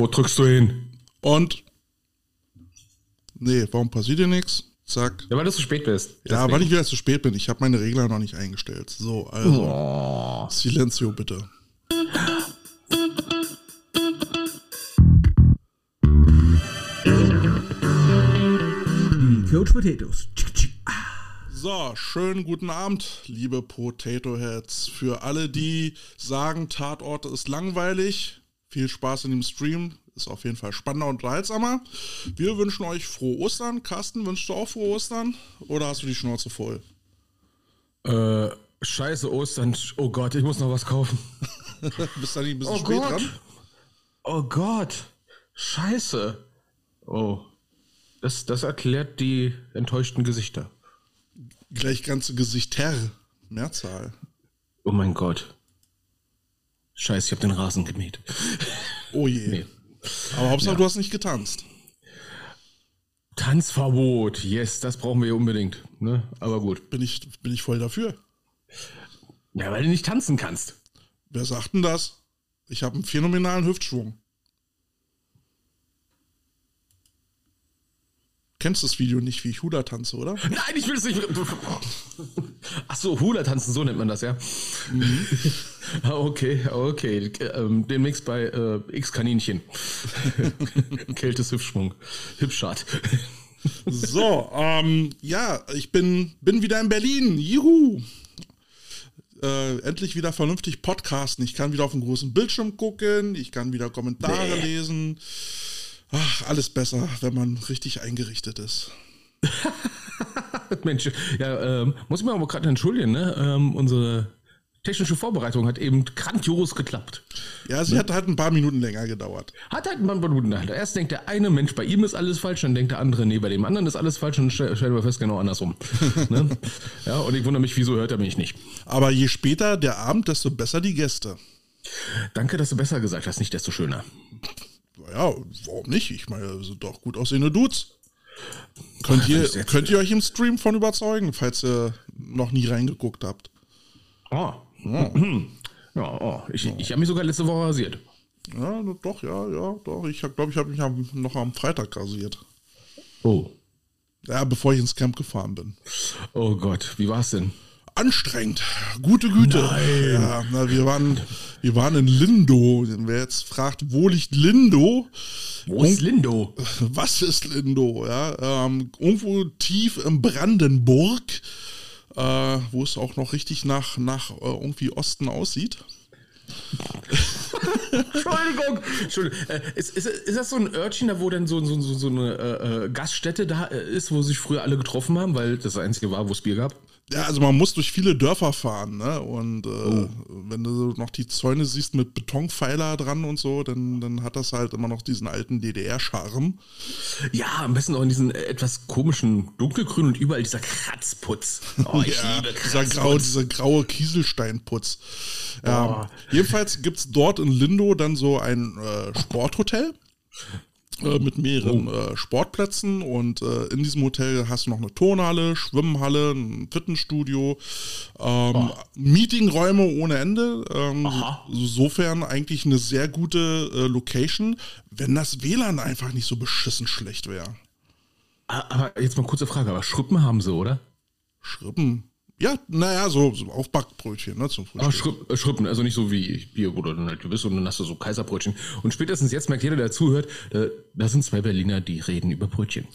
Wo drückst du hin? Und. Nee, warum passiert hier nichts? Zack. Ja, weil du zu spät bist. Ja, Deswegen. weil ich wieder zu spät bin. Ich habe meine Regler noch nicht eingestellt. So, also. Oh. Silencio bitte. Coach Potatoes. So, schönen guten Abend, liebe Potato Heads. Für alle, die sagen, Tatort ist langweilig, viel Spaß in dem Stream. Ist auf jeden Fall spannender und unterhaltsamer. Wir wünschen euch frohe Ostern. Carsten, wünschst du auch frohe Ostern? Oder hast du die Schnauze voll? Äh, scheiße Ostern. Oh Gott, ich muss noch was kaufen. Bist du nicht ein bisschen Oh spät Gott. dran? Oh Gott. Scheiße. Oh. Das, das erklärt die enttäuschten Gesichter. Gleich ganze Gesichter. Mehrzahl. Oh mein Gott. Scheiße, ich habe den Rasen gemäht. Oh je. Nee. Aber Hauptsache, du hast nicht getanzt. Tanzverbot. Yes, das brauchen wir ja unbedingt. Ne? Aber gut. Bin ich, bin ich voll dafür. Ja, weil du nicht tanzen kannst. Wer sagt denn das? Ich habe einen phänomenalen Hüftschwung. Kennst das Video nicht, wie ich Huda tanze, oder? Nein, ich will es nicht. Ach so, Hula tanzen, so nennt man das, ja. Ah, okay, okay. Ähm, demnächst bei äh, X Kaninchen. Kältes Hüftschwung. Hübschart. So, ähm, ja, ich bin, bin wieder in Berlin. Juhu! Äh, endlich wieder vernünftig podcasten. Ich kann wieder auf den großen Bildschirm gucken, ich kann wieder Kommentare Nee. lesen. Ach, alles besser, wenn man richtig eingerichtet ist. Mensch, ja, ähm, muss ich mir aber gerade entschuldigen, ne? Ähm, unsere technische Vorbereitung hat eben grandios geklappt. Ja, sie hat halt ein paar Minuten länger gedauert. Hat halt mal Minuten nach. Erst denkt der eine, Mensch, bei ihm ist alles falsch, dann denkt der andere, nee, bei dem anderen ist alles falsch und stellen wir fest, genau andersrum. ne? Ja, und ich wundere mich, wieso hört er mich nicht? Aber je später der Abend, desto besser die Gäste. Danke, dass du besser gesagt hast, nicht desto schöner. Naja, warum nicht? Ich meine, sind doch gut aussehende Dudes. Könnt ihr, könnt ihr euch im Stream von überzeugen, falls ihr noch nie reingeguckt habt? Oh. Ja, oh. Ich, ich habe mich sogar letzte Woche rasiert. Ja, doch, ja, ja, doch. Ich glaube, ich habe mich am, noch am Freitag rasiert. Oh. Ja, bevor ich ins Camp gefahren bin. Oh Gott, wie war's denn? Anstrengend. Gute Güte. Ja, na, wir waren, wir waren in Lindo. Wer jetzt fragt, wo liegt Lindo? Wo ist Lindo? Was ist Lindo? Ja, ähm, irgendwo tief im Brandenburg, äh, wo es auch noch richtig nach, nach äh, irgendwie Osten aussieht. Entschuldigung. Entschuldigung. Äh, ist, ist, ist das so ein Örtchen, da wo dann so, so, so, so eine äh, äh, Gaststätte da äh, ist, wo sich früher alle getroffen haben, weil das das einzige war, wo es Bier gab? Ja, also man muss durch viele Dörfer fahren, ne? Und äh, wenn du noch die Zäune siehst mit Betonpfeiler dran und so, dann, dann hat das halt immer noch diesen alten DDR-Charme. Ja, am besten auch in diesen etwas komischen dunkelgrün und überall dieser Kratzputz. Oh, ich ja, liebe dieser, Kratzputz. grau, dieser graue Kieselsteinputz. Ja, Boah. jedenfalls gibt es dort in Lindo dann so ein äh, Sporthotel äh, mit mehreren äh, Sportplätzen und äh, in diesem Hotel hast du noch eine Turnhalle, Schwimmhalle, ein Fitnessstudio, ähm, Meetingräume ohne Ende. Ähm, insofern eigentlich eine sehr gute äh, Location, wenn das WLAN einfach nicht so beschissen schlecht wäre. Ah, Aber jetzt mal kurze Frage, aber Schrippen haben sie, oder? Schrippen. Ja, naja, so, so Aufbackbrötchen, ne, zum Frühstück. Schripp, äh, Schrippen, also nicht so wie Bier, wo du dann halt bist und dann hast du so Kaiserbrötchen. Und spätestens jetzt merkt jeder, der zuhört, da, da sind zwei Berliner, die reden über Brötchen.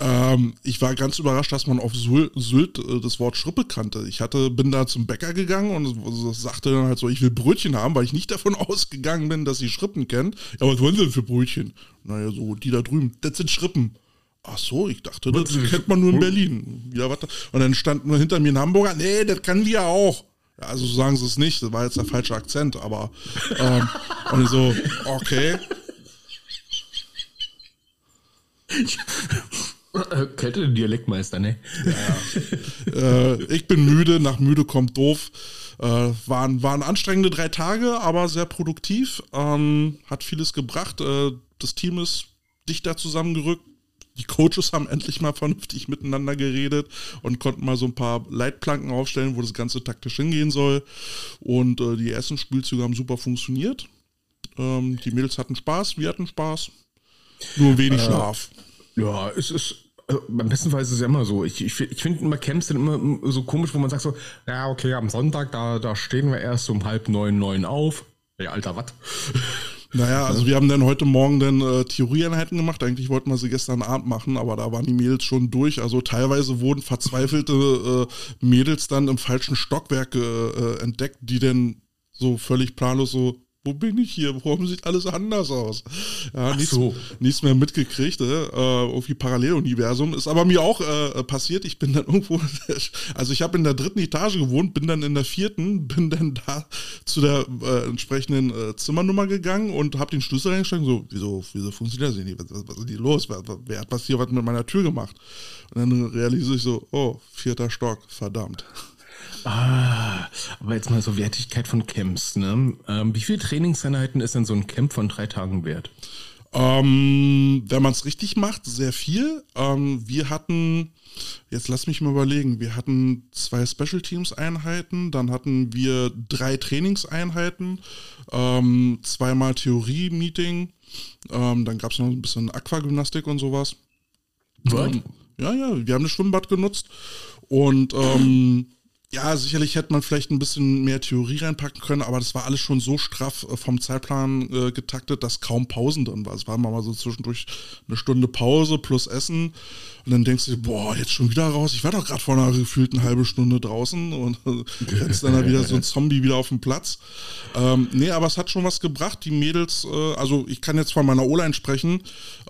Ähm, ich war ganz überrascht, dass man auf Sylt, äh, das Wort Schrippe kannte. Ich hatte, bin da zum Bäcker gegangen und sagte dann halt so, ich will Brötchen haben, weil ich nicht davon ausgegangen bin, dass sie Schrippen kennt. Ja, was wollen sie denn für Brötchen? Naja, so, die da drüben, das sind Schrippen. Ach so, ich dachte, das kennt man nur in Berlin. Ja, was Und dann stand nur hinter mir ein Hamburger, nee, das kann wir auch. Ja, also so sagen sie es nicht, das war jetzt der falsche Akzent, aber ähm, und ich so, okay. Kälte den Dialektmeister, ne? äh, ich bin müde, nach müde kommt doof. Äh, waren, waren anstrengende drei Tage, aber sehr produktiv. Ähm, hat vieles gebracht. Äh, das Team ist dichter zusammengerückt. Die Coaches haben endlich mal vernünftig miteinander geredet und konnten mal so ein paar Leitplanken aufstellen, wo das Ganze taktisch hingehen soll. Und äh, die ersten Spielzüge haben super funktioniert. Ähm, die Mädels hatten Spaß, wir hatten Spaß. Nur wenig äh, Schlaf. Ja, es ist. Also, am besten Fall ist es ja immer so. Ich, ich, ich finde immer Camps sind immer so komisch, wo man sagt so, ja, okay, am Sonntag, da, da stehen wir erst um halb neun, neun auf. Ja, alter, was? Naja, also wir haben dann heute Morgen dann äh, Theorieeinheiten gemacht. Eigentlich wollten wir sie gestern Abend machen, aber da waren die Mädels schon durch. Also teilweise wurden verzweifelte äh, Mädels dann im falschen Stockwerk äh, entdeckt, die dann so völlig planlos so wo bin ich hier? Warum sieht alles anders aus? Ja, nichts, so. nichts mehr mitgekriegt, äh, irgendwie Paralleluniversum. Ist aber mir auch äh, passiert. Ich bin dann irgendwo, also ich habe in der dritten Etage gewohnt, bin dann in der vierten, bin dann da zu der äh, entsprechenden äh, Zimmernummer gegangen und habe den Schlüssel reingesteckt. So, wieso, wieso funktioniert das nicht? Was, was ist hier los? Wer, wer hat was hier was mit meiner Tür gemacht? Und dann realisiere ich so, oh, vierter Stock, verdammt. Ah, aber jetzt mal so Wertigkeit von Camps, ne? Ähm, wie viele Trainingseinheiten ist denn so ein Camp von drei Tagen wert? Ähm, wenn man es richtig macht, sehr viel. Ähm, wir hatten, jetzt lass mich mal überlegen, wir hatten zwei Special Teams Einheiten, dann hatten wir drei Trainingseinheiten, ähm, zweimal Theorie-Meeting, ähm, dann gab es noch ein bisschen Aquagymnastik und sowas. Was? Ähm, ja, ja, wir haben das Schwimmbad genutzt und ähm, ja, sicherlich hätte man vielleicht ein bisschen mehr Theorie reinpacken können, aber das war alles schon so straff äh, vom Zeitplan äh, getaktet, dass kaum Pausen drin war. Es war mal so zwischendurch eine Stunde Pause plus Essen. Und dann denkst du boah, jetzt schon wieder raus. Ich war doch gerade vor einer gefühlten halben Stunde draußen und rennst dann da wieder so ein Zombie wieder auf dem Platz. Ähm, nee, aber es hat schon was gebracht. Die Mädels, äh, also ich kann jetzt von meiner O-Line sprechen,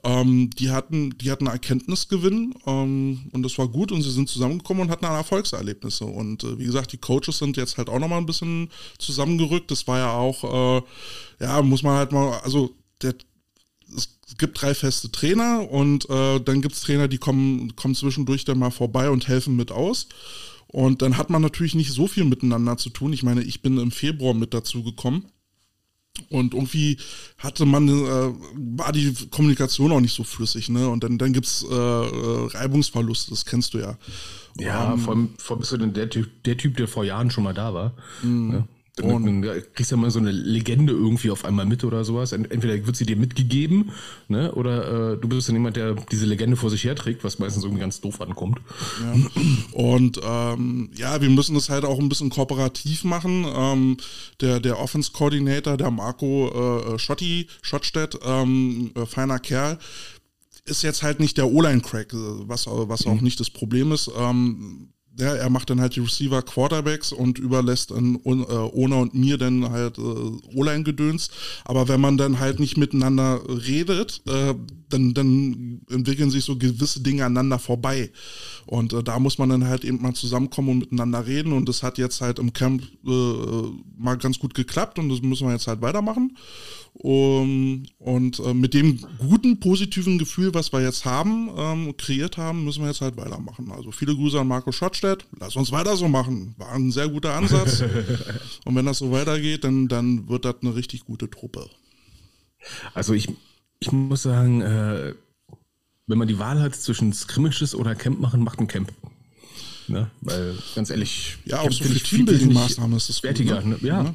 ähm, die hatten, die hatten Erkenntnisgewinn ähm, und das war gut und sie sind zusammengekommen und hatten Erfolgserlebnisse. Und äh, wie gesagt, die Coaches sind jetzt halt auch nochmal ein bisschen zusammengerückt. Das war ja auch, äh, ja, muss man halt mal, also der es gibt drei feste Trainer und äh, dann gibt es Trainer, die kommen, kommen zwischendurch dann mal vorbei und helfen mit aus. Und dann hat man natürlich nicht so viel miteinander zu tun. Ich meine, ich bin im Februar mit dazu gekommen. Und irgendwie hatte man, äh, war die Kommunikation auch nicht so flüssig, ne? Und dann, dann gibt es äh, äh, Reibungsverluste, das kennst du ja. Ja, um, vor allem, vor allem bist du denn der Typ, der Typ, der vor Jahren schon mal da war. Mhm. Ne? Und dann kriegst du ja mal so eine Legende irgendwie auf einmal mit oder sowas. Entweder wird sie dir mitgegeben, ne? oder äh, du bist dann jemand, der diese Legende vor sich herträgt, was meistens irgendwie ganz doof ankommt. Ja. Und ähm, ja, wir müssen das halt auch ein bisschen kooperativ machen. Ähm, der der Offense Coordinator, der Marco äh, Schotti, Schottstedt, ähm, äh, feiner Kerl, ist jetzt halt nicht der O-Line-Crack, was, was auch mhm. nicht das Problem ist. Ähm, ja, er macht dann halt die Receiver Quarterbacks und überlässt an äh, Ona und mir dann halt äh, O-Line-Gedöns. Aber wenn man dann halt nicht miteinander redet, äh, dann, dann entwickeln sich so gewisse Dinge aneinander vorbei. Und äh, da muss man dann halt eben mal zusammenkommen und miteinander reden. Und das hat jetzt halt im Camp äh, mal ganz gut geklappt und das müssen wir jetzt halt weitermachen. Um, und äh, mit dem guten, positiven Gefühl, was wir jetzt haben, ähm, kreiert haben, müssen wir jetzt halt weitermachen. Also viele Grüße an Marco Schottstedt. Lass uns weiter so machen. War ein sehr guter Ansatz. und wenn das so weitergeht, dann, dann wird das eine richtig gute Truppe. Also ich, ich muss sagen, äh, wenn man die Wahl hat zwischen Scrimmages oder Camp machen, macht ein Camp. Ne? Weil, ganz ehrlich, ja, auch so für Teambuilding-Maßnahmen ist das wertiger. Gut, ne? ne? Ja. ja.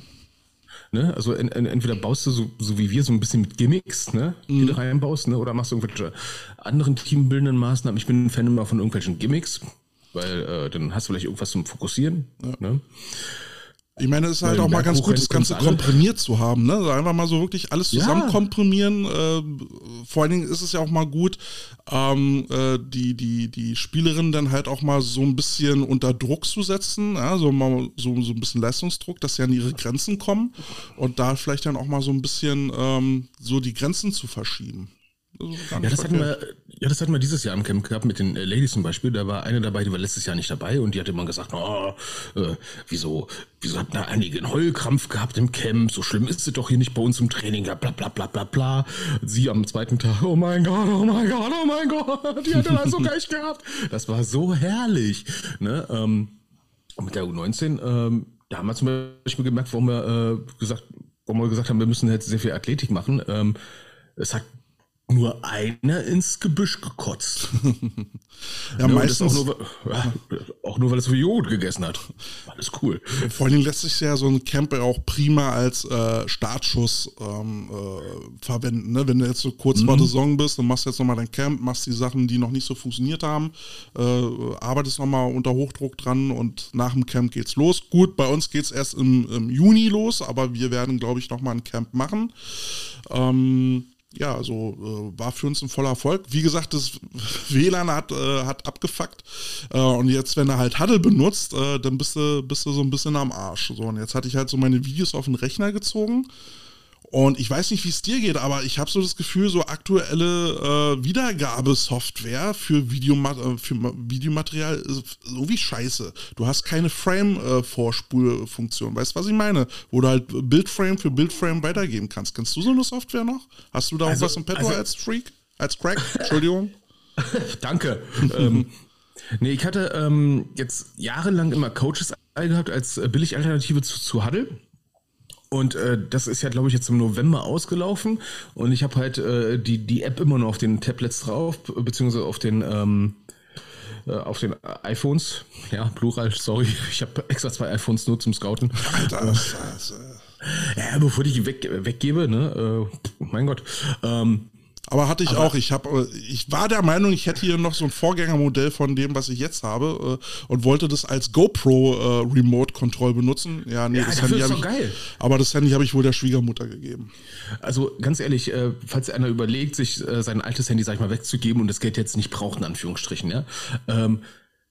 Ne? Also en, en, entweder baust du so, so wie wir so ein bisschen mit Gimmicks, ne, die mhm. du reinbaust, ne, oder machst du irgendwelche anderen teambildenden Maßnahmen. Ich bin ein Fan immer von irgendwelchen Gimmicks, weil äh, dann hast du vielleicht irgendwas zum Fokussieren. Ja. Ne? Ich meine, es ist halt auch mal ganz gut, das Ganze komprimiert zu haben, ne? Also einfach mal so wirklich alles zusammen ja. komprimieren. Äh, vor allen Dingen ist es ja auch mal gut, ähm, äh, die, die, die Spielerin dann halt auch mal so ein bisschen unter Druck zu setzen, ja? so, mal, so, so ein bisschen Leistungsdruck, dass sie an ihre Grenzen kommen und da vielleicht dann auch mal so ein bisschen ähm, so die Grenzen zu verschieben. Ja das, hatten wir, ja, das hatten wir dieses Jahr im Camp gehabt mit den äh, Ladies zum Beispiel. Da war eine dabei, die war letztes Jahr nicht dabei und die hat immer gesagt, oh, äh, wieso, wieso hatten da einige einen Heulkrampf gehabt im Camp? So schlimm ist es doch hier nicht bei uns im Training, bla bla bla bla bla. Sie am zweiten Tag, oh mein Gott, oh mein Gott, oh mein Gott, die hatte da so recht gehabt. Das war so herrlich. Ne? Ähm, mit der U19, ähm, da haben wir zum Beispiel gemerkt, warum wir äh, gesagt, warum wir gesagt haben, wir müssen jetzt sehr viel Athletik machen. Ähm, es hat nur einer ins Gebüsch gekotzt. ja, meistens. Auch nur, ja, auch nur, weil es so Joghurt gegessen hat. Alles cool. Vor allen Dingen lässt sich ja so ein Camper auch prima als äh, Startschuss ähm, äh, verwenden. Ne? Wenn du jetzt so kurz mhm. vor der Saison bist, dann machst du jetzt nochmal dein Camp, machst die Sachen, die noch nicht so funktioniert haben, äh, arbeitest nochmal unter Hochdruck dran und nach dem Camp geht's los. Gut, bei uns geht's erst im, im Juni los, aber wir werden, glaube ich, nochmal ein Camp machen. Ähm, ja, also äh, war für uns ein voller Erfolg. Wie gesagt, das WLAN hat, äh, hat abgefuckt. Äh, und jetzt, wenn er halt Huddle benutzt, äh, dann bist du, bist du so ein bisschen am Arsch. So, und jetzt hatte ich halt so meine Videos auf den Rechner gezogen und ich weiß nicht, wie es dir geht, aber ich habe so das Gefühl, so aktuelle äh, Wiedergabesoftware für, Videoma äh, für Videomaterial ist irgendwie scheiße. Du hast keine Frame-Vorspulfunktion. Äh, weißt du, was ich meine? Wo du halt Bildframe für Bildframe weitergeben kannst. Kennst du so eine Software noch? Hast du da also, auch was im Petto also, als Freak? Als Crack? Entschuldigung. Danke. ähm, nee, ich hatte ähm, jetzt jahrelang immer Coaches gehabt als äh, Billig-Alternative zu, zu Huddle. Und äh, das ist ja, glaube ich, jetzt im November ausgelaufen. Und ich habe halt äh, die, die App immer noch auf den Tablets drauf, beziehungsweise auf den, ähm, äh, auf den iPhones. Ja, Plural, sorry. Ich habe extra zwei iPhones nur zum Scouten. Alter, Scheiße. Ja, bevor ich die weg, weggebe, ne? Äh, mein Gott. Ähm, aber hatte ich aber auch. Ich, hab, äh, ich war der Meinung, ich hätte hier noch so ein Vorgängermodell von dem, was ich jetzt habe äh, und wollte das als GoPro äh, Remote Control benutzen. Ja, nee, ja, das Handy habe ich. Geil. Aber das Handy habe ich wohl der Schwiegermutter gegeben. Also ganz ehrlich, äh, falls einer überlegt, sich äh, sein altes Handy, sag ich mal, wegzugeben und das Geld jetzt nicht braucht, in Anführungsstrichen, ja. Ähm,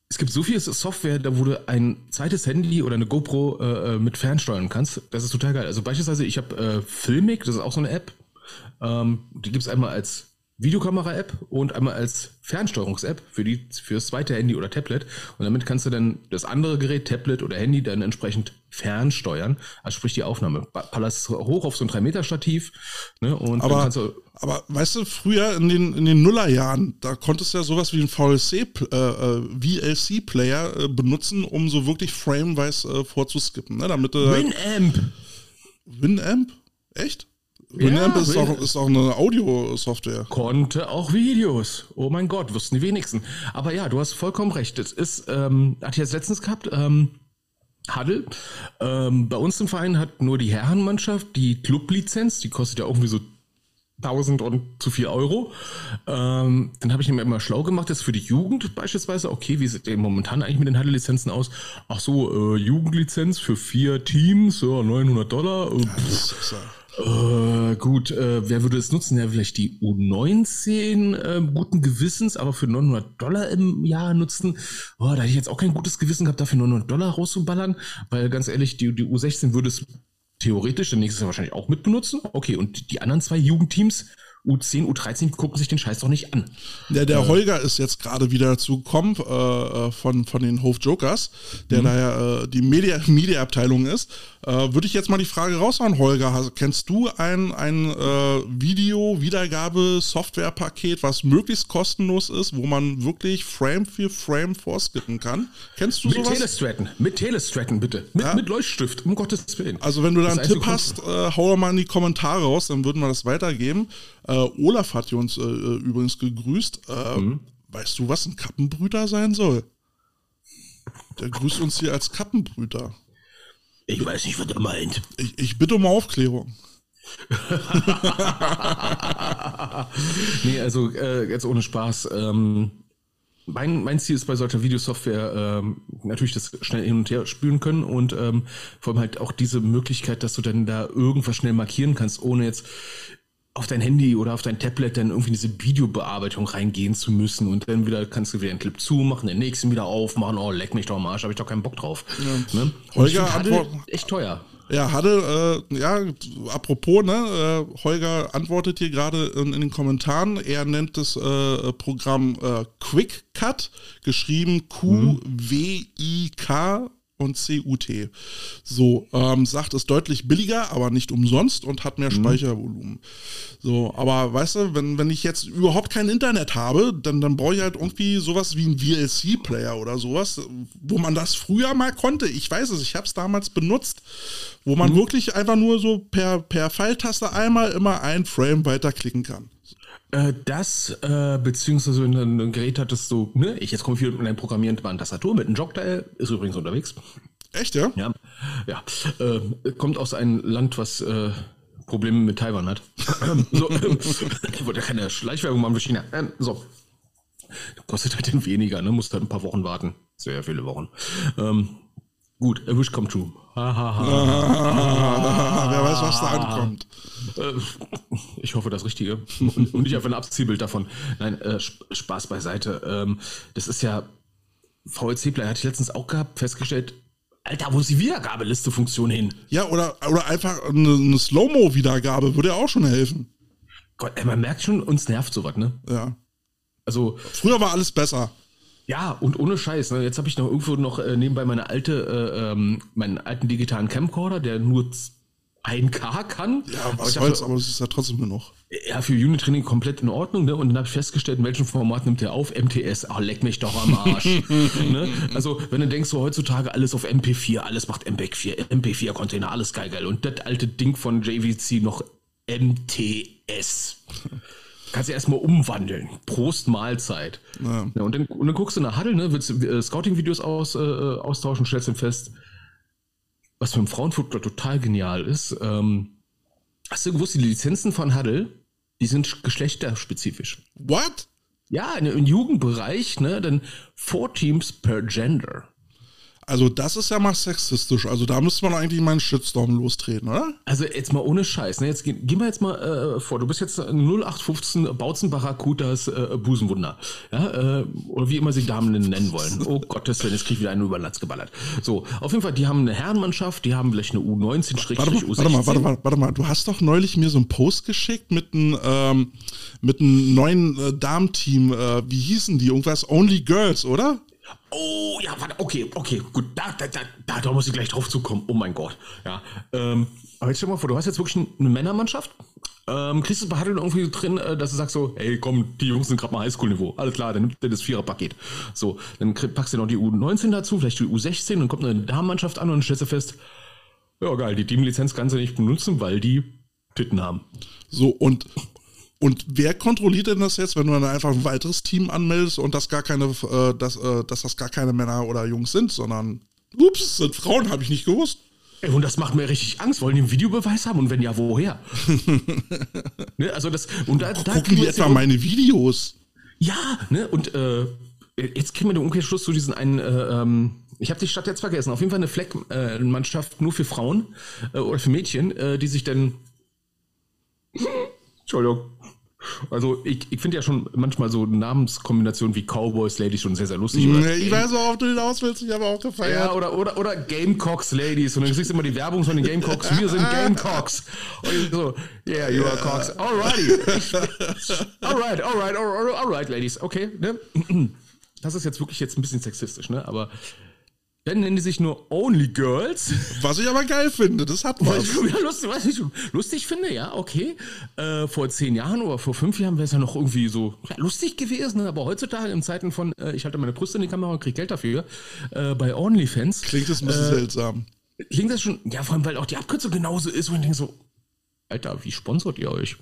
es gibt so viel Software, da wo du ein zweites Handy oder eine GoPro mit fernsteuern kannst. Das ist total geil. Also beispielsweise, ich habe Filmic, das ist auch so eine App ähm, die gibt es einmal als Videokamera-App und einmal als Fernsteuerungs-App für, für das zweite Handy oder Tablet. Und damit kannst du dann das andere Gerät, Tablet oder Handy, dann entsprechend fernsteuern. Also sprich die Aufnahme. Palast hoch auf so ein 3-Meter-Stativ. Ne, und aber, kannst du aber weißt du, früher in den, in den Nullerjahren, da konntest du ja sowas wie ein VLC, äh, äh VLC-Player äh, benutzen, um so wirklich frameweise äh, vorzuskippen. Ne, damit Winamp! Winamp? Echt? Winamp ja, ist, auch, ist auch eine Audio-Software. Konnte auch Videos. Oh mein Gott, wussten die wenigsten. Aber ja, du hast vollkommen recht. Das ist, ähm, hatte ich jetzt letztens gehabt, ähm, Huddle. Ähm, bei uns im Verein hat nur die Herrenmannschaft die Clublizenz, die kostet ja irgendwie so 1000 und zu viel Euro. Ähm, dann habe ich mir immer schlau gemacht, das für die Jugend beispielsweise. Okay, wie sieht denn momentan eigentlich mit den Huddle-Lizenzen aus? Ach so, äh, Jugendlizenz für vier Teams, ja, 900 Dollar. Äh, ja, äh, gut, äh, wer würde es nutzen? Ja, vielleicht die U19 äh, guten Gewissens, aber für 900 Dollar im Jahr nutzen. Oh, da hätte ich jetzt auch kein gutes Gewissen gehabt, dafür 900 Dollar rauszuballern, weil ganz ehrlich, die, die U16 würde es theoretisch dann nächstes Jahr wahrscheinlich auch mitbenutzen. Okay, und die anderen zwei Jugendteams, U10, U13 gucken sich den Scheiß doch nicht an. Der, der äh, Holger ist jetzt gerade wieder dazu gekommen äh, äh, von, von den Hof Jokers, der mhm. da ja äh, die Media, Media-Abteilung ist. Äh, Würde ich jetzt mal die Frage raushauen, Holger. Kennst du ein, ein äh, Video-Wiedergabe-Software-Paket, was möglichst kostenlos ist, wo man wirklich Frame für Frame vorskippen kann? Kennst du mit sowas? Mit Telestraten, mit Telestraten bitte. Mit, ja? mit Leuchtstift, um Gottes Willen. Also wenn du da einen Tipp hast, hau doch mal in die Kommentare raus, dann würden wir das weitergeben. Äh, Olaf hat hier uns äh, äh, übrigens gegrüßt. Äh, mhm. Weißt du, was ein Kappenbrüter sein soll? Der grüßt uns hier als Kappenbrüter. Ich weiß nicht, was er meint. Ich, ich bitte um Aufklärung. nee, also äh, jetzt ohne Spaß. Ähm, mein, mein Ziel ist bei solcher Videosoftware ähm, natürlich das schnell hin und her spülen können und ähm, vor allem halt auch diese Möglichkeit, dass du dann da irgendwas schnell markieren kannst, ohne jetzt auf dein Handy oder auf dein Tablet dann irgendwie in diese Videobearbeitung reingehen zu müssen und dann wieder kannst du wieder einen Clip zumachen, den nächsten wieder aufmachen, oh, leck mich doch am Arsch, habe ich doch keinen Bock drauf. Ja. Ne? Holger antwortet echt teuer. Ja, hatte, äh, ja, apropos, ne, äh, Holger antwortet hier gerade in, in, den Kommentaren, er nennt das äh, Programm äh, Quick Cut, geschrieben Q-W-I-K und CUT. So, ähm, sagt es deutlich billiger, aber nicht umsonst und hat mehr mhm. Speichervolumen. So, aber weißt du, wenn, wenn ich jetzt überhaupt kein Internet habe, dann, dann brauche ich halt irgendwie sowas wie ein VLC-Player oder sowas, wo man das früher mal konnte. Ich weiß es, ich habe es damals benutzt, wo man mhm. wirklich einfach nur so per, per Pfeiltaste einmal immer ein Frame weiterklicken kann. Äh, das, äh, beziehungsweise wenn du ein Gerät hattest, so, ne, ich jetzt komme viel mit einem eine Tastatur, mit einem Jogteil, ist übrigens unterwegs. Echt, ja? Ja, ja. Äh, kommt aus einem Land, was äh, Probleme mit Taiwan hat. so, ähm, ich wollte ja keine Schleichwerbung machen für China. Ähm, so. Kostet halt weniger, ne? Musst halt ein paar Wochen warten. Sehr viele Wochen. Ähm, gut, a wish come true. Wer weiß, was da ankommt. Äh, ich hoffe das Richtige. Und, und nicht einfach ein Abziehbild davon. Nein, äh, Spaß beiseite. Ähm, das ist ja VLC-Player hatte ich letztens auch gehabt, festgestellt, Alter, wo ist die Wiedergabeliste-Funktion hin? Ja, oder, oder einfach eine, eine Slow-Mo-Wiedergabe würde ja auch schon helfen. Gott, ey, man merkt schon, uns nervt sowas, ne? Ja. Also. Früher war alles besser. Ja, und ohne Scheiß. Ne? Jetzt habe ich noch irgendwo noch äh, nebenbei meine alte, äh, ähm, meinen alten digitalen Camcorder, der nur 1K kann. Ja, was soll's, aber es ist ja trotzdem nur noch. Ja, für Unit-Training komplett in Ordnung, ne? Und dann habe ich festgestellt, in welchem Format nimmt der auf? MTS, ach, leck mich doch am Arsch. ne? Also, wenn du denkst, so heutzutage alles auf MP4, alles macht MPEG 4, MP4-Container, alles geil, geil. Und das alte Ding von JVC noch MTS. Kannst du erstmal umwandeln. Prost Mahlzeit. Ja. ja und, dann, und, dann, guckst du nach Huddle, ne, willst äh, Scouting-Videos aus, äh, austauschen, stellst dann fest, was für ein Frauenfußball total genial ist. Ähm, hast du gewusst, die Lizenzen von Huddle, die sind geschlechterspezifisch. What? Ja, im Jugendbereich, ne, dann four Teams per Gender. Also das ist ja mal sexistisch. Also da müsste man eigentlich mal einen Shitstorm lostreten, oder? Also jetzt mal ohne Scheiß. Ne? Jetzt gehen geh wir jetzt mal äh, vor. Du bist jetzt 0815 Bautzenbacher Kutas äh, Busenwunder. Ja? Äh, oder wie immer sie Damen nennen wollen. Oh Gottes Willen, jetzt krieg ich wieder einen über den Latz geballert. So, auf jeden Fall, die haben eine Herrenmannschaft, die haben vielleicht eine U19 warte, mal, U16. Warte mal, warte mal, warte mal. Du hast doch neulich mir so einen Post geschickt mit einem ähm, mit einem neuen äh, Damenteam. Äh, wie hießen die? Irgendwas Only Girls, oder? Oh, ja, warte, okay, okay, gut, da, da, da, da muss ich gleich drauf zukommen. Oh mein Gott, ja. Ähm, aber jetzt stell dir mal vor, du hast jetzt wirklich eine Männermannschaft, ähm, kriegst du Huddle irgendwie drin, äh, dass du sagst so, hey, komm, die Jungs sind gerade mal Highschool-Niveau. Alles klar, dann nimmt der das Vierer-Paket. So, dann packst du noch die U19 dazu, vielleicht die U16, dann kommt eine Damenmannschaft an und stellst du fest, ja geil, die Teamlizenz kannst du nicht benutzen, weil die Titten haben. So, und und wer kontrolliert denn das jetzt, wenn du dann einfach ein weiteres Team anmeldest und das gar keine, äh, dass, äh, dass das gar keine Männer oder Jungs sind, sondern ups, sind Frauen, habe ich nicht gewusst. Ey, und das macht mir richtig Angst. Wollen die einen Videobeweis haben? Und wenn ja, woher? ne, also das, und da, da Gucken die etwa meine Videos? Ja, ne, und äh, jetzt kriegen wir den Umkehrschluss zu diesen einen, äh, ähm, ich habe die Stadt jetzt vergessen, auf jeden Fall eine Fleckmannschaft äh, nur für Frauen äh, oder für Mädchen, die sich dann Entschuldigung. Also ich, ich finde ja schon manchmal so Namenskombinationen wie Cowboys Ladies schon sehr, sehr lustig. Nee, ich weiß, worauf du hinaus willst, ich habe auch gefeiert. Ja, oder, oder, oder Gamecocks Ladies. Und dann siehst du immer die Werbung von den Gamecocks. Wir sind Gamecocks. Und ich so, yeah, you are Cocks. Alrighty. alright, alright, alright, alright, Ladies. Okay, ne? Das ist jetzt wirklich jetzt ein bisschen sexistisch, ne? Aber dann nennen die sich nur Only Girls. Was ich aber geil finde, das hat was. Ja, lustig, was ich lustig finde, ja, okay. Äh, vor zehn Jahren oder vor fünf Jahren wäre es ja noch irgendwie so ja, lustig gewesen, ne? aber heutzutage in Zeiten von, äh, ich halte meine Brüste in die Kamera und kriege Geld dafür, äh, bei OnlyFans. Klingt das ein bisschen äh, seltsam. Klingt das schon, ja, vor allem, weil auch die Abkürzung genauso ist, wo ich denke so, Alter, wie sponsort ihr euch?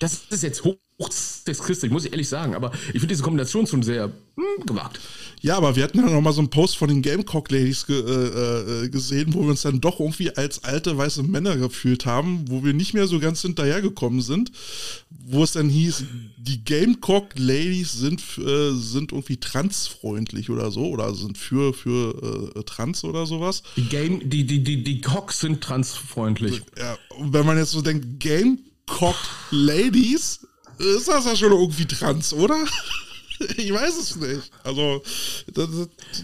Das ist jetzt hochsexistisch, muss ich ehrlich sagen, aber ich finde diese Kombination schon sehr hm, gewagt. Ja, aber wir hatten ja noch mal so einen Post von den Gamecock Ladies ge äh, äh, gesehen, wo wir uns dann doch irgendwie als alte weiße Männer gefühlt haben, wo wir nicht mehr so ganz hinterhergekommen sind, wo es dann hieß, die Gamecock Ladies sind, äh, sind irgendwie transfreundlich oder so oder sind für, für äh, Trans oder sowas. Die Game, die, die, die, die Cocks sind transfreundlich. Ja, wenn man jetzt so denkt, Game Cocked Ladies, ist das ja schon irgendwie trans, oder? Ich weiß es nicht. Also, das,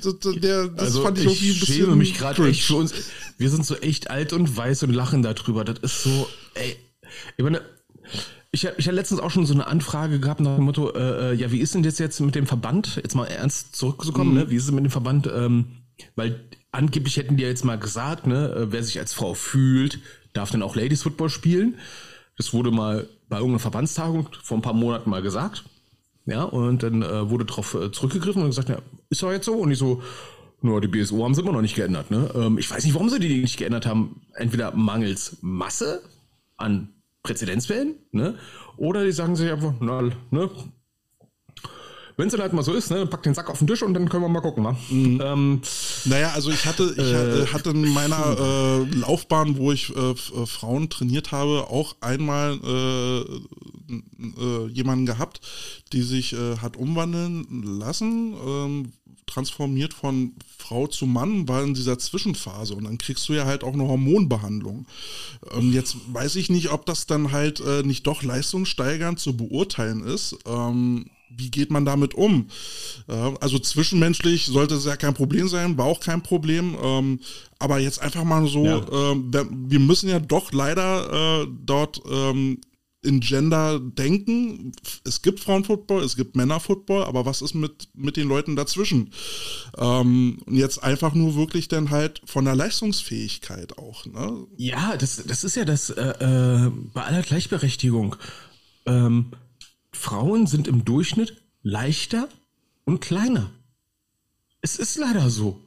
das, das, der, das also fand ich, irgendwie ein bisschen. Ich schäme mich gerade echt für uns. Wir sind so echt alt und weiß und lachen darüber. Das ist so, ey. Ich meine, ich, ich hatte letztens auch schon so eine Anfrage gehabt nach dem Motto, äh, äh ja, wie ist denn das jetzt mit dem Verband? Jetzt mal ernst zurückzukommen, mhm. ne? Wie ist es mit dem Verband? Ähm, weil angeblich hätten die ja jetzt mal gesagt, ne, äh, wer sich als Frau fühlt, darf dann auch Ladies Football spielen. Das wurde mal bei irgendeiner Verbandstagung vor ein paar Monaten mal gesagt. Ja, und dann äh, wurde darauf äh, zurückgegriffen und gesagt, ja, ist doch jetzt so. Und ich so, nur die BSO haben sie immer noch nicht geändert. Ne? Ähm, ich weiß nicht, warum sie die nicht geändert haben. Entweder mangels Masse an Präzedenzfällen, ne? Oder die sagen sich einfach, na, ne? Wenn es dann halt mal so ist, ne, pack den Sack auf den Tisch und dann können wir mal gucken, ne? Mhm. Ähm, naja, also ich hatte, ich äh, hatte in meiner äh, Laufbahn, wo ich äh, äh, Frauen trainiert habe, auch einmal äh, äh, jemanden gehabt, die sich hat umwandeln lassen, ähm, transformiert von Frau zu Mann, war in dieser Zwischenphase und dann kriegst du ja halt auch eine Hormonbehandlung. Ähm, jetzt weiß ich nicht, ob das dann halt nicht doch leistungssteigernd zu beurteilen ist. Ähm, wie geht man damit um? Äh, also zwischenmenschlich sollte es ja kein Problem sein, war auch kein Problem. Ähm, aber jetzt einfach mal so, ja. äh, wir müssen ja doch leider äh, dort ähm, in Gender denken. Es gibt Frauenfootball, es gibt Männerfootball, aber was ist mit, mit den Leuten dazwischen? Ähm, und jetzt einfach nur wirklich dann halt von der Leistungsfähigkeit auch. Ne? Ja, das, das ist ja das äh, äh, bei aller Gleichberechtigung. Ähm, Frauen sind im Durchschnitt leichter und kleiner. Es ist leider so.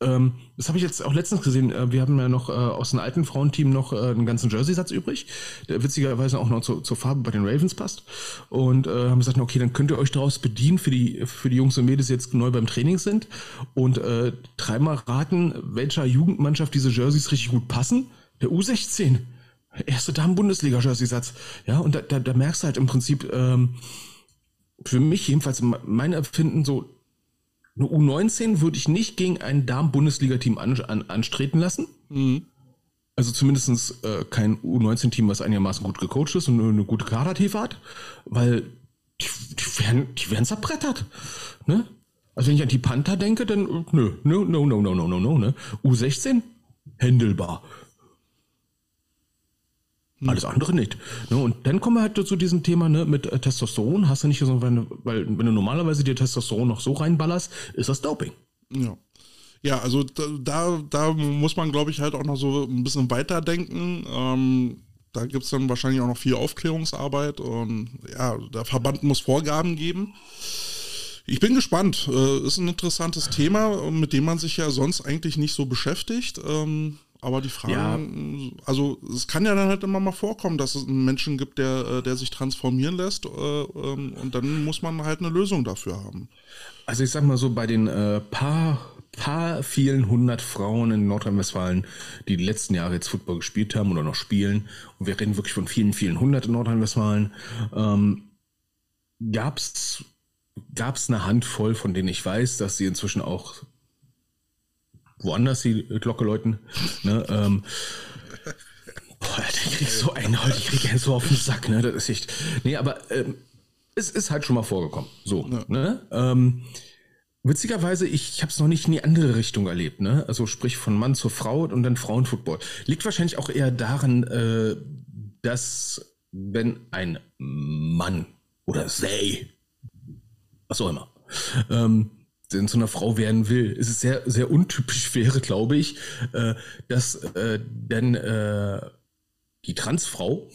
Ähm, das habe ich jetzt auch letztens gesehen. Äh, wir haben ja noch äh, aus einem alten Frauenteam noch äh, einen ganzen Jersey-Satz übrig, der witzigerweise auch noch zu, zur Farbe bei den Ravens passt. Und äh, haben gesagt, okay, dann könnt ihr euch daraus bedienen für die, für die Jungs und Mädels, die jetzt neu beim Training sind. Und äh, dreimal raten, welcher Jugendmannschaft diese Jerseys richtig gut passen. Der U16. Erste Damen-Bundesliga-Jersey-Satz. Ja, und da, da, da, merkst du halt im Prinzip, ähm, für mich jedenfalls mein Empfinden so, eine U19 würde ich nicht gegen ein Damen-Bundesliga-Team an, an, anstreten lassen. Mhm. Also zumindest äh, kein U19-Team, was einigermaßen gut gecoacht ist und eine gute Kadertiefe hat, weil die, die, werden, die werden zerbrettert. Ne? Also wenn ich an die Panther denke, dann nö, no, no, no, no, no, no, no, ne? U16, händelbar. Hm. Alles andere nicht. Ne? Und dann kommen wir halt zu diesem Thema ne, mit äh, Testosteron. Hast du nicht so, wenn, weil wenn du normalerweise dir Testosteron noch so reinballerst, ist das Doping. Ja. Ja, also da, da muss man, glaube ich, halt auch noch so ein bisschen weiterdenken. Ähm, da gibt es dann wahrscheinlich auch noch viel Aufklärungsarbeit und ja, der Verband muss Vorgaben geben. Ich bin gespannt. Äh, ist ein interessantes Thema, mit dem man sich ja sonst eigentlich nicht so beschäftigt. Ähm, aber die Frage, ja. also es kann ja dann halt immer mal vorkommen, dass es einen Menschen gibt, der, äh, der sich transformieren lässt äh, ähm, und dann muss man halt eine Lösung dafür haben. Also ich sag mal so, bei den äh, paar, paar vielen hundert Frauen in Nordrhein-Westfalen, die die letzten Jahre jetzt Football gespielt haben oder noch spielen, und wir reden wirklich von vielen, vielen hundert in Nordrhein-Westfalen, ähm, gab es eine Handvoll, von denen ich weiß, dass sie inzwischen auch woanders die Glocke läuten. Ne, ähm, boah, der kriegt so einen heute, ich krieg einen so auf den Sack, ne? Das ist echt. Nee, aber ähm, es ist halt schon mal vorgekommen. So, ja. ne? Ähm, Witzigerweise, ich, ich habe es noch nicht in die andere Richtung erlebt, ne? Also sprich von Mann zur Frau und dann Frauenfootball. Liegt wahrscheinlich auch eher daran, äh, dass wenn ein Mann oder sei, was auch immer, ähm, in so einer Frau werden will, ist es sehr, sehr untypisch wäre, glaube ich, äh, dass äh, denn äh, die Transfrau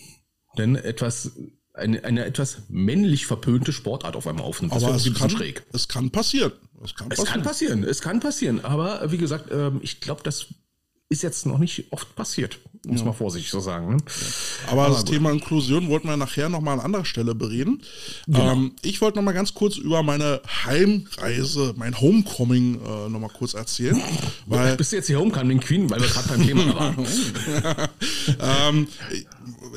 dann etwas eine, eine etwas männlich verpönte Sportart auf einmal aufnimmt. Aber es kann, schräg. es kann passieren. Es kann passieren. Es kann passieren. Es kann passieren. Aber wie gesagt, ähm, ich glaube, das ist jetzt noch nicht oft passiert, es ja. mal vorsichtig zu sagen. Ne? Aber, Aber, das gut. Thema Inklusion wollten wir nachher nochmal an anderer Stelle bereden. Genau. Ähm, ich wollte nochmal ganz kurz über meine Heimreise, mein Homecoming äh, nochmal kurz erzählen. weil, Bist du jetzt die Homecoming Queen, weil wir gerade beim Thema waren? ähm,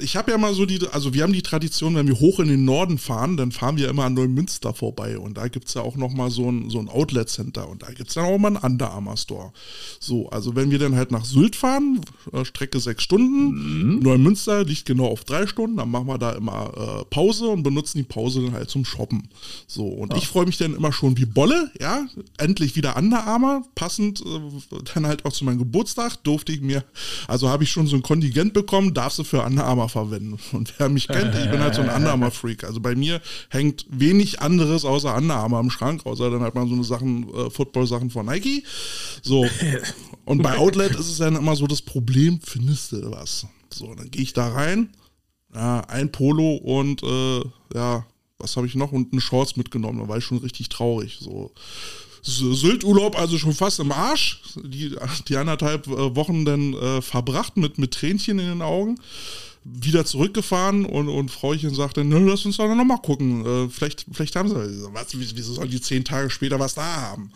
ich habe ja mal so die, also wir haben die Tradition, wenn wir hoch in den Norden fahren, dann fahren wir immer an Neumünster vorbei und da gibt es ja auch nochmal so ein, so ein Outlet-Center und da gibt es dann auch mal einen Under Armour Store. So, also wenn wir dann halt nach Sylt fahren, äh, Strecke sechs Stunden, mhm. Neumünster liegt genau auf drei Stunden, dann machen wir da immer äh, Pause und benutzen die Pause dann halt zum Shoppen. So, und ja. ich freue mich dann immer schon wie Bolle, ja, endlich wieder Under Armour, passend äh, dann halt auch zu meinem Geburtstag, durfte ich mir, also habe ich schon so ein Kontingent bekommen, darfst du für Under Armour verwenden. Und wer mich kennt, ich bin halt so ein Under Armour Freak. Also bei mir hängt wenig anderes außer Under Armour im Schrank, außer dann halt mal so eine Sachen, äh, Football-Sachen von Nike. So. Und bei Outlet ist es dann immer so das Problem, findest du was? So, dann gehe ich da rein, ja, ein Polo und äh, ja, was habe ich noch? Und eine Shorts mitgenommen. Da war ich schon richtig traurig. So. Sylt-Urlaub also schon fast im Arsch. Die, die anderthalb äh, Wochen dann äh, verbracht mit, mit Tränchen in den Augen wieder zurückgefahren und, und Frauchen sagte, na, lass uns doch nochmal gucken. Äh, vielleicht, vielleicht haben sie, was, wieso sollen die zehn Tage später was da haben?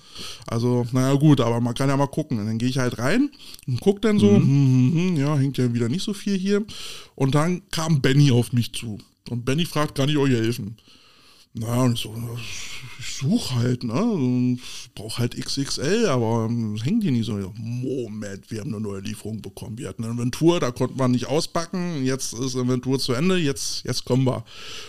Also, naja, gut, aber man kann ja mal gucken. Und dann gehe ich halt rein und guck dann so, mhm. hm, hm, hm, ja, hängt ja wieder nicht so viel hier. Und dann kam Benny auf mich zu. Und Benny fragt, kann ich euch helfen? Na, und so, ich suche halt, ne? Ich brauche halt XXL, aber das hängt hier nicht so. Moment, wir haben eine neue Lieferung bekommen. Wir hatten eine Inventur, da konnten wir nicht auspacken. Jetzt ist Inventur zu Ende, jetzt, jetzt kommen wir.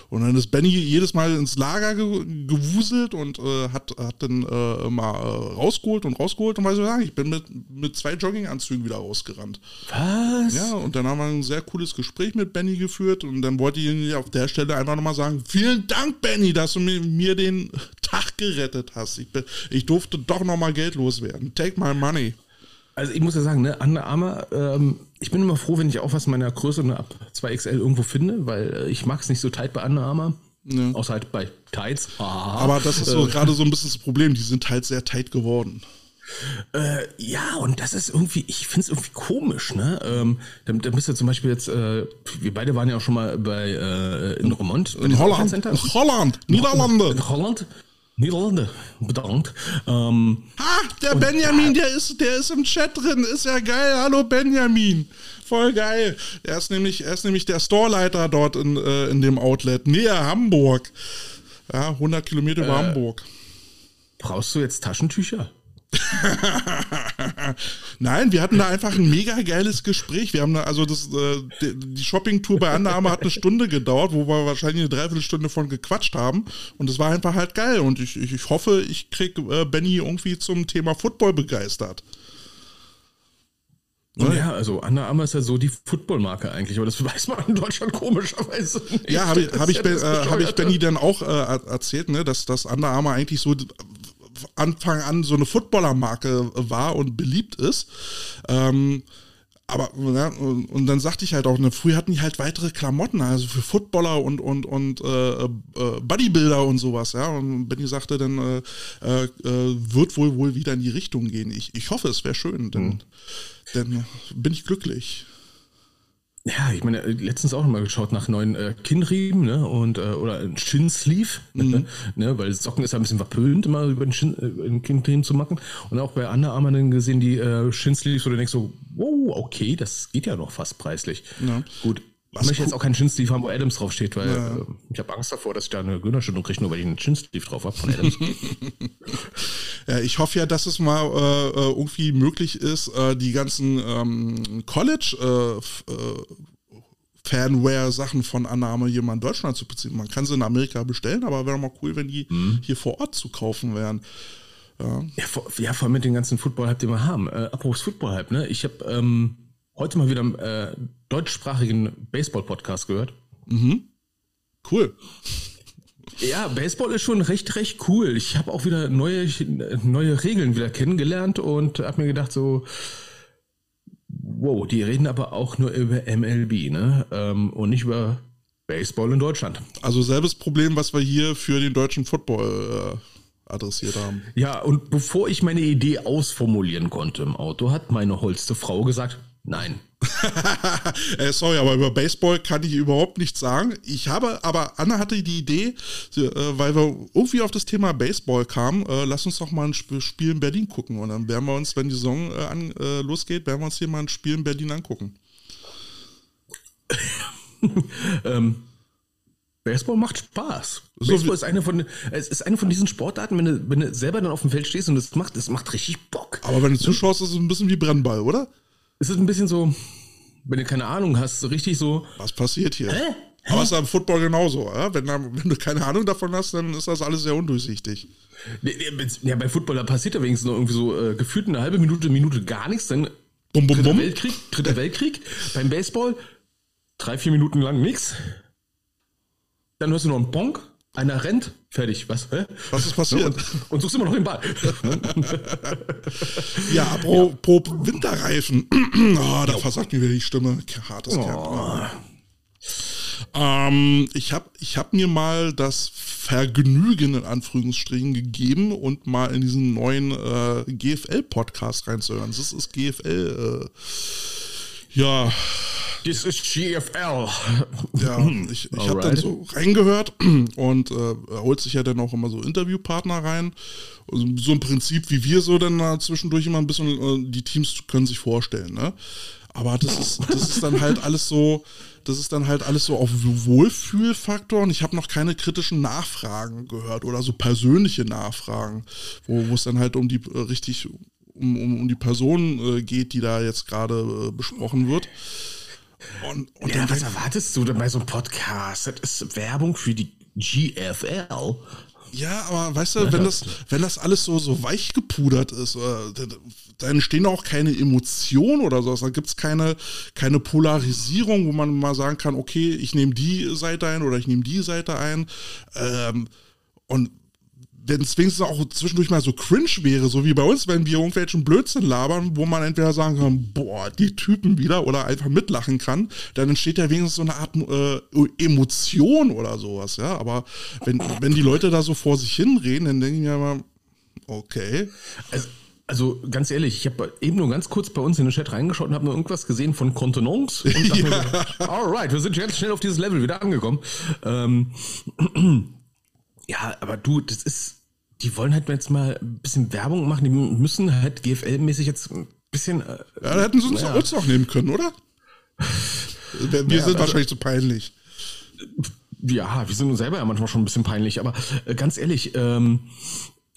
Und dann ist Benny jedes Mal ins Lager ge gewuselt und äh, hat, hat dann äh, mal äh, rausgeholt und rausgeholt. Und weiß ich sagen, ich bin mit, mit zwei Jogginganzügen wieder rausgerannt. Was? Ja, und dann haben wir ein sehr cooles Gespräch mit Benny geführt und dann wollte ich ihn auf der Stelle einfach nochmal sagen, vielen Dank, Benny, dass du mir den Tag gerettet hast. Ich, ich durfte doch nochmal Geld loswerden. Take my money. Also ich muss ja sagen, ne, Under Armour, ähm, ich bin immer froh, wenn ich auch was meiner Größe ne, ab 2XL irgendwo finde, weil äh, ich mag es nicht so tight bei Under Armour. Ja. Außer halt bei Tights. Ah, Aber das ist so äh, gerade so ein bisschen das Problem, die sind halt sehr tight geworden. Äh, ja, und das ist irgendwie, ich finde es irgendwie komisch, ne? Ähm, da, da bist du zum Beispiel jetzt, äh, wir beide waren ja auch schon mal bei äh, in Romont. In Holland. In Holland, Niederlande. In Holland. Niederlande, bedankt. Ähm, ha, der Benjamin, der ist, der ist im Chat drin, ist ja geil. Hallo Benjamin, voll geil. Er ist nämlich, er ist nämlich der Storeleiter dort in, äh, in dem Outlet, näher Hamburg. Ja, 100 Kilometer über äh, Hamburg. Brauchst du jetzt Taschentücher? Nein, wir hatten da einfach ein mega geiles Gespräch. Wir haben da, also das, äh, die Shopping-Tour bei Armour hat eine Stunde gedauert, wo wir wahrscheinlich eine Dreiviertelstunde von gequatscht haben. Und es war einfach halt geil. Und ich, ich, ich hoffe, ich krieg äh, Benny irgendwie zum Thema Football begeistert. Ne? Ja, also Under Armour ist ja so die Footballmarke eigentlich, aber das weiß man in Deutschland komischerweise nicht. Ja, habe ich, hab ich, äh, hab ich Benny dann auch äh, erzählt, ne, dass das Under Armour eigentlich so Anfang an so eine Footballermarke war und beliebt ist. Ähm, aber ja, und dann sagte ich halt auch, ne, früher hatten die halt weitere Klamotten, also für Footballer und und und äh, äh, Bodybuilder und sowas, ja. Und Benny sagte dann, äh, äh, wird wohl wohl wieder in die Richtung gehen. Ich, ich hoffe, es wäre schön, denn, mhm. denn bin ich glücklich. Ja, ich meine, letztens auch nochmal geschaut nach neuen äh, Kinnriemen, ne? Und, äh, oder ein Shin-Sleeve, mhm. ne? Weil Socken ist ja ein bisschen verpönt, immer über den, Shin, äh, den Kinnriemen zu machen. Und auch bei Under Armour dann gesehen, die äh, Shin-Sleeves, wo du denkst so, wow, okay, das geht ja noch fast preislich. Ja. Gut, was ich möchte jetzt auch keinen Shin-Sleeve haben, wo Adams draufsteht, weil ja. äh, ich habe Angst davor, dass ich da eine Gönnerstellung kriege, nur weil ich einen Shin-Sleeve drauf habe von Adams. ja, ich hoffe ja, dass es mal äh, äh irgendwie möglich ist, äh, die ganzen ähm, College äh, äh, Fanware-Sachen von Annahme hier mal in Deutschland zu beziehen. Man kann sie in Amerika bestellen, aber wäre mal cool, wenn die mhm. hier vor Ort zu kaufen wären. Ja, ja, vor, ja, vor allem mit dem ganzen Football-Hype, den wir haben. Äh, apropos Football-Hype, ne? Ich habe ähm, heute mal wieder einen äh, deutschsprachigen Baseball-Podcast gehört. Mhm. Cool. Ja, Baseball ist schon recht, recht cool. Ich habe auch wieder neue, neue Regeln wieder kennengelernt und habe mir gedacht, so, wow, die reden aber auch nur über MLB, ne? Ähm, und nicht über Baseball in Deutschland. Also selbes Problem, was wir hier für den deutschen Football äh, adressiert haben. Ja, und bevor ich meine Idee ausformulieren konnte im Auto, hat meine holste Frau gesagt, Nein. äh, sorry, aber über Baseball kann ich überhaupt nichts sagen. Ich habe, aber Anna hatte die Idee, äh, weil wir irgendwie auf das Thema Baseball kamen, äh, lass uns doch mal ein Spiel in Berlin gucken. Und dann werden wir uns, wenn die Saison an, losgeht, werden wir uns hier mal ein Spiel in Berlin angucken. ähm, Baseball macht Spaß. So Baseball ist eine von es ist eine von diesen Sportarten, wenn du, wenn du selber dann auf dem Feld stehst und es macht, es macht richtig Bock. Aber wenn du zuschaust, ist es ein bisschen wie Brennball, oder? Es ist ein bisschen so, wenn du keine Ahnung hast, so richtig so. Was passiert hier? Hä? Hä? Aber es ist am Football genauso. Ja? Wenn, wenn, du keine Ahnung davon hast, dann ist das alles sehr undurchsichtig. Ja, bei Football da passiert ja wenigstens noch irgendwie so äh, gefühlt eine halbe Minute, Minute gar nichts. Dann bum, bum, dritter bum. Weltkrieg, dritter Weltkrieg. Beim Baseball drei, vier Minuten lang nichts. Dann hörst du noch einen Bonk. Einer rennt, fertig. Was? Hä? Was ist passiert? Und, und suchst immer noch den Ball. ja, apropos ja. Winterreifen. oh, da versagt mir wieder die Stimme. Hartes oh. Kern. Ähm, ich habe ich hab mir mal das Vergnügen in Anführungsstrichen gegeben und mal in diesen neuen äh, GFL-Podcast reinzuhören. Das ist GFL, äh, ja, this is GFL. Ja, ich, ich habe dann so reingehört und äh, er holt sich ja dann auch immer so Interviewpartner rein. Also so im Prinzip wie wir so dann zwischendurch immer ein bisschen, äh, die Teams können sich vorstellen, ne? Aber das ist, das ist dann halt alles so, das ist dann halt alles so auf Wohlfühlfaktor und ich habe noch keine kritischen Nachfragen gehört oder so persönliche Nachfragen, wo wo es dann halt um die äh, richtig um, um, um die Person äh, geht, die da jetzt gerade äh, besprochen wird. Und, und ja, was erwartest du denn bei so einem Podcast? Das ist Werbung für die GFL. Ja, aber weißt du, wenn das, wenn das alles so, so weich gepudert ist, äh, da entstehen auch keine Emotionen oder so. Da gibt es keine, keine Polarisierung, wo man mal sagen kann, okay, ich nehme die Seite ein oder ich nehme die Seite ein. Ähm, und wenn es wenigstens auch zwischendurch mal so cringe wäre, so wie bei uns, wenn wir irgendwelchen Blödsinn labern, wo man entweder sagen kann, boah, die Typen wieder oder einfach mitlachen kann, dann entsteht ja wenigstens so eine Art äh, Emotion oder sowas, ja. Aber wenn, wenn die Leute da so vor sich hinreden, dann denke ich mir immer, okay. Also, also ganz ehrlich, ich habe eben nur ganz kurz bei uns in den Chat reingeschaut und habe nur irgendwas gesehen von Contenance und dachte ja. mir so, alright, wir sind jetzt schnell auf dieses Level wieder angekommen. Ähm, ja, aber du, das ist, die wollen halt jetzt mal ein bisschen Werbung machen, die müssen halt GFL-mäßig jetzt ein bisschen. Äh, ja, da hätten sie uns, ja. uns noch nehmen können, oder? Wir ja, sind wahrscheinlich zu peinlich. Ja, wir sind uns selber ja manchmal schon ein bisschen peinlich, aber äh, ganz ehrlich, ähm,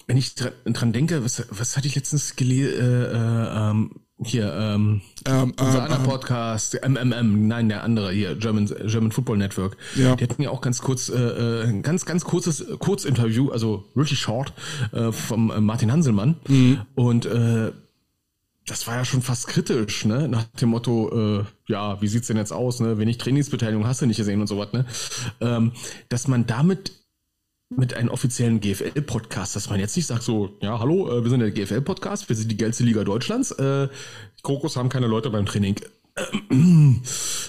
wenn ich dran, dran denke, was, was hatte ich letztens gelesen, äh, äh, ähm, hier, ähm, um, unser um, anderer Podcast, MMM, nein, der andere hier, German, German Football Network. Ja. Die hatten ja auch ganz kurz, äh, äh ein ganz, ganz kurzes Kurzinterview, also really short, äh, vom äh, Martin Hanselmann. Mhm. Und äh, das war ja schon fast kritisch, ne? Nach dem Motto, äh, ja, wie sieht's denn jetzt aus, ne? Wenig Trainingsbeteiligung hast du nicht gesehen und so was, ne? Ähm, dass man damit mit einem offiziellen GFL-Podcast, dass man jetzt nicht sagt so, ja, hallo, äh, wir sind der GFL-Podcast, wir sind die geilste Liga Deutschlands, äh, Krokos haben keine Leute beim Training.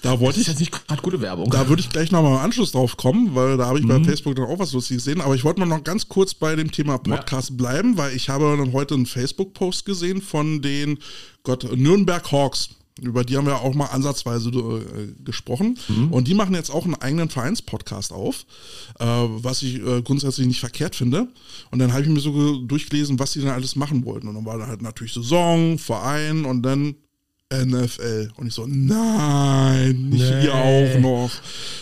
Da wollte ich jetzt nicht gerade gute Werbung. Da würde ich gleich nochmal im Anschluss drauf kommen, weil da habe ich mhm. bei Facebook dann auch was Lustiges gesehen. Aber ich wollte mal noch ganz kurz bei dem Thema Podcast ja. bleiben, weil ich habe dann heute einen Facebook-Post gesehen von den Gott Nürnberg Hawks über die haben wir auch mal ansatzweise äh, gesprochen. Mhm. Und die machen jetzt auch einen eigenen Vereinspodcast auf, äh, was ich äh, grundsätzlich nicht verkehrt finde. Und dann habe ich mir so durchgelesen, was sie dann alles machen wollten. Und dann war da halt natürlich Saison, Verein und dann NFL. Und ich so, nein, nicht nee. ihr auch noch.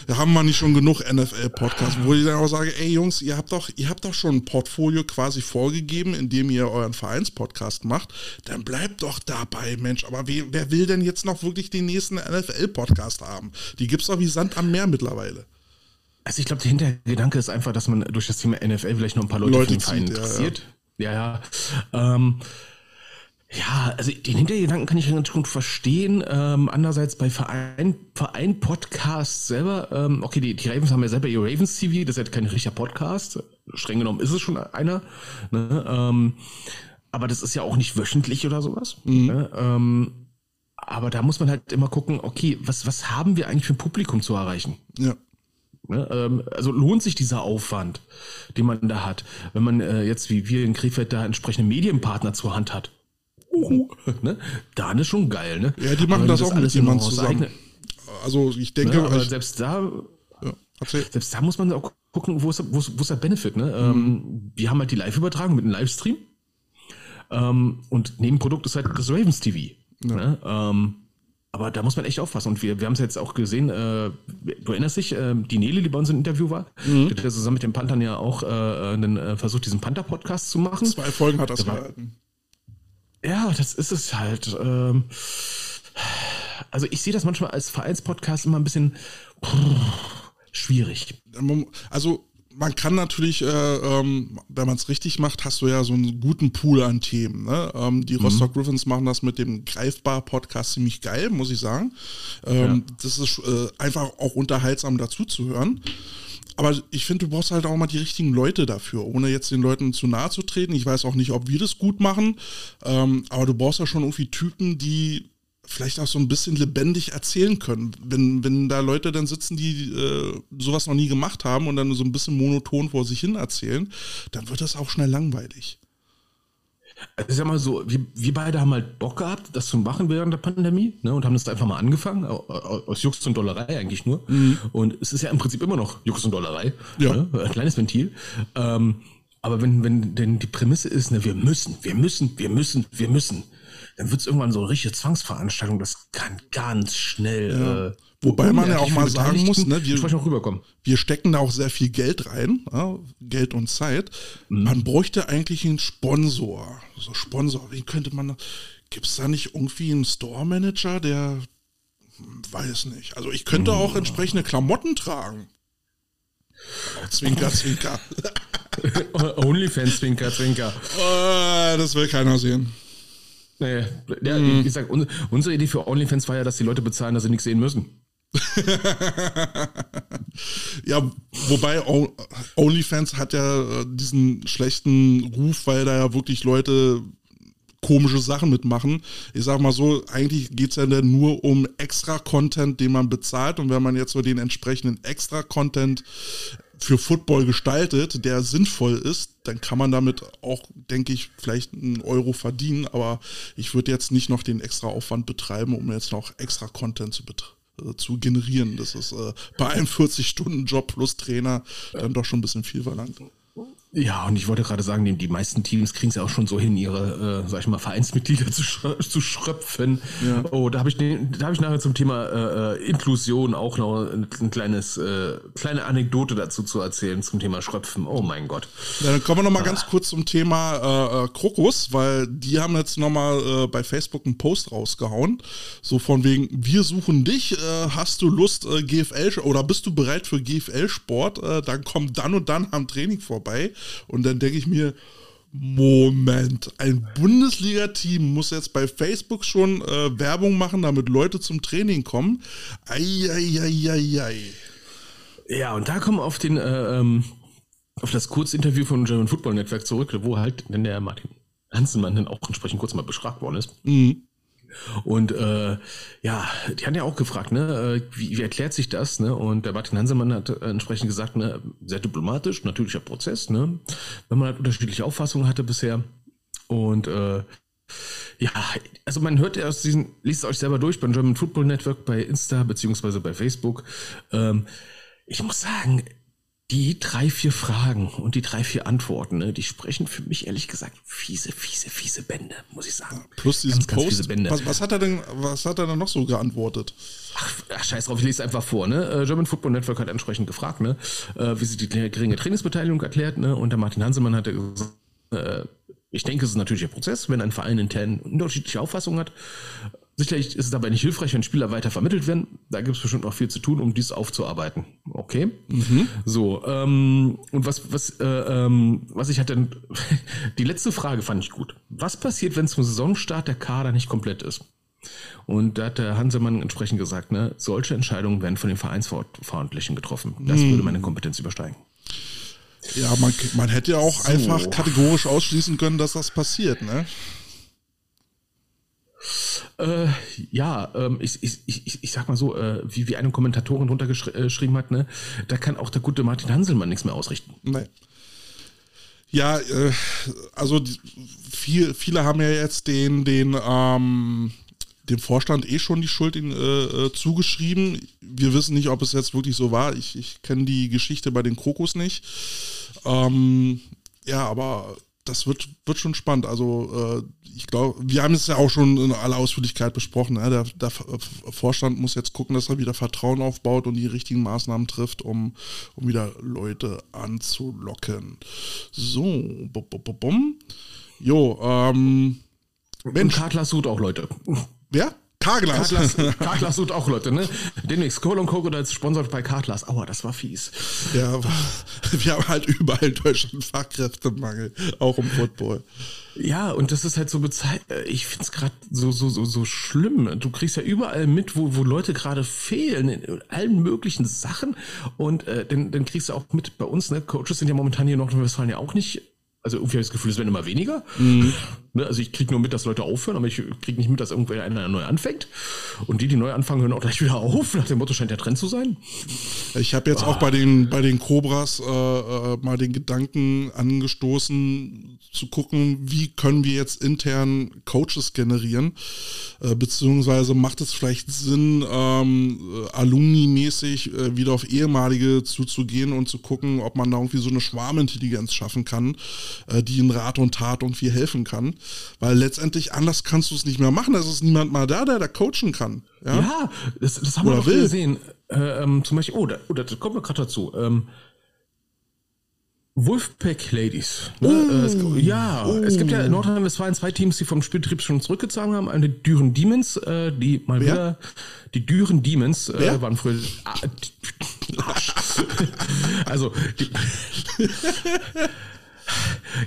Da haben wir nicht schon genug NFL-Podcasts, wo ich dann auch sage, ey Jungs, ihr habt doch, ihr habt doch schon ein Portfolio quasi vorgegeben, indem ihr euren Vereinspodcast macht. Dann bleibt doch dabei, Mensch. Aber wer, wer will denn jetzt noch wirklich den nächsten NFL-Podcast haben? Die gibt's doch wie Sand am Meer mittlerweile. Also ich glaube, der Hintergedanke ist einfach, dass man durch das Thema NFL vielleicht noch ein paar Leute, Leute Verein interessiert. Ja, ja. ja. Ähm, ja, also den Hintergedanken kann ich ganz gut verstehen. Ähm, andererseits bei Verein, Verein Podcast selber, ähm, okay, die, die Ravens haben ja selber ihr Ravens TV, das ist ja kein richtiger Podcast. Streng genommen ist es schon einer. Ne? Ähm, aber das ist ja auch nicht wöchentlich oder sowas. Mhm. Ne? Ähm, aber da muss man halt immer gucken, okay, was, was haben wir eigentlich für ein Publikum zu erreichen? Ja. Ne, ähm, also lohnt sich dieser Aufwand, den man da hat, wenn man äh, jetzt wie wir in Krefeld da entsprechende Medienpartner zur Hand hat. Uhu. Ne? Dan ist schon geil, ne? Ja, die machen das, das auch mit jemandem zusammen. Also ich denke. Ne, aber ich, selbst da. Ja, selbst da muss man auch gucken, wo ist, wo ist, wo ist der Benefit, ne? Ähm, mhm. Ähm, wir haben halt die Live-Übertragung mit einem Livestream. Ähm, und Nebenprodukt ist halt das Ravens TV. Ja. Ne? Ähm, aber da muss man echt aufpassen. Und wir, wir haben es jetzt auch gesehen, äh, du erinnerst dich, äh, die Nele, die bei uns im Interview war, mhm. die hat ja zusammen mit den Panthern ja auch äh, einen, äh, versucht, diesen Panther-Podcast zu machen. Zwei Folgen hat das gehalten. Ja, das ist es halt. Ähm, also ich sehe das manchmal als Vereinspodcast immer ein bisschen schwierig. Also man kann natürlich, äh, ähm, wenn man es richtig macht, hast du ja so einen guten Pool an Themen. Ne? Ähm, die mhm. Rostock Griffins machen das mit dem Greifbar-Podcast ziemlich geil, muss ich sagen. Ähm, ja. Das ist äh, einfach auch unterhaltsam dazu zu hören aber ich finde, du brauchst halt auch mal die richtigen Leute dafür, ohne jetzt den Leuten zu nahe zu treten. Ich weiß auch nicht, ob wir das gut machen, ähm, aber du brauchst ja schon irgendwie Typen, die vielleicht auch so ein bisschen lebendig erzählen können. Wenn, wenn da Leute dann sitzen, die äh, sowas noch nie gemacht haben und dann so ein bisschen monoton vor sich hin erzählen, dann wird das auch schnell langweilig. Also ich sag mal so, wir, wir beide haben halt Bock gehabt, das zu machen während der Pandemie, ne, und haben das einfach mal angefangen, aus Jux und Dollerei eigentlich nur. Mhm. Und es ist ja im Prinzip immer noch Jux und Dollerei, ja. ne, ein kleines Ventil. Ähm, aber wenn, wenn denn die Prämisse ist, ne, wir müssen, wir müssen, wir müssen, wir müssen, dann wird es irgendwann so eine richtige Zwangsveranstaltung. Das kann ganz schnell. Ja. Äh, Wobei man ja auch mal sagen muss, ne, wir, rüberkommen. wir stecken da auch sehr viel Geld rein, ja, Geld und Zeit. Mhm. Man bräuchte eigentlich einen Sponsor. So Sponsor, wie könnte man, gibt es da nicht irgendwie einen Store-Manager, der, weiß nicht. Also ich könnte mhm. auch entsprechende Klamotten tragen. Oh, zwinker, zwinker. Onlyfans, zwinker, zwinker. Oh, das will keiner sehen. Nee, ja, mhm. ich sag, unsere Idee für OnlyFans war ja, dass die Leute bezahlen, dass sie nichts sehen müssen. ja, wobei OnlyFans hat ja äh, diesen schlechten Ruf, weil da ja wirklich Leute komische Sachen mitmachen. Ich sag mal so, eigentlich geht es ja nur um extra Content, den man bezahlt. Und wenn man jetzt so den entsprechenden extra Content für Football gestaltet, der sinnvoll ist, dann kann man damit auch, denke ich, vielleicht einen Euro verdienen. Aber ich würde jetzt nicht noch den extra Aufwand betreiben, um jetzt noch extra Content zu äh, zu generieren. Das ist äh, bei einem 40-Stunden-Job plus Trainer dann doch schon ein bisschen viel verlangt. Ja, und ich wollte gerade sagen, die, meisten Teams kriegen es ja auch schon so hin, ihre, äh, sag ich mal, Vereinsmitglieder zu, sch zu schröpfen. Ja. Oh, da habe ich, da hab ich nachher zum Thema äh, äh, Inklusion auch noch ein, ein kleines, äh, kleine Anekdote dazu zu erzählen zum Thema Schröpfen. Oh mein Gott. Ja, dann kommen wir noch mal ah. ganz kurz zum Thema äh, äh, Krokus, weil die haben jetzt noch mal äh, bei Facebook einen Post rausgehauen, so von wegen, wir suchen dich, äh, hast du Lust, äh, GFL oder bist du bereit für GFL-Sport? Äh, dann komm dann und dann am Training vorbei. Und dann denke ich mir, Moment, ein Bundesliga-Team muss jetzt bei Facebook schon äh, Werbung machen, damit Leute zum Training kommen. Eieieiei. Ja, und da kommen wir auf den äh, ähm, auf das Kurzinterview von German Football Network zurück, wo halt denn der Martin Hansenmann dann auch entsprechend kurz mal beschragt worden ist. Mhm. Und äh, ja, die haben ja auch gefragt, ne, äh, wie, wie erklärt sich das? Ne? Und der Martin Hansemann hat äh, entsprechend gesagt, ne, sehr diplomatisch, natürlicher Prozess, ne? Wenn man halt unterschiedliche Auffassungen hatte bisher. Und äh, ja, also man hört ja aus diesen, liest es euch selber durch beim German Football Network, bei Insta beziehungsweise bei Facebook. Ähm, ich muss sagen, die drei, vier Fragen und die drei, vier Antworten, ne, die sprechen für mich ehrlich gesagt fiese, fiese, fiese Bände, muss ich sagen. Plus diesen ganz, Post. Ganz was, was, hat er denn, was hat er denn noch so geantwortet? Ach, ach scheiß drauf, ich lese einfach vor, ne? Äh, German Football Network hat entsprechend gefragt, ne, äh, wie sie die geringe Trainingsbeteiligung erklärt, ne? Und der Martin Hansemann hat gesagt, äh, ich denke, es ist ein natürlicher Prozess, wenn ein Verein intern unterschiedliche Auffassungen hat. Sicherlich ist es dabei nicht hilfreich, wenn Spieler weiter vermittelt werden. Da gibt es bestimmt noch viel zu tun, um dies aufzuarbeiten. Okay. Mhm. So, ähm, und was, was, äh, ähm, was ich hatte, die letzte Frage fand ich gut. Was passiert, wenn zum Saisonstart der Kader nicht komplett ist? Und da hat der Hansemann entsprechend gesagt, ne, solche Entscheidungen werden von den Vereinsverantwortlichen getroffen. Das mhm. würde meine Kompetenz übersteigen. Ja, man, man hätte ja auch so. einfach kategorisch ausschließen können, dass das passiert, ne? Äh, ja, ähm, ich, ich, ich, ich sag mal so, äh, wie, wie eine Kommentatorin drunter geschrieben hat, ne, da kann auch der gute Martin Hanselmann nichts mehr ausrichten. Nee. Ja, äh, also viel, viele haben ja jetzt den, den, ähm, dem Vorstand eh schon die Schuld in, äh, äh, zugeschrieben. Wir wissen nicht, ob es jetzt wirklich so war. Ich, ich kenne die Geschichte bei den Krokus nicht. Ähm, ja, aber das wird, wird schon spannend. Also äh, ich glaube, wir haben es ja auch schon in aller Ausführlichkeit besprochen. Ne? Der, der, Vorstand muss jetzt gucken, dass er wieder Vertrauen aufbaut und die richtigen Maßnahmen trifft, um, um wieder Leute anzulocken. So, bum, bum, bum. Jo, ähm. Mensch. Und Kartler sucht auch Leute. Wer? Carglass, Carglass und auch Leute, ne? Demnächst Cola und Crocodiles sponsert bei Carglass. Aua, das war fies. Ja, wir haben halt überall in Deutschland Fachkräftemangel, auch im Football. Ja, und das ist halt so bezeichnet, äh, ich find's es gerade so, so, so, so schlimm. Du kriegst ja überall mit, wo, wo Leute gerade fehlen, in allen möglichen Sachen. Und äh, dann, dann kriegst du auch mit bei uns, ne? Coaches sind ja momentan hier in Nordrhein-Westfalen ja auch nicht, also irgendwie habe ich das Gefühl, es werden immer weniger. Mhm. Ne? Also ich kriege nur mit, dass Leute aufhören, aber ich kriege nicht mit, dass irgendwer einer neu anfängt. Und die, die neu anfangen, hören auch gleich wieder auf. Nach dem Motto scheint der Trend zu sein. Ich habe jetzt oh. auch bei den, bei den Cobras äh, äh, mal den Gedanken angestoßen, zu gucken, wie können wir jetzt intern Coaches generieren. Äh, beziehungsweise macht es vielleicht Sinn, ähm, alumni-mäßig äh, wieder auf ehemalige zuzugehen und zu gucken, ob man da irgendwie so eine Schwarmintelligenz schaffen kann, äh, die in Rat und Tat irgendwie helfen kann. Weil letztendlich anders kannst du es nicht mehr machen. Es ist niemand mal da, der da coachen kann. Ja, ja das, das haben Oder wir will. gesehen. Äh, ähm, zum Beispiel, oh, da, oh, das kommt mir gerade dazu. Ähm, Wolfpack Ladies. Ne? Oh, es, ja, oh. es gibt ja in Nordrhein-Westfalen zwei Teams, die vom Spielbetrieb schon zurückgezogen haben. Eine Düren Demons, äh, die mal Wer? wieder, die Düren Demons äh, waren früher. Ah, also, die,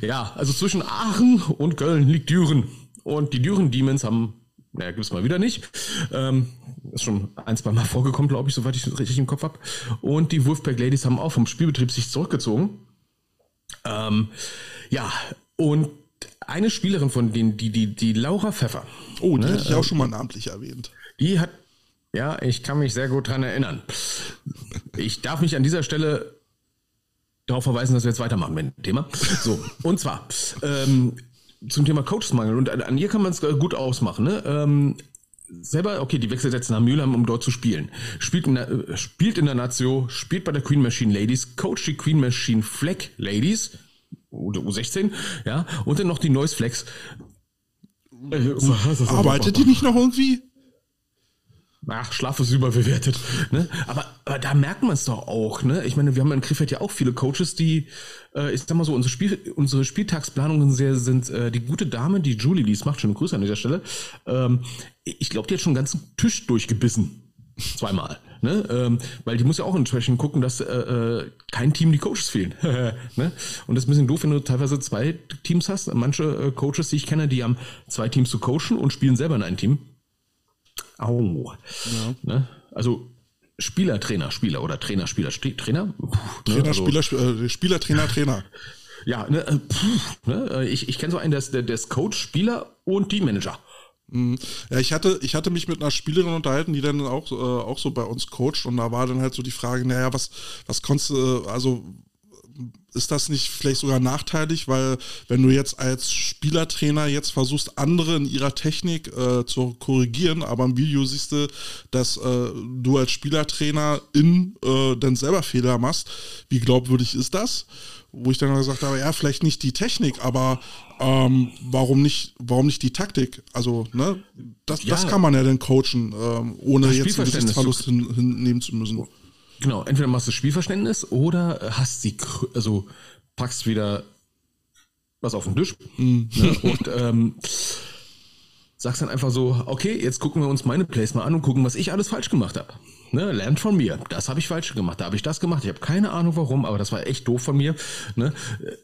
ja, also zwischen Aachen und Köln liegt Düren. Und die Düren Demons haben, naja, gibt es mal wieder nicht. Ähm, ist schon ein, zwei Mal vorgekommen, glaube ich, soweit ich es richtig im Kopf habe. Und die Wolfpack Ladies haben auch vom Spielbetrieb sich zurückgezogen. Ähm, ja, und eine Spielerin von denen, die, die, die Laura Pfeffer. Oh, die ne, hatte ich auch schon mal namentlich erwähnt. Die hat, ja, ich kann mich sehr gut dran erinnern. Ich darf mich an dieser Stelle darauf verweisen, dass wir jetzt weitermachen mit dem Thema. So, und zwar ähm, zum Thema Coachsmangel. Und an, an ihr kann man es gut ausmachen. Ne? Ähm, selber, okay, die wechselt jetzt nach Mülheim, um dort zu spielen. Spielt in, der, äh, spielt in der Nazio, spielt bei der Queen Machine Ladies, coacht die Queen Machine Flag Ladies, oder U16, ja, und dann noch die Noise Flex. Arbeitet die nicht noch irgendwie? Ach, Schlaf ist überbewertet. Ne? Aber, aber da merkt man es doch auch. Ne? Ich meine, wir haben in Krefeld ja auch viele Coaches, die, äh, ich sag mal so, unsere, Spiel, unsere Spieltagsplanungen sehr, sind äh, die gute Dame, die Julie, die es macht, schöne Grüße an dieser Stelle. Ähm, ich glaube, die hat schon einen ganzen Tisch durchgebissen. Zweimal. Ne? Ähm, weil die muss ja auch entsprechend gucken, dass äh, äh kein Team die Coaches fehlen. ne? Und das ist ein bisschen doof, wenn du teilweise zwei Teams hast. Manche äh, Coaches, die ich kenne, die haben zwei Teams zu coachen und spielen selber in einem Team. Au. Ja. Ne? Also Spieler, Trainer, Spieler oder Trainer, Spieler, Trainer? Puh, ne? Trainer, also, Spieler, äh, Spieler, Trainer, Trainer. Ja, ne, äh, puh, ne? Äh, ich, ich kenne so einen, der ist, der, der ist Coach, Spieler und Teammanager. Mhm. Ja, ich hatte, ich hatte mich mit einer Spielerin unterhalten, die dann auch, äh, auch so bei uns coacht und da war dann halt so die Frage, naja, was, was konntest du, also ist das nicht vielleicht sogar nachteilig, weil wenn du jetzt als Spielertrainer jetzt versuchst, andere in ihrer Technik äh, zu korrigieren, aber im Video siehst du, dass äh, du als Spielertrainer in äh, dann selber Fehler machst, wie glaubwürdig ist das? Wo ich dann gesagt habe, ja, vielleicht nicht die Technik, aber ähm, warum nicht, warum nicht die Taktik? Also, ne, das, ja. das kann man ja dann coachen, ähm, ohne jetzt einen Gesichtsverlust hin, hinnehmen zu müssen. Genau, entweder machst du Spielverständnis oder hast sie, also packst wieder was auf den Tisch mhm. ne, und ähm, sagst dann einfach so, okay, jetzt gucken wir uns meine Plays mal an und gucken, was ich alles falsch gemacht habe. Ne, lernt von mir. Das habe ich falsch gemacht. Da habe ich das gemacht. Ich habe keine Ahnung warum, aber das war echt doof von mir. Ne,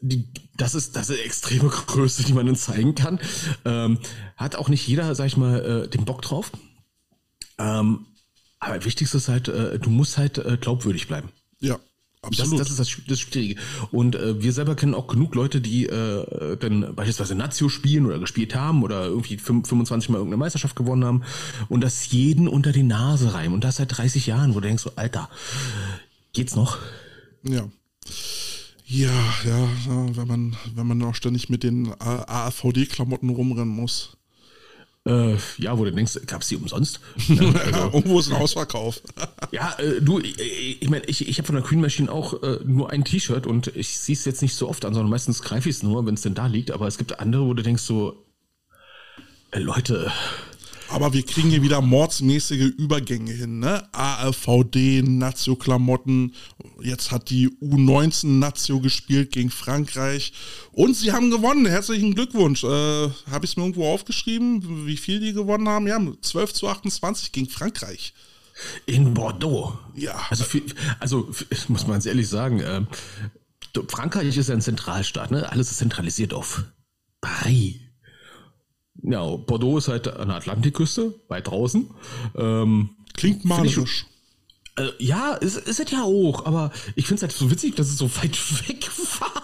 die, das ist das ist extreme Größe, die man dann zeigen kann. Ähm, hat auch nicht jeder, sag ich mal, äh, den Bock drauf. Ähm, aber wichtigste ist halt, äh, du musst halt äh, glaubwürdig bleiben. Ja. Absolut. Das, das ist das, das Schwierige. Und äh, wir selber kennen auch genug Leute, die äh, dann beispielsweise Nazio spielen oder gespielt haben oder irgendwie 25 Mal irgendeine Meisterschaft gewonnen haben und das jeden unter die Nase reimen. Und das seit 30 Jahren, wo du denkst, so, Alter, geht's noch? Ja. Ja, ja, wenn man, wenn man auch ständig mit den AVD-Klamotten rumrennen muss. Äh, ja, wo du denkst, gab es die umsonst? Ja, also, Irgendwo ist ein Ausverkauf. ja, äh, du, ich, ich meine, ich, ich habe von der Queen Machine auch äh, nur ein T-Shirt und ich sehe es jetzt nicht so oft an, sondern meistens greife ich es nur, wenn es denn da liegt. Aber es gibt andere, wo du denkst so, äh, Leute, aber wir kriegen hier wieder mordsmäßige Übergänge hin, ne? AFVD, Nazio-Klamotten. Jetzt hat die U19 Nazio gespielt gegen Frankreich. Und sie haben gewonnen. Herzlichen Glückwunsch. Äh, Habe ich es mir irgendwo aufgeschrieben, wie viel die gewonnen haben? Ja, 12 zu 28 gegen Frankreich. In Bordeaux. Ja. Also, für, also muss man es ehrlich sagen, äh, Frankreich ist ja ein Zentralstaat, ne? Alles ist zentralisiert auf Paris. Ja, Bordeaux ist halt an der Atlantikküste, weit draußen. Ähm, Klingt malerisch. Äh, ja, ist, ist es ja auch, aber ich finde es halt so witzig, dass es so weit weg war.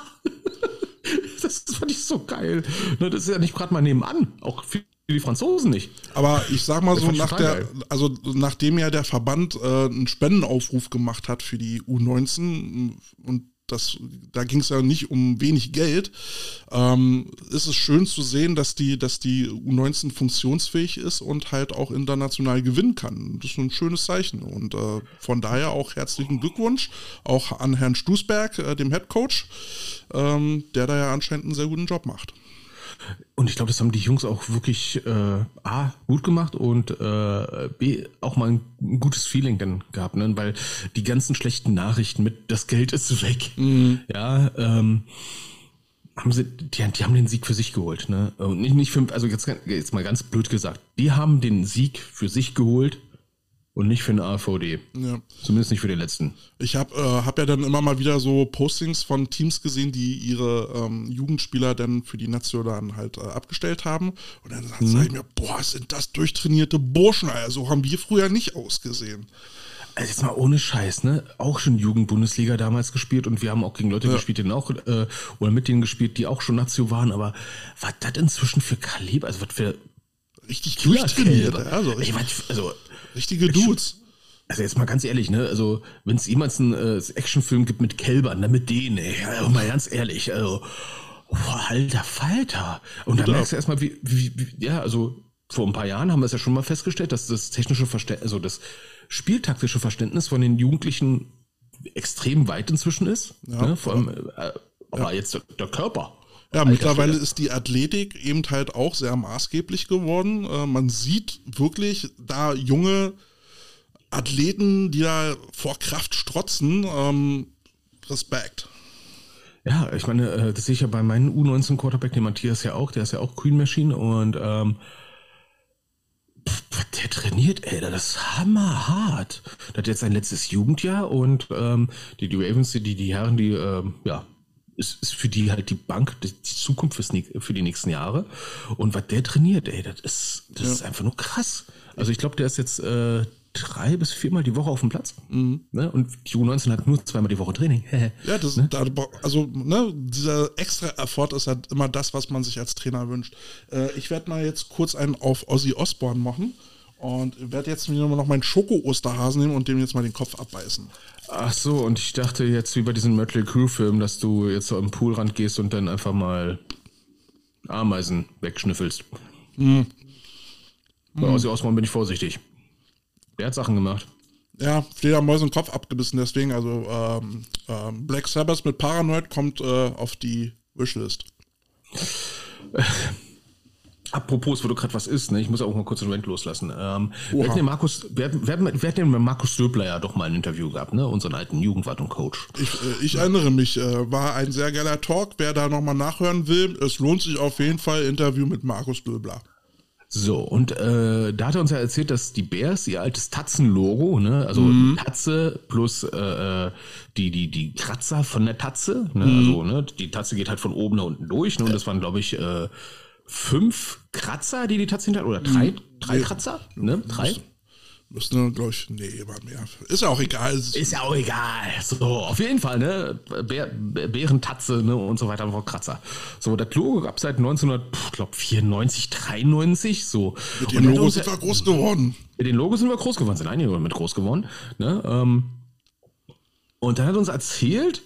das fand ich so geil. Ne, das ist ja nicht gerade mal nebenan. Auch für die Franzosen nicht. Aber ich sag mal so, nach der, also nachdem ja der Verband äh, einen Spendenaufruf gemacht hat für die U19 und das, da ging es ja nicht um wenig Geld, ähm, ist es schön zu sehen, dass die, dass die U19 funktionsfähig ist und halt auch international gewinnen kann. Das ist ein schönes Zeichen. Und äh, von daher auch herzlichen Glückwunsch auch an Herrn Stusberg, äh, dem Head Coach, ähm, der da ja anscheinend einen sehr guten Job macht. Und ich glaube, das haben die Jungs auch wirklich äh, A, gut gemacht und äh, B, auch mal ein, gutes Feeling dann gehabt, ne? weil die ganzen schlechten Nachrichten mit das Geld ist weg, mhm. ja, ähm, haben sie, die, die haben den Sieg für sich geholt, ne? Und nicht, nicht für, also jetzt, jetzt mal ganz blöd gesagt, die haben den Sieg für sich geholt und nicht für eine AVD. Ja. Zumindest nicht für den letzten. Ich habe äh, hab ja dann immer mal wieder so Postings von Teams gesehen, die ihre ähm, Jugendspieler dann für die Nation dann halt äh, abgestellt haben. Und dann mhm. sage ich mir, boah, sind das durchtrainierte Burschen, also haben wir früher nicht ausgesehen. Also jetzt mal ohne Scheiß, ne? Auch schon Jugendbundesliga damals gespielt und wir haben auch gegen Leute ja. gespielt, die auch, äh, oder mit denen gespielt, die auch schon Nazio waren, aber was das inzwischen für Kaliber, also was für richtig durchtrainiert, also, ich, also Richtige Dudes. Also jetzt mal ganz ehrlich, ne? Also wenn es jemals einen äh, Actionfilm gibt mit Kälbern, dann mit denen, ey. Also mal ganz ehrlich, also boah, alter Falter. Und dann merkst du erstmal, wie, wie, wie, ja, also vor ein paar Jahren haben wir es ja schon mal festgestellt, dass das technische Verständnis, also das spieltaktische Verständnis von den Jugendlichen extrem weit inzwischen ist. Ja, ne? Vor allem, äh, aber ja. jetzt der, der Körper. Ja, mittlerweile ist die Athletik eben halt auch sehr maßgeblich geworden. Äh, man sieht wirklich da junge Athleten, die da vor Kraft strotzen. Ähm, Respekt. Ja, ich meine, äh, das sehe ich ja bei meinem U19 Quarterback, den Matthias ja auch, der ist ja auch Queen Machine und ähm, der trainiert, ey, das ist hammerhart. Der hat jetzt sein letztes Jugendjahr und ähm, die, die Ravens, die, die Herren, die, ähm, ja, ist, ist für die halt die Bank, die Zukunft fürs, für die nächsten Jahre. Und was der trainiert, ey, das ist, das ja. ist einfach nur krass. Also ich glaube, der ist jetzt äh, drei bis viermal die Woche auf dem Platz. Mhm. Ne? Und die U19 hat nur zweimal die Woche Training. ja, das, ne? da, also ne, dieser extra Effort ist halt immer das, was man sich als Trainer wünscht. Äh, ich werde mal jetzt kurz einen auf Ozzy Osbourne machen. Und werde jetzt wieder noch meinen Schoko-Osterhasen nehmen und dem jetzt mal den Kopf abbeißen. Ach so, und ich dachte jetzt wie bei diesem Mötley Crew-Film, dass du jetzt so am Poolrand gehst und dann einfach mal Ameisen wegschnüffelst. Mhm. Bei hm. Ozzy Osbourne bin ich vorsichtig. Der hat Sachen gemacht. Ja, Fledermäuse den Kopf abgebissen, deswegen, also ähm, ähm, Black Sabbath mit Paranoid kommt äh, auf die Wishlist. Apropos, wo du gerade was isst, ne? ich muss auch mal kurz einen Rent loslassen. Ähm, wir, hatten den Markus, wir, hatten, wir, hatten, wir hatten den Markus Döbler ja doch mal ein Interview gehabt, ne? unseren alten Jugendwart und Coach. Ich, äh, ich erinnere mich, äh, war ein sehr geiler Talk. Wer da nochmal nachhören will, es lohnt sich auf jeden Fall, Interview mit Markus Döbler. So, und äh, da hat er uns ja erzählt, dass die Bears ihr altes Tatzen-Logo, ne, also mhm. Tatze plus äh, äh, die, die, die Kratzer von der Tatze, ne, mhm. also ne, die Tatze geht halt von oben nach unten durch, ne, und das waren, glaube ich, äh, fünf Kratzer, die die Tatze hinter oder drei, mhm. drei nee. Kratzer, ne? Drei? Müssen, glaube ich, nee, war mehr. Ist ja auch egal. Ist ja auch egal. So, auf jeden Fall, ne? Bär, Bärentatze, ne? Und so weiter, einfach Kratzer. So, das Logo gab es seit 1994, 93, so. Mit dem Logo sind wir groß geworden. Mit den Logos sind wir groß geworden, sind einige mit groß geworden, ne? Ähm, und dann hat uns erzählt,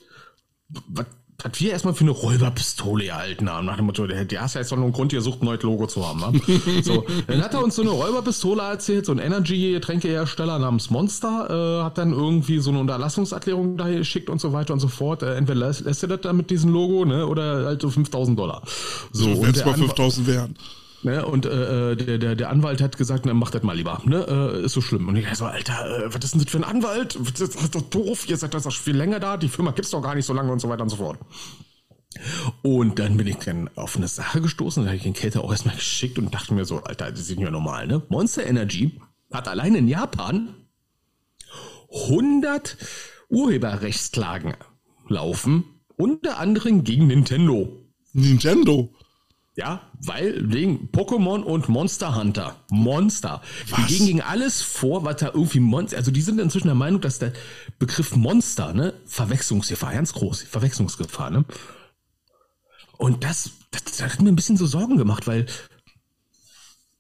was was wir erstmal für eine Räuberpistole erhalten haben, nach dem Motto, der, der hast ja jetzt noch einen Grund, hier sucht ein neues Logo zu haben. Ne? so, dann hat er uns so eine Räuberpistole erzählt, so ein Energy-Getränkehersteller namens Monster, äh, hat dann irgendwie so eine Unterlassungserklärung da geschickt und so weiter und so fort. Äh, entweder lässt, lässt er das dann mit diesem Logo, ne, oder halt so 5000 Dollar. So, so wenn es mal 5000 wären. Ne, und äh, äh, der, der, der Anwalt hat gesagt, na, mach das mal lieber. Ne? Äh, ist so schlimm. Und ich so, Alter, äh, was ist denn das für ein Anwalt? Das ist doch doof. Ihr seid das doch viel länger da. Die Firma gibt's doch gar nicht so lange und so weiter und so fort. Und dann bin ich dann auf eine Sache gestoßen. Da habe ich den Kälte auch erstmal geschickt und dachte mir so, Alter, das ist ja normal, ne? Monster Energy hat allein in Japan 100 Urheberrechtsklagen laufen. Unter anderem gegen Nintendo. Nintendo? Ja, weil wegen Pokémon und Monster Hunter. Monster. Was? Die gehen gegen alles vor, was da irgendwie Monster. Also die sind inzwischen der Meinung, dass der Begriff Monster, ne, Verwechslungsgefahr, ganz groß, Verwechslungsgefahr, ne? Und das, das, das hat mir ein bisschen so Sorgen gemacht, weil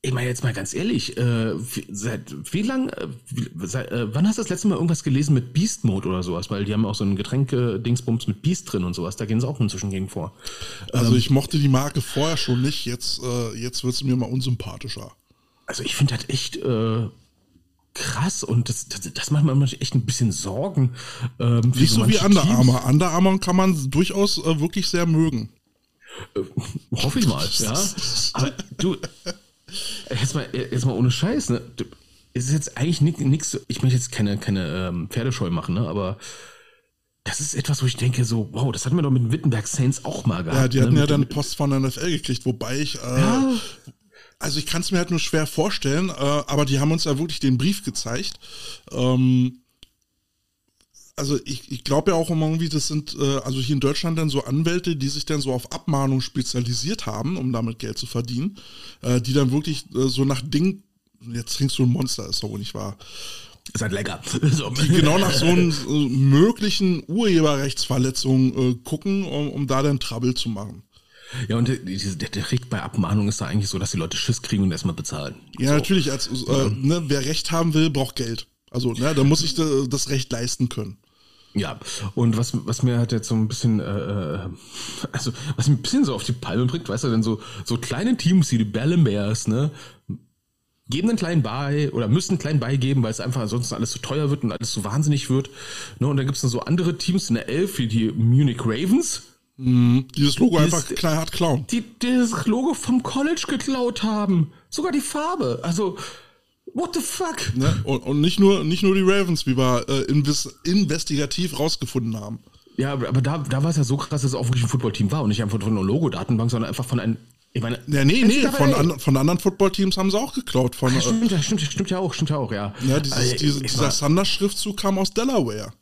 ich meine jetzt mal ganz ehrlich, äh, seit wie lang, äh, seit, äh, wann hast du das letzte Mal irgendwas gelesen mit Beast Mode oder sowas? Weil die haben auch so ein Getränke-Dingsbums mit Beast drin und sowas, da gehen sie auch inzwischen gegen vor. Also ähm, ich mochte die Marke vorher schon nicht, jetzt, äh, jetzt wird sie mir mal unsympathischer. Also ich finde das echt äh, krass und das, das, das macht mir echt ein bisschen Sorgen. Ähm, nicht so, so wie Under Armour. Under Armour kann man durchaus äh, wirklich sehr mögen. Hoffe ich mal, ja. Aber du, Jetzt mal, jetzt mal ohne Scheiß, ne? Es ist jetzt eigentlich nichts, ich möchte jetzt keine, keine ähm, Pferdescheu machen, ne? Aber das ist etwas, wo ich denke, so, wow, das hatten wir doch mit den Wittenberg Saints auch mal gehabt. Ja, die hatten ne? ja dann Post von der NFL gekriegt, wobei ich, äh, ja. also ich kann es mir halt nur schwer vorstellen, äh, aber die haben uns ja wirklich den Brief gezeigt. Ähm, also ich, ich glaube ja auch immer irgendwie, das sind äh, also hier in Deutschland dann so Anwälte, die sich dann so auf Abmahnung spezialisiert haben, um damit Geld zu verdienen, äh, die dann wirklich äh, so nach Ding, jetzt trinkst du ein Monster, ist doch wohl nicht wahr. Ist halt lecker. So. Die genau nach so einen äh, möglichen Urheberrechtsverletzungen äh, gucken, um, um da dann Trouble zu machen. Ja, und der, der, der Trick bei Abmahnung ist da eigentlich so, dass die Leute Schiss kriegen und erstmal bezahlen. Ja, so. natürlich. Als, äh, ne, wer Recht haben will, braucht Geld. Also, ne, da muss ich das Recht leisten können. Ja, und was, was mir halt jetzt so ein bisschen, äh, äh, also was mir ein bisschen so auf die Palme bringt, weißt du, denn so, so kleine Teams wie die Bellem Bears, ne, geben einen kleinen bei oder müssen einen kleinen beigeben, weil es einfach ansonsten alles zu so teuer wird und alles zu so wahnsinnig wird. Ne, und dann gibt es dann so andere Teams in der Elf, wie die Munich Ravens. Mhm, dieses Logo die einfach knallhart klauen. Die, die das Logo vom College geklaut haben. Sogar die Farbe. Also, What the fuck? Ne? Und, und, nicht, nur, nicht nur die Ravens, wie wir äh, inves investigativ rausgefunden haben. Ja, aber da, da war es ja so krass, dass es auch wirklich ein Footballteam war und nicht einfach von einer Logo-Datenbank, sondern einfach von einem. Ich meine, ja, nee, nee, von, an, von anderen Footballteams haben sie auch geklaut. Von, Ach, stimmt, äh, stimmt, stimmt ja auch, stimmt ja auch, ja. Ja, dieses, also, diese, dieser Thunder-Schriftzug kam aus Delaware.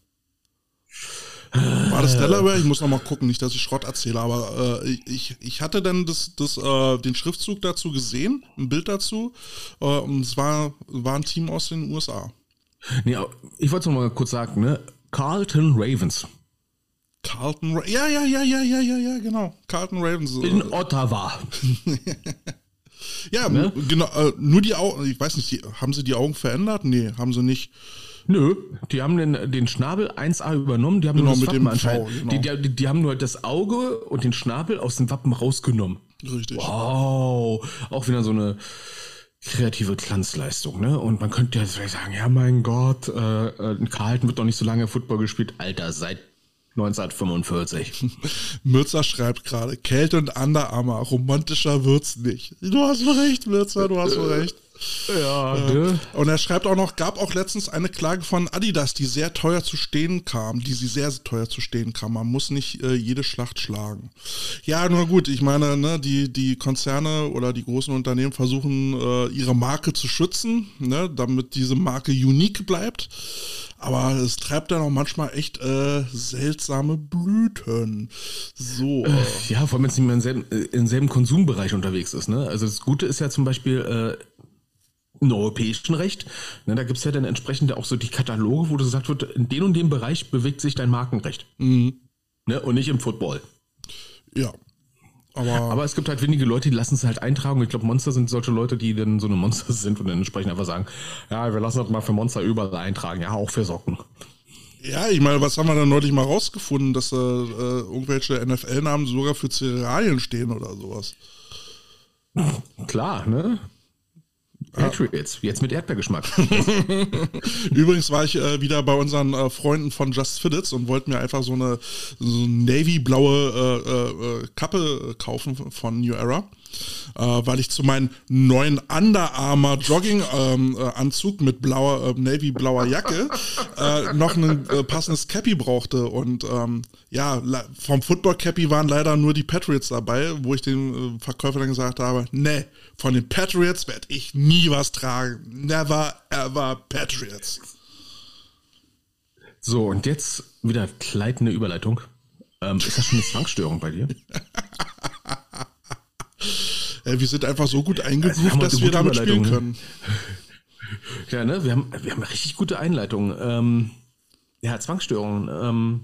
War das Delaware? Ich muss noch mal gucken, nicht, dass ich Schrott erzähle, aber äh, ich, ich hatte dann das, das, äh, den Schriftzug dazu gesehen, ein Bild dazu, äh, und es war, war ein Team aus den USA. Nee, ich wollte noch mal kurz sagen, ne? Carlton Ravens. Carlton, Ra ja, ja, ja, ja, ja, ja, ja, genau. Carlton Ravens. In Ottawa. ja, ne? genau. Äh, nur die Augen, ich weiß nicht, die, haben sie die Augen verändert? Nee, haben sie nicht. Nö, die haben den, den Schnabel 1A übernommen, die haben genau, nur das Wappen anscheinend. Genau. Die, die, die, haben nur das Auge und den Schnabel aus dem Wappen rausgenommen. Richtig. Wow, auch wieder so eine kreative Glanzleistung, ne? Und man könnte ja vielleicht sagen, ja mein Gott, äh, äh, Carlton wird doch nicht so lange Football gespielt. Alter, seit 1945. Mürzer schreibt gerade, Kälte und Underarmer, romantischer wird's nicht. Du hast recht, Mürzer, du hast recht. Ja, ne? Und er schreibt auch noch, gab auch letztens eine Klage von Adidas, die sehr teuer zu stehen kam, die sie sehr, sehr teuer zu stehen kam. Man muss nicht äh, jede Schlacht schlagen. Ja, nur gut, ich meine, ne, die, die Konzerne oder die großen Unternehmen versuchen, äh, ihre Marke zu schützen, ne, damit diese Marke unique bleibt. Aber es treibt dann auch manchmal echt äh, seltsame Blüten. So. Äh, ja, vor allem, wenn es nicht mehr im selben, äh, im selben Konsumbereich unterwegs ist. Ne? Also das Gute ist ja zum Beispiel, äh, im europäischen Recht. Ne, da gibt es ja dann entsprechend auch so die Kataloge, wo gesagt wird, in dem und dem Bereich bewegt sich dein Markenrecht. Mhm. Ne, und nicht im Football. Ja. Aber, aber es gibt halt wenige Leute, die lassen es halt eintragen. Ich glaube, Monster sind solche Leute, die dann so eine Monster sind und dann entsprechend einfach sagen, ja, wir lassen das mal für Monster überall eintragen, ja, auch für Socken. Ja, ich meine, was haben wir da neulich mal rausgefunden, dass äh, irgendwelche NFL-Namen sogar für Cerealien stehen oder sowas? Klar, ne? Patriots, jetzt mit Erdbeergeschmack. Übrigens war ich äh, wieder bei unseren äh, Freunden von Just Fitteds und wollte mir einfach so eine, so navy-blaue äh, äh, äh Kappe kaufen von New Era äh, weil ich zu meinem neuen Under Armour Jogging ähm, äh, Anzug mit blauer äh, Navy blauer Jacke äh, noch ein äh, passendes Cappy brauchte und ähm, ja vom Football Cappy waren leider nur die Patriots dabei, wo ich dem äh, Verkäufer dann gesagt habe, nee, von den Patriots werde ich nie was tragen, never ever Patriots. So und jetzt wieder kleidende Überleitung. Ähm, ist das schon eine Zwangsstörung bei dir? Äh, wir sind einfach so gut eingegroovt, dass wir damit spielen können. Ja, ne? Wir haben, wir haben richtig gute Einleitungen. Ähm, ja, Zwangsstörungen. Ähm,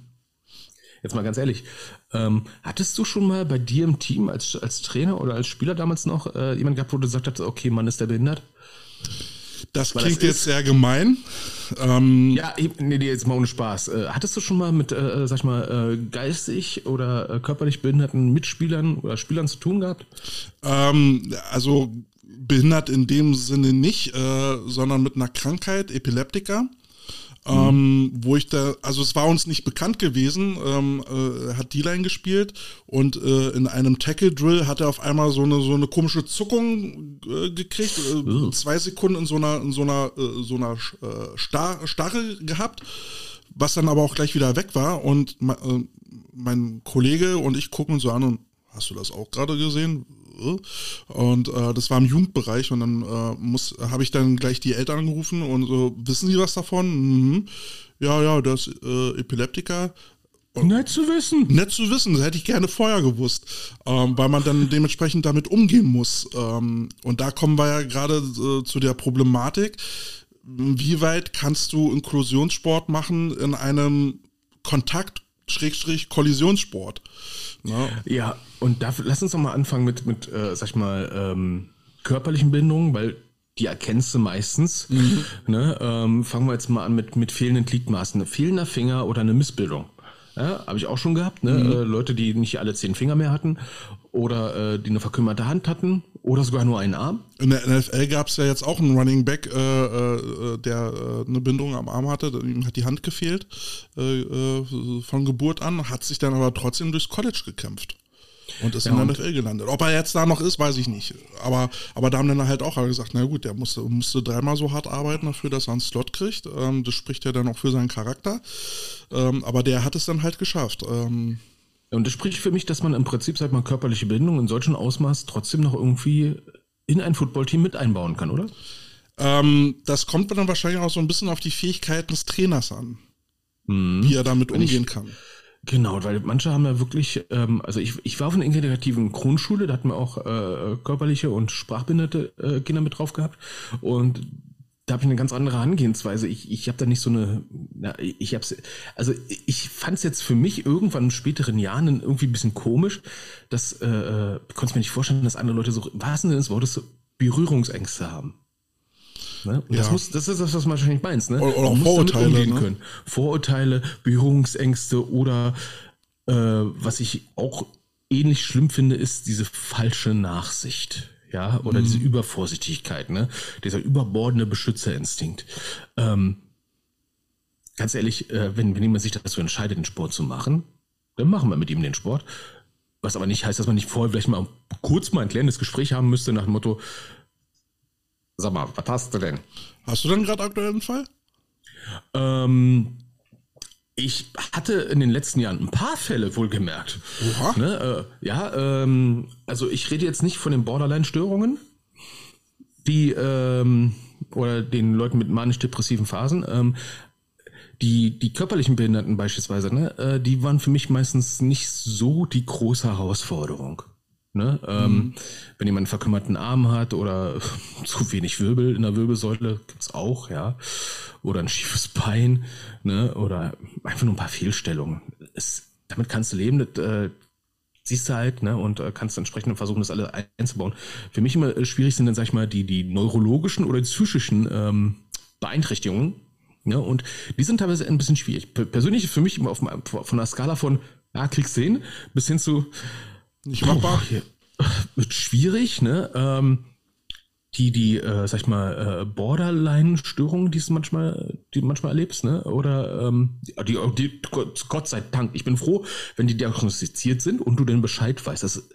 Jetzt mal ganz ehrlich, ähm, hattest du schon mal bei dir im Team als, als Trainer oder als Spieler damals noch äh, jemand gehabt, wo du gesagt hast, okay, Mann, ist der behindert? Das Weil klingt das jetzt sehr gemein. Ähm, ja, nee, nee, jetzt mal ohne Spaß. Äh, hattest du schon mal mit, äh, sag ich mal, äh, geistig oder äh, körperlich behinderten Mitspielern oder Spielern zu tun gehabt? Ähm, also behindert in dem Sinne nicht, äh, sondern mit einer Krankheit, Epileptiker. Ähm, wo ich da, also es war uns nicht bekannt gewesen, ähm, äh, hat D-Line gespielt und äh, in einem Tackle-Drill hat er auf einmal so eine so eine komische Zuckung äh, gekriegt, äh, zwei Sekunden in so einer in so einer äh, so einer äh, Star Starre gehabt, was dann aber auch gleich wieder weg war und mein Kollege und ich gucken so an und hast du das auch gerade gesehen? Und äh, das war im Jugendbereich und dann äh, muss habe ich dann gleich die Eltern angerufen und so, wissen Sie was davon? Mhm. Ja, ja, das äh, Epileptiker. Nett zu wissen. Nett zu wissen, das hätte ich gerne vorher gewusst, ähm, weil man dann dementsprechend damit umgehen muss. Ähm, und da kommen wir ja gerade äh, zu der Problematik, wie weit kannst du Inklusionssport machen in einem Kontakt Schrägstrich Kollisionssport. Ja. ja, und dafür, lass uns doch mal anfangen mit, mit äh, sag ich mal, ähm, körperlichen Bindungen, weil die erkennst du meistens. Mhm. Ne? Ähm, fangen wir jetzt mal an mit, mit fehlenden Gliedmaßen. Fehlender Finger oder eine Missbildung. Ja, habe ich auch schon gehabt. Ne? Mhm. Äh, Leute, die nicht alle zehn Finger mehr hatten oder äh, die eine verkümmerte Hand hatten oder sogar nur einen Arm. In der NFL gab es ja jetzt auch einen Running Back, äh, äh, der äh, eine Bindung am Arm hatte. Ihm hat die Hand gefehlt äh, von Geburt an, hat sich dann aber trotzdem durchs College gekämpft. Und ist ja, in der NFL gelandet. Ob er jetzt da noch ist, weiß ich nicht. Aber, aber da haben dann halt auch alle gesagt, na gut, der musste, musste dreimal so hart arbeiten dafür, dass er einen Slot kriegt. Ähm, das spricht ja dann auch für seinen Charakter. Ähm, aber der hat es dann halt geschafft. Ähm, und das spricht für mich, dass man im Prinzip, sag mal, körperliche Bindung in solchem Ausmaß trotzdem noch irgendwie in ein Footballteam mit einbauen kann, oder? Ähm, das kommt dann wahrscheinlich auch so ein bisschen auf die Fähigkeiten des Trainers an. Mhm. Wie er damit Wenn umgehen ich, kann. Genau, weil manche haben ja wirklich, ähm, also ich, ich war auf einer integrativen Grundschule, da hatten wir auch äh, körperliche und sprachbehinderte äh, Kinder mit drauf gehabt und da habe ich eine ganz andere Herangehensweise. Ich, ich habe da nicht so eine, na, ich hab's, also ich fand es jetzt für mich irgendwann in späteren Jahren irgendwie ein bisschen komisch, dass, äh, äh konnte mir nicht vorstellen, dass andere Leute so, was denn des Wortes, Berührungsängste haben. Ne? Ja. das, muss, das ist das, was man wahrscheinlich meinst. Ne? Oder, oder Vorurteile. Ne? Vorurteile, Berührungsängste oder äh, was ich auch ähnlich schlimm finde, ist diese falsche Nachsicht. Ja, oder mhm. diese Übervorsichtigkeit, ne? Dieser überbordende Beschützerinstinkt. Ähm, ganz ehrlich, äh, wenn, wenn jemand sich dazu entscheidet, den Sport zu machen, dann machen wir mit ihm den Sport. Was aber nicht heißt, dass man nicht vorher vielleicht mal kurz mal ein klärendes Gespräch haben müsste nach dem Motto, Sag mal, was hast du denn? Hast du denn gerade aktuell einen Fall? Ähm, ich hatte in den letzten Jahren ein paar Fälle wohlgemerkt. Ne, äh, ja, ähm, also ich rede jetzt nicht von den Borderline-Störungen, die ähm, oder den Leuten mit manisch-depressiven Phasen. Ähm, die, die körperlichen Behinderten beispielsweise, ne, äh, die waren für mich meistens nicht so die große Herausforderung. Ne? Ähm, mhm. Wenn jemand einen verkümmerten Arm hat oder zu wenig Wirbel in der Wirbelsäule, gibt's auch, ja. Oder ein schiefes Bein, ne? Oder einfach nur ein paar Fehlstellungen. Es, damit kannst du leben, das, äh, siehst du halt, ne? Und äh, kannst entsprechend versuchen, das alle einzubauen. Für mich immer äh, schwierig sind dann, sag ich mal, die, die neurologischen oder die psychischen ähm, Beeinträchtigungen. Ne? Und die sind teilweise ein bisschen schwierig. Persönlich für mich immer auf, von einer Skala von, ja, klickst hin, bis hin zu, nicht machbar. Oh, wird schwierig, ne? Ähm, die, die, äh, sag ich mal, äh, Borderline-Störungen, die es manchmal, die manchmal erlebst, ne? Oder ähm, die, die, Gott sei Dank, ich bin froh, wenn die diagnostiziert sind und du den Bescheid weißt. Das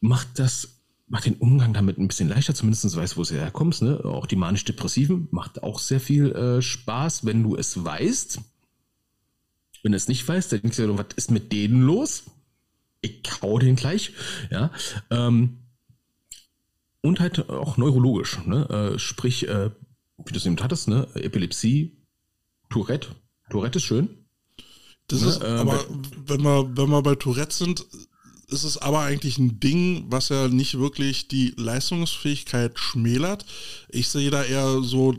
macht das, macht den Umgang damit ein bisschen leichter, zumindest weißt, wo du herkommst, ne? Auch die manisch-depressiven macht auch sehr viel äh, Spaß, wenn du es weißt. Wenn du es nicht weißt, dann denkst du, was ist mit denen los? Ich hau den gleich, ja. Ähm, und halt auch neurologisch, ne? Äh, sprich, äh, wie du es eben hattest, ne? Epilepsie, Tourette. Tourette ist schön. Das ne? ist, äh, aber wenn wir, wenn wir bei Tourette sind, ist es aber eigentlich ein Ding, was ja nicht wirklich die Leistungsfähigkeit schmälert. Ich sehe da eher so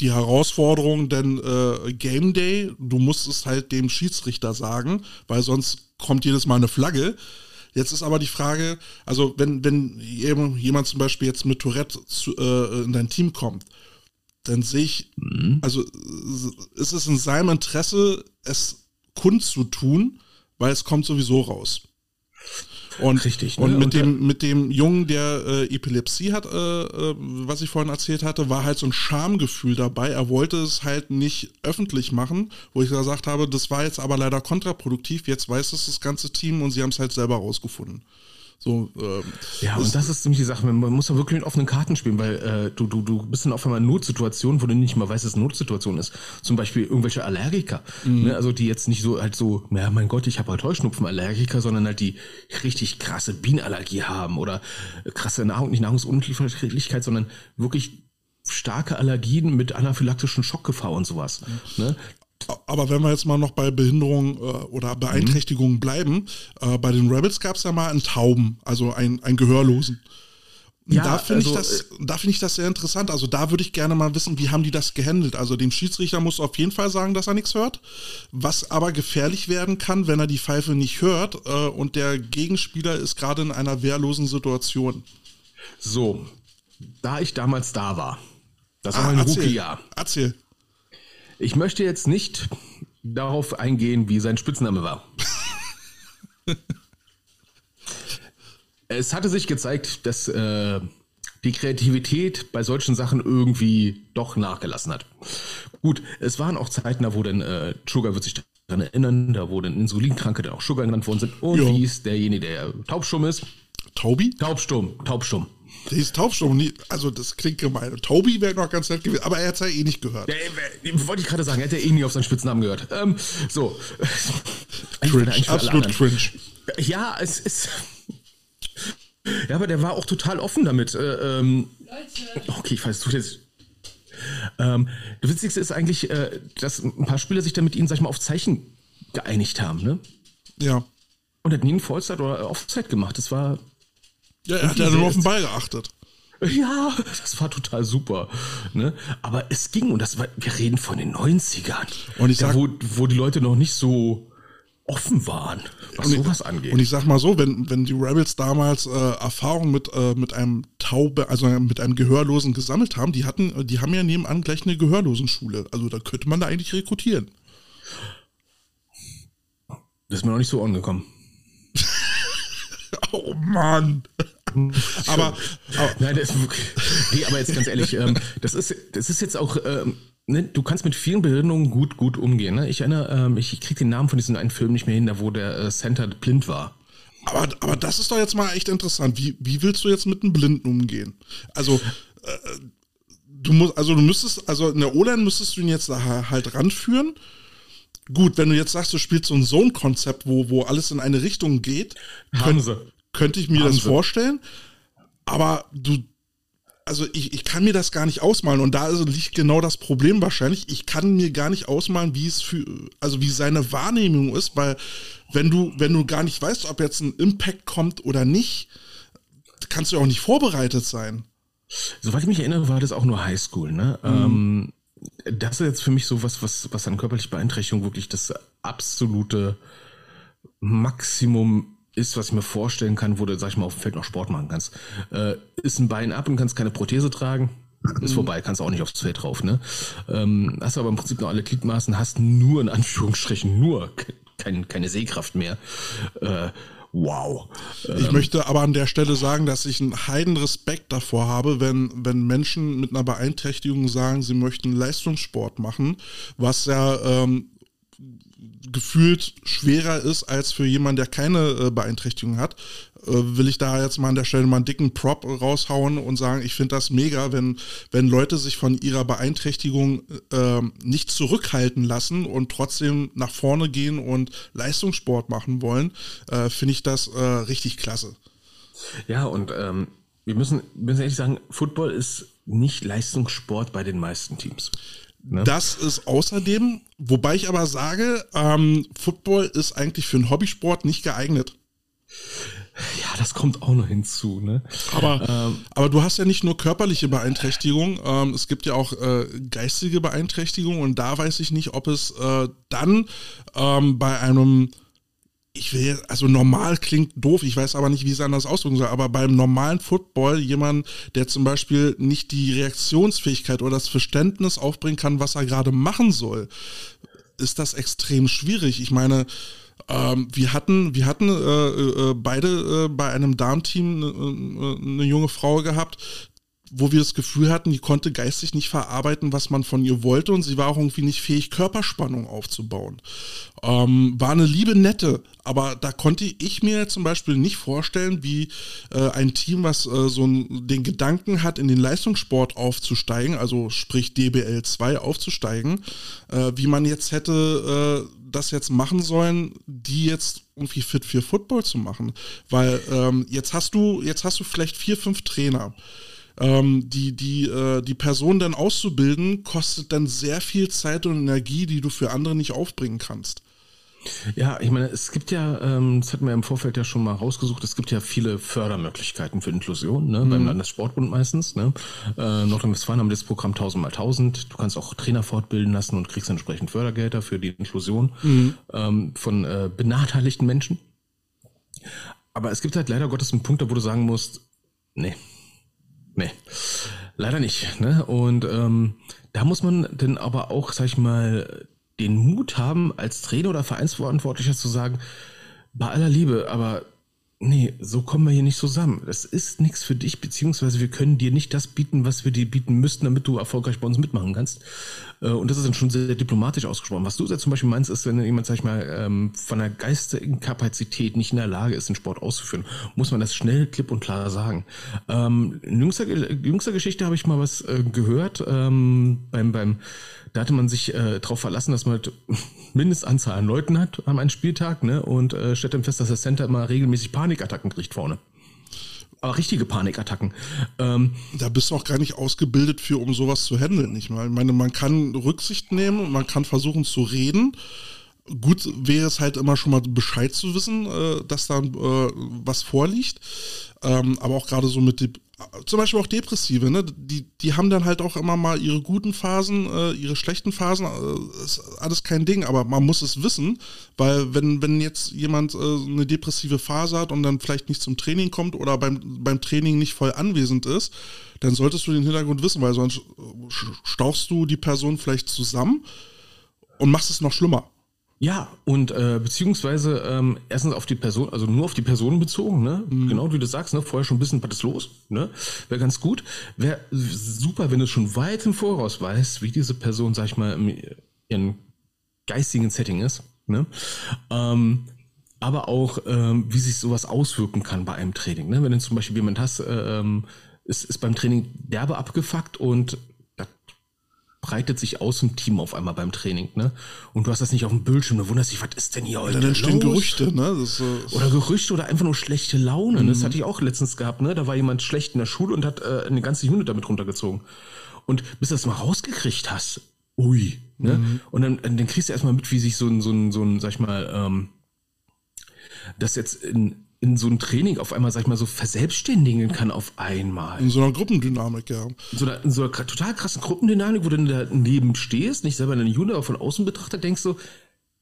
die Herausforderung, denn äh, Game Day, du musst es halt dem Schiedsrichter sagen, weil sonst kommt jedes Mal eine Flagge. Jetzt ist aber die Frage, also wenn, wenn jemand zum Beispiel jetzt mit Tourette zu, äh, in dein Team kommt, dann sehe ich, mhm. also ist es in seinem Interesse, es kundzutun, weil es kommt sowieso raus. Und, Richtig, ne? und mit und dem mit dem Jungen, der äh, Epilepsie hat, äh, äh, was ich vorhin erzählt hatte, war halt so ein Schamgefühl dabei. Er wollte es halt nicht öffentlich machen, wo ich gesagt habe, das war jetzt aber leider kontraproduktiv. Jetzt weiß es das ganze Team und sie haben es halt selber rausgefunden. So, ähm, ja, und das ist nämlich die Sache, man muss ja wirklich mit offenen Karten spielen, weil äh, du, du, du bist dann auf einmal in Notsituationen, wo du nicht mal weißt, dass es eine Notsituation ist. Zum Beispiel irgendwelche Allergiker, mhm. ne? also die jetzt nicht so halt so, ja mein Gott, ich habe halt Heuschnupfenallergiker, sondern halt die richtig krasse Bienenallergie haben oder krasse Nahrung, nicht Nahrungsunverträglichkeit, sondern wirklich starke Allergien mit anaphylaktischen Schockgefahr und sowas. Ne? Aber wenn wir jetzt mal noch bei Behinderung äh, oder Beeinträchtigungen mhm. bleiben, äh, bei den Rebels gab es ja mal einen Tauben, also einen, einen Gehörlosen. Ja, da finde also, ich, das, äh, find ich das sehr interessant. Also da würde ich gerne mal wissen, wie haben die das gehandelt. Also dem Schiedsrichter muss auf jeden Fall sagen, dass er nichts hört. Was aber gefährlich werden kann, wenn er die Pfeife nicht hört äh, und der Gegenspieler ist gerade in einer wehrlosen Situation. So, da ich damals da war, das war ah, mein Rookie-Jahr. Erzähl. Ich möchte jetzt nicht darauf eingehen, wie sein Spitzname war. es hatte sich gezeigt, dass äh, die Kreativität bei solchen Sachen irgendwie doch nachgelassen hat. Gut, es waren auch Zeiten, da wo dann äh, Sugar wird sich daran erinnern, da wo dann Insulinkranke dann auch Sugar genannt worden sind. Und jo. wie ist derjenige, der taubstumm ist? Taubi? Taubstumm, taubstumm. Der ist taubstumm. Also, das klingt gemein. Tobi wäre noch ganz nett gewesen, aber er hat es ja eh nicht gehört. Ja, wollte ich gerade sagen, er hat ja eh nie auf seinen Spitznamen gehört. Ähm, so. Cringe, absolut cringe. Ja, es ist. Ja, aber der war auch total offen damit. Äh, ähm, okay, ich weiß, du jetzt. Ähm, das Witzigste ist eigentlich, äh, dass ein paar Spieler sich dann mit ihnen, sag ich mal, auf Zeichen geeinigt haben, ne? Ja. Und hat nie einen Vollzeit oder Offzeit gemacht. Das war ja, er hat ja nur auf den Ball geachtet. Ja, das war total super. Ne? Aber es ging, und das war, wir reden von den 90ern. Und ich sag, wo, wo die Leute noch nicht so offen waren, was sowas ich, angeht. Und ich sag mal so, wenn, wenn die Rebels damals äh, Erfahrung mit, äh, mit einem Taube, also mit einem Gehörlosen gesammelt haben, die hatten, die haben ja nebenan gleich eine Gehörlosenschule. Also da könnte man da eigentlich rekrutieren. Das ist mir noch nicht so angekommen. oh Mann. aber, aber, Nein, das, nee, aber jetzt ganz ehrlich, ähm, das, ist, das ist jetzt auch, ähm, ne, du kannst mit vielen Behinderungen gut, gut umgehen. Ne? Ich erinnere, ähm, ich, ich kriege den Namen von diesem einen Film nicht mehr hin, da wo der äh, Center blind war. Aber, aber das ist doch jetzt mal echt interessant. Wie, wie willst du jetzt mit einem Blinden umgehen? Also, äh, du musst, also du müsstest, also in der O-Line müsstest du ihn jetzt da halt ranführen. Gut, wenn du jetzt sagst, du spielst so ein Zone-Konzept, wo, wo alles in eine Richtung geht, können, könnte ich mir Haben das vorstellen. Aber du, also ich, ich kann mir das gar nicht ausmalen und da liegt genau das Problem wahrscheinlich. Ich kann mir gar nicht ausmalen, wie es für, also wie seine Wahrnehmung ist, weil wenn du, wenn du gar nicht weißt, ob jetzt ein Impact kommt oder nicht, kannst du auch nicht vorbereitet sein. Soweit ich mich erinnere, war das auch nur Highschool, ne? Mhm. Ähm, das ist jetzt für mich so was, was, was an körperlicher Beeinträchtigung wirklich das absolute Maximum ist, was ich mir vorstellen kann, wo du, sag ich mal, auf dem Feld noch Sport machen kannst. Äh, ist ein Bein ab und kannst keine Prothese tragen. Ist mhm. vorbei, kannst auch nicht aufs Feld drauf, ne? Ähm, hast aber im Prinzip noch alle Gliedmaßen, hast nur in Anführungsstrichen nur kein, keine Sehkraft mehr. Äh, wow. Ich ähm, möchte aber an der Stelle sagen, dass ich einen heiden Respekt davor habe, wenn, wenn Menschen mit einer Beeinträchtigung sagen, sie möchten Leistungssport machen, was ja ähm, gefühlt schwerer ist als für jemanden, der keine äh, Beeinträchtigung hat, äh, will ich da jetzt mal an der Stelle mal einen dicken Prop raushauen und sagen, ich finde das mega, wenn, wenn Leute sich von ihrer Beeinträchtigung äh, nicht zurückhalten lassen und trotzdem nach vorne gehen und Leistungssport machen wollen, äh, finde ich das äh, richtig klasse. Ja, und ähm, wir müssen, müssen ehrlich sagen, Football ist nicht Leistungssport bei den meisten Teams. Ne? Das ist außerdem, wobei ich aber sage, ähm, Football ist eigentlich für einen Hobbysport nicht geeignet. Ja, das kommt auch noch hinzu. Ne? Aber, ähm, aber du hast ja nicht nur körperliche Beeinträchtigung, ähm, es gibt ja auch äh, geistige Beeinträchtigung und da weiß ich nicht, ob es äh, dann ähm, bei einem ich will, also normal klingt doof, ich weiß aber nicht, wie es anders ausdrücken soll, aber beim normalen Football jemand, der zum Beispiel nicht die Reaktionsfähigkeit oder das Verständnis aufbringen kann, was er gerade machen soll, ist das extrem schwierig. Ich meine, ähm, wir hatten, wir hatten äh, äh, beide äh, bei einem Darmteam eine, äh, eine junge Frau gehabt, wo wir das Gefühl hatten, die konnte geistig nicht verarbeiten, was man von ihr wollte und sie war auch irgendwie nicht fähig, Körperspannung aufzubauen. Ähm, war eine liebe Nette, aber da konnte ich mir zum Beispiel nicht vorstellen, wie äh, ein Team, was äh, so ein, den Gedanken hat, in den Leistungssport aufzusteigen, also sprich DBL 2 aufzusteigen, äh, wie man jetzt hätte äh, das jetzt machen sollen, die jetzt irgendwie fit für Football zu machen. Weil ähm, jetzt hast du, jetzt hast du vielleicht vier, fünf Trainer ähm, die, die, äh, die Person dann auszubilden, kostet dann sehr viel Zeit und Energie, die du für andere nicht aufbringen kannst. Ja, ich meine, es gibt ja, ähm, das hatten wir im Vorfeld ja schon mal rausgesucht, es gibt ja viele Fördermöglichkeiten für Inklusion, ne, mhm. beim Landessportbund meistens. Ne. Äh, Nordrhein-Westfalen haben das Programm 1000 mal 1000. Du kannst auch Trainer fortbilden lassen und kriegst entsprechend Fördergelder für die Inklusion mhm. ähm, von äh, benachteiligten Menschen. Aber es gibt halt leider Gottes einen Punkt, da wo du sagen musst, nee, Nee, leider nicht. Ne? Und ähm, da muss man dann aber auch, sag ich mal, den Mut haben, als Trainer oder Vereinsverantwortlicher zu sagen, bei aller Liebe, aber nee, so kommen wir hier nicht zusammen. Das ist nichts für dich, beziehungsweise wir können dir nicht das bieten, was wir dir bieten müssten, damit du erfolgreich bei uns mitmachen kannst. Äh, und das ist dann schon sehr diplomatisch ausgesprochen. Was du jetzt zum Beispiel meinst, ist, wenn jemand, sag ich mal, ähm, von der geistigen Kapazität nicht in der Lage ist, den Sport auszuführen, muss man das schnell, klipp und klar sagen. Ähm, in jüngster, jüngster Geschichte habe ich mal was äh, gehört ähm, beim, beim da hatte man sich äh, darauf verlassen, dass man halt Mindestanzahl an Leuten hat an einem Spieltag, ne? Und äh, stellt dann fest, dass das Center immer regelmäßig Panikattacken kriegt vorne. Aber richtige Panikattacken. Ähm, da bist du auch gar nicht ausgebildet für, um sowas zu handeln. Ich meine, man kann Rücksicht nehmen und man kann versuchen zu reden. Gut wäre es halt immer schon mal Bescheid zu wissen, äh, dass da äh, was vorliegt. Ähm, aber auch gerade so mit dem zum Beispiel auch Depressive, ne? Die, die haben dann halt auch immer mal ihre guten Phasen, äh, ihre schlechten Phasen, äh, ist alles kein Ding, aber man muss es wissen, weil wenn, wenn jetzt jemand äh, eine depressive Phase hat und dann vielleicht nicht zum Training kommt oder beim, beim Training nicht voll anwesend ist, dann solltest du den Hintergrund wissen, weil sonst stauchst du die Person vielleicht zusammen und machst es noch schlimmer. Ja, und äh, beziehungsweise ähm, erstens auf die Person, also nur auf die Person bezogen, ne? Mhm. Genau wie du sagst, ne? Vorher schon ein bisschen was ist los, ne? Wäre ganz gut. Wäre super, wenn du schon weit im Voraus weißt, wie diese Person, sag ich mal, im ihren geistigen Setting ist, ne? Ähm, aber auch, ähm, wie sich sowas auswirken kann bei einem Training. Ne? Wenn du zum Beispiel jemand hast, äh, ähm, ist, ist beim Training derbe abgefuckt und breitet sich aus im Team auf einmal beim Training, ne? Und du hast das nicht auf dem Bildschirm, du wunderst dich, was ist denn hier heute Dann entstehen? Gerüchte, ne? Das, äh, oder Gerüchte oder einfach nur schlechte Laune. Mhm. Das hatte ich auch letztens gehabt, ne? Da war jemand schlecht in der Schule und hat äh, eine ganze Unit damit runtergezogen. Und bis du das mal rausgekriegt hast, ui, ne? Mhm. Und dann, dann kriegst du erstmal mit, wie sich so ein, so ein, so ein, sag ich mal, ähm, das jetzt in, in so ein Training auf einmal, sag ich mal, so verselbstständigen kann auf einmal. In so einer Gruppendynamik, ja. In so einer, in so einer total krassen Gruppendynamik, wo du daneben stehst, nicht selber in der Unit, aber von außen betrachtet denkst du,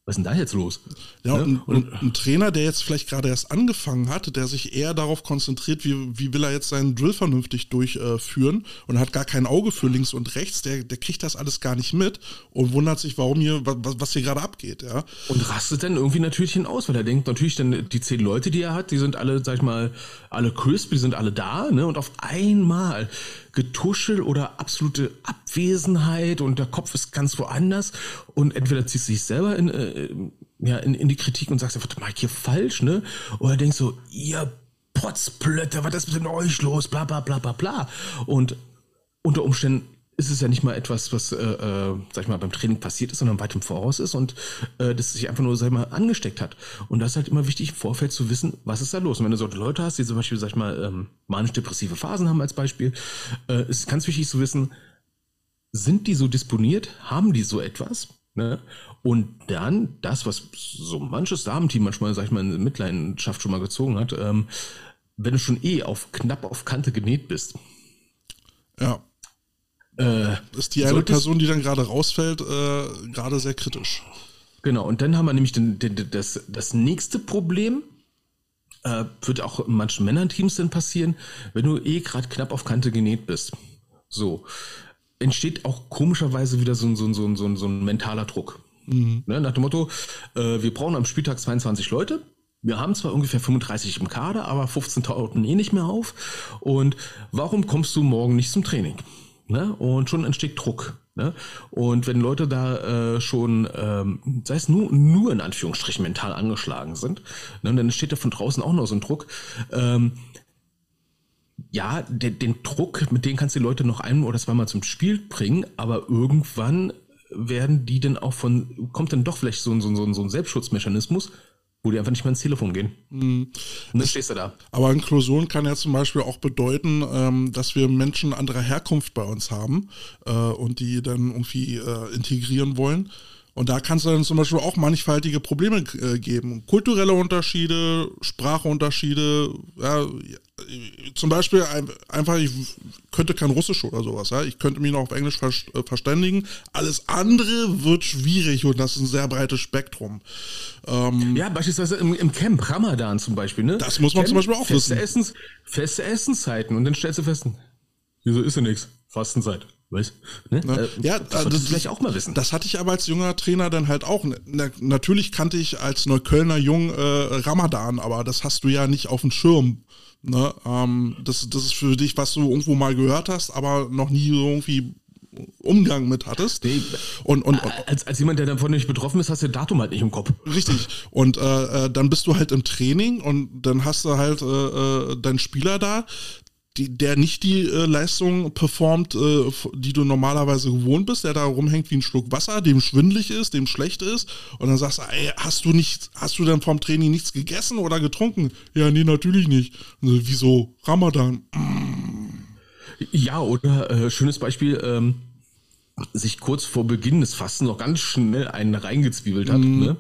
was ist denn da jetzt los? Ja, ne? und, und, ein Trainer, der jetzt vielleicht gerade erst angefangen hat, der sich eher darauf konzentriert, wie, wie will er jetzt seinen Drill vernünftig durchführen äh, und hat gar kein Auge für links und rechts, der, der kriegt das alles gar nicht mit und wundert sich, warum hier, was, was hier gerade abgeht, ja. Und rastet dann irgendwie natürlich aus, weil er denkt, natürlich dann die zehn Leute, die er hat, die sind alle, sag ich mal, alle crisp, die sind alle da, ne? Und auf einmal Getuschel oder absolute Abwesenheit und der Kopf ist ganz woanders und entweder ziehst du dich selber in, äh, ja, in, in die Kritik und sagst was mach ich hier falsch, ne? Oder denkst so, ihr Potzplötter, was ist mit euch los, bla bla bla bla bla. Und unter Umständen ist es ja nicht mal etwas, was, äh, äh, sag ich mal, beim Training passiert ist, sondern weit im Voraus ist und äh, das sich einfach nur, sag ich mal, angesteckt hat. Und das ist halt immer wichtig, im Vorfeld zu wissen, was ist da los. Und wenn du solche Leute hast, die zum Beispiel, sag ich mal, ähm, manisch-depressive Phasen haben als Beispiel, äh, ist ganz wichtig zu wissen, sind die so disponiert, haben die so etwas? Ne? Und dann das, was so manches Damenteam manchmal, sag ich mal, in Mitleidenschaft schon mal gezogen hat, ähm, wenn du schon eh auf knapp auf Kante genäht bist. Ja. Äh, ist die eine Person, die dann gerade rausfällt, äh, gerade sehr kritisch. Genau, und dann haben wir nämlich den, den, das, das nächste Problem, äh, wird auch in manchen Männernteams dann passieren, wenn du eh gerade knapp auf Kante genäht bist. So, entsteht auch komischerweise wieder so ein, so ein, so ein, so ein, so ein mentaler Druck. Mhm. Ne, nach dem Motto, äh, wir brauchen am Spieltag 22 Leute, wir haben zwar ungefähr 35 im Kader, aber 15 tauchen eh nicht mehr auf. Und warum kommst du morgen nicht zum Training? Ne? Und schon entsteht Druck. Ne? Und wenn Leute da äh, schon, ähm, sei es nur, nur in Anführungsstrichen mental angeschlagen sind, ne? dann entsteht da von draußen auch noch so ein Druck. Ähm, ja, den, den Druck, mit dem kannst du die Leute noch ein oder zweimal zum Spiel bringen, aber irgendwann werden die dann auch von, kommt dann doch vielleicht so, so, so, so ein Selbstschutzmechanismus, wo die einfach nicht mehr ins Telefon gehen. Mhm. Und dann stehst du da. Aber Inklusion kann ja zum Beispiel auch bedeuten, ähm, dass wir Menschen anderer Herkunft bei uns haben äh, und die dann irgendwie äh, integrieren wollen. Und da kann es dann zum Beispiel auch mannigfaltige Probleme äh, geben. Kulturelle Unterschiede, Sprachunterschiede. Ja, zum Beispiel einfach, ich könnte kein Russisch oder sowas. Ja? Ich könnte mich noch auf Englisch ver äh, verständigen. Alles andere wird schwierig und das ist ein sehr breites Spektrum. Ähm, ja, beispielsweise im, im, Camp Ramadan zum Beispiel. Ne? Das muss man Camp, zum Beispiel auch feste wissen. Essens, feste Essenszeiten und dann stellst du fest, wieso ist ja nichts? Fastenzeit. Weißt ne? ne? Äh, ja, das, das vielleicht auch mal wissen. Das hatte ich aber als junger Trainer dann halt auch. Na, natürlich kannte ich als Neuköllner Jung äh, Ramadan, aber das hast du ja nicht auf dem Schirm. Ne? Ähm, das, das ist für dich, was du irgendwo mal gehört hast, aber noch nie irgendwie Umgang mit hattest. Nee, und, und, und, als, als jemand, der davon nicht betroffen ist, hast du das Datum halt nicht im Kopf. Richtig. Und äh, äh dann bist du halt im Training und dann hast du halt äh, äh deinen Spieler da, die, der nicht die äh, Leistung performt, äh, die du normalerweise gewohnt bist, der da rumhängt wie ein Schluck Wasser, dem schwindlig ist, dem schlecht ist, und dann sagst du, ey, hast du nicht, hast du denn vom Training nichts gegessen oder getrunken? Ja, nee, natürlich nicht. So, wieso? Ramadan. Ja, oder äh, schönes Beispiel, ähm, sich kurz vor Beginn des Fastens noch ganz schnell einen reingezwiebelt hat, mm. ne?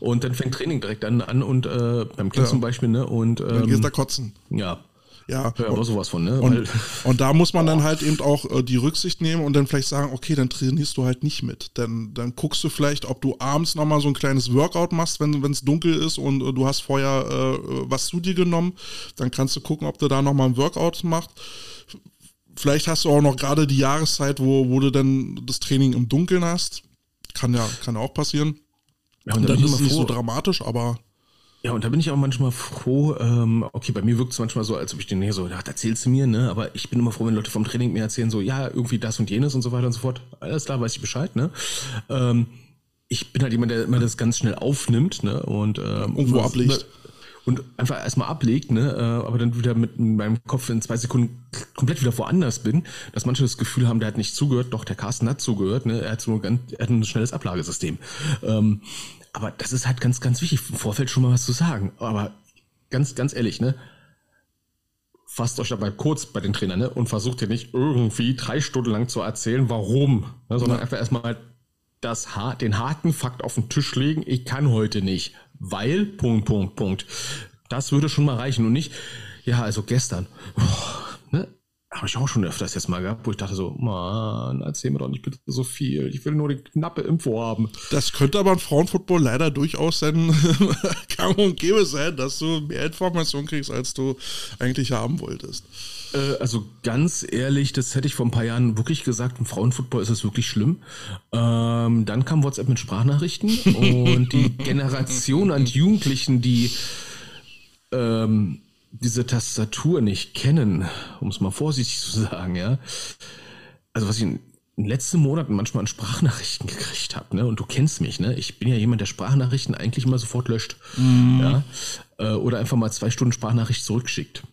Und dann fängt Training direkt an, an und äh, beim Kind ja. zum Beispiel, ne? Und ähm, dann gehst du da kotzen. Ja, ja, ja aber sowas von, ne? Und, und, da muss man dann halt eben auch äh, die Rücksicht nehmen und dann vielleicht sagen, okay, dann trainierst du halt nicht mit. Dann, dann guckst du vielleicht, ob du abends nochmal so ein kleines Workout machst, wenn es dunkel ist und äh, du hast vorher äh, was zu dir genommen. Dann kannst du gucken, ob du da nochmal ein Workout machst. Vielleicht hast du auch noch gerade die Jahreszeit, wo, wo du dann das Training im Dunkeln hast. Kann ja, kann auch passieren. Ja, und dann, dann ist es nicht so dramatisch, aber ja, und da bin ich auch manchmal froh, ähm, okay, bei mir wirkt es manchmal so, als ob ich den, so, ja, erzählst du mir, ne? Aber ich bin immer froh, wenn Leute vom Training mir erzählen, so, ja, irgendwie das und jenes und so weiter und so fort. Alles klar, weiß ich Bescheid, ne? Ähm, ich bin halt jemand, der immer das ganz schnell aufnimmt, ne? Und ähm, irgendwo ablegt. Und einfach erstmal ablegt, ne? Äh, aber dann wieder mit meinem Kopf in zwei Sekunden komplett wieder woanders bin, dass manche das Gefühl haben, der hat nicht zugehört, doch, der Carsten hat zugehört, ne? Er hat so ganz, er hat ein schnelles Ablagesystem. Ähm, aber das ist halt ganz, ganz wichtig, im Vorfeld schon mal was zu sagen. Aber ganz, ganz ehrlich, ne? Fasst euch dabei kurz bei den Trainern, ne? Und versucht ihr nicht irgendwie drei Stunden lang zu erzählen, warum, ne? sondern ja. einfach erstmal das, den harten Fakt auf den Tisch legen, ich kann heute nicht, weil, Punkt, Punkt, Punkt. Das würde schon mal reichen und nicht, ja, also gestern. Oh, ne? Habe ich auch schon öfters jetzt mal gehabt, wo ich dachte so, Mann, erzähl mir doch nicht bitte so viel. Ich will nur die knappe Info haben. Das könnte aber im Frauenfootball leider durchaus sein, gang und gäbe sein, dass du mehr Informationen kriegst, als du eigentlich haben wolltest. Äh, also ganz ehrlich, das hätte ich vor ein paar Jahren wirklich gesagt, im Frauenfootball ist es wirklich schlimm. Ähm, dann kam WhatsApp mit Sprachnachrichten und die Generation an Jugendlichen, die ähm, diese Tastatur nicht kennen, um es mal vorsichtig zu sagen, ja. Also was ich in den letzten Monaten manchmal an Sprachnachrichten gekriegt habe, ne? Und du kennst mich, ne? Ich bin ja jemand, der Sprachnachrichten eigentlich immer sofort löscht. Mhm. Ja. Äh, oder einfach mal zwei Stunden Sprachnachricht zurückschickt.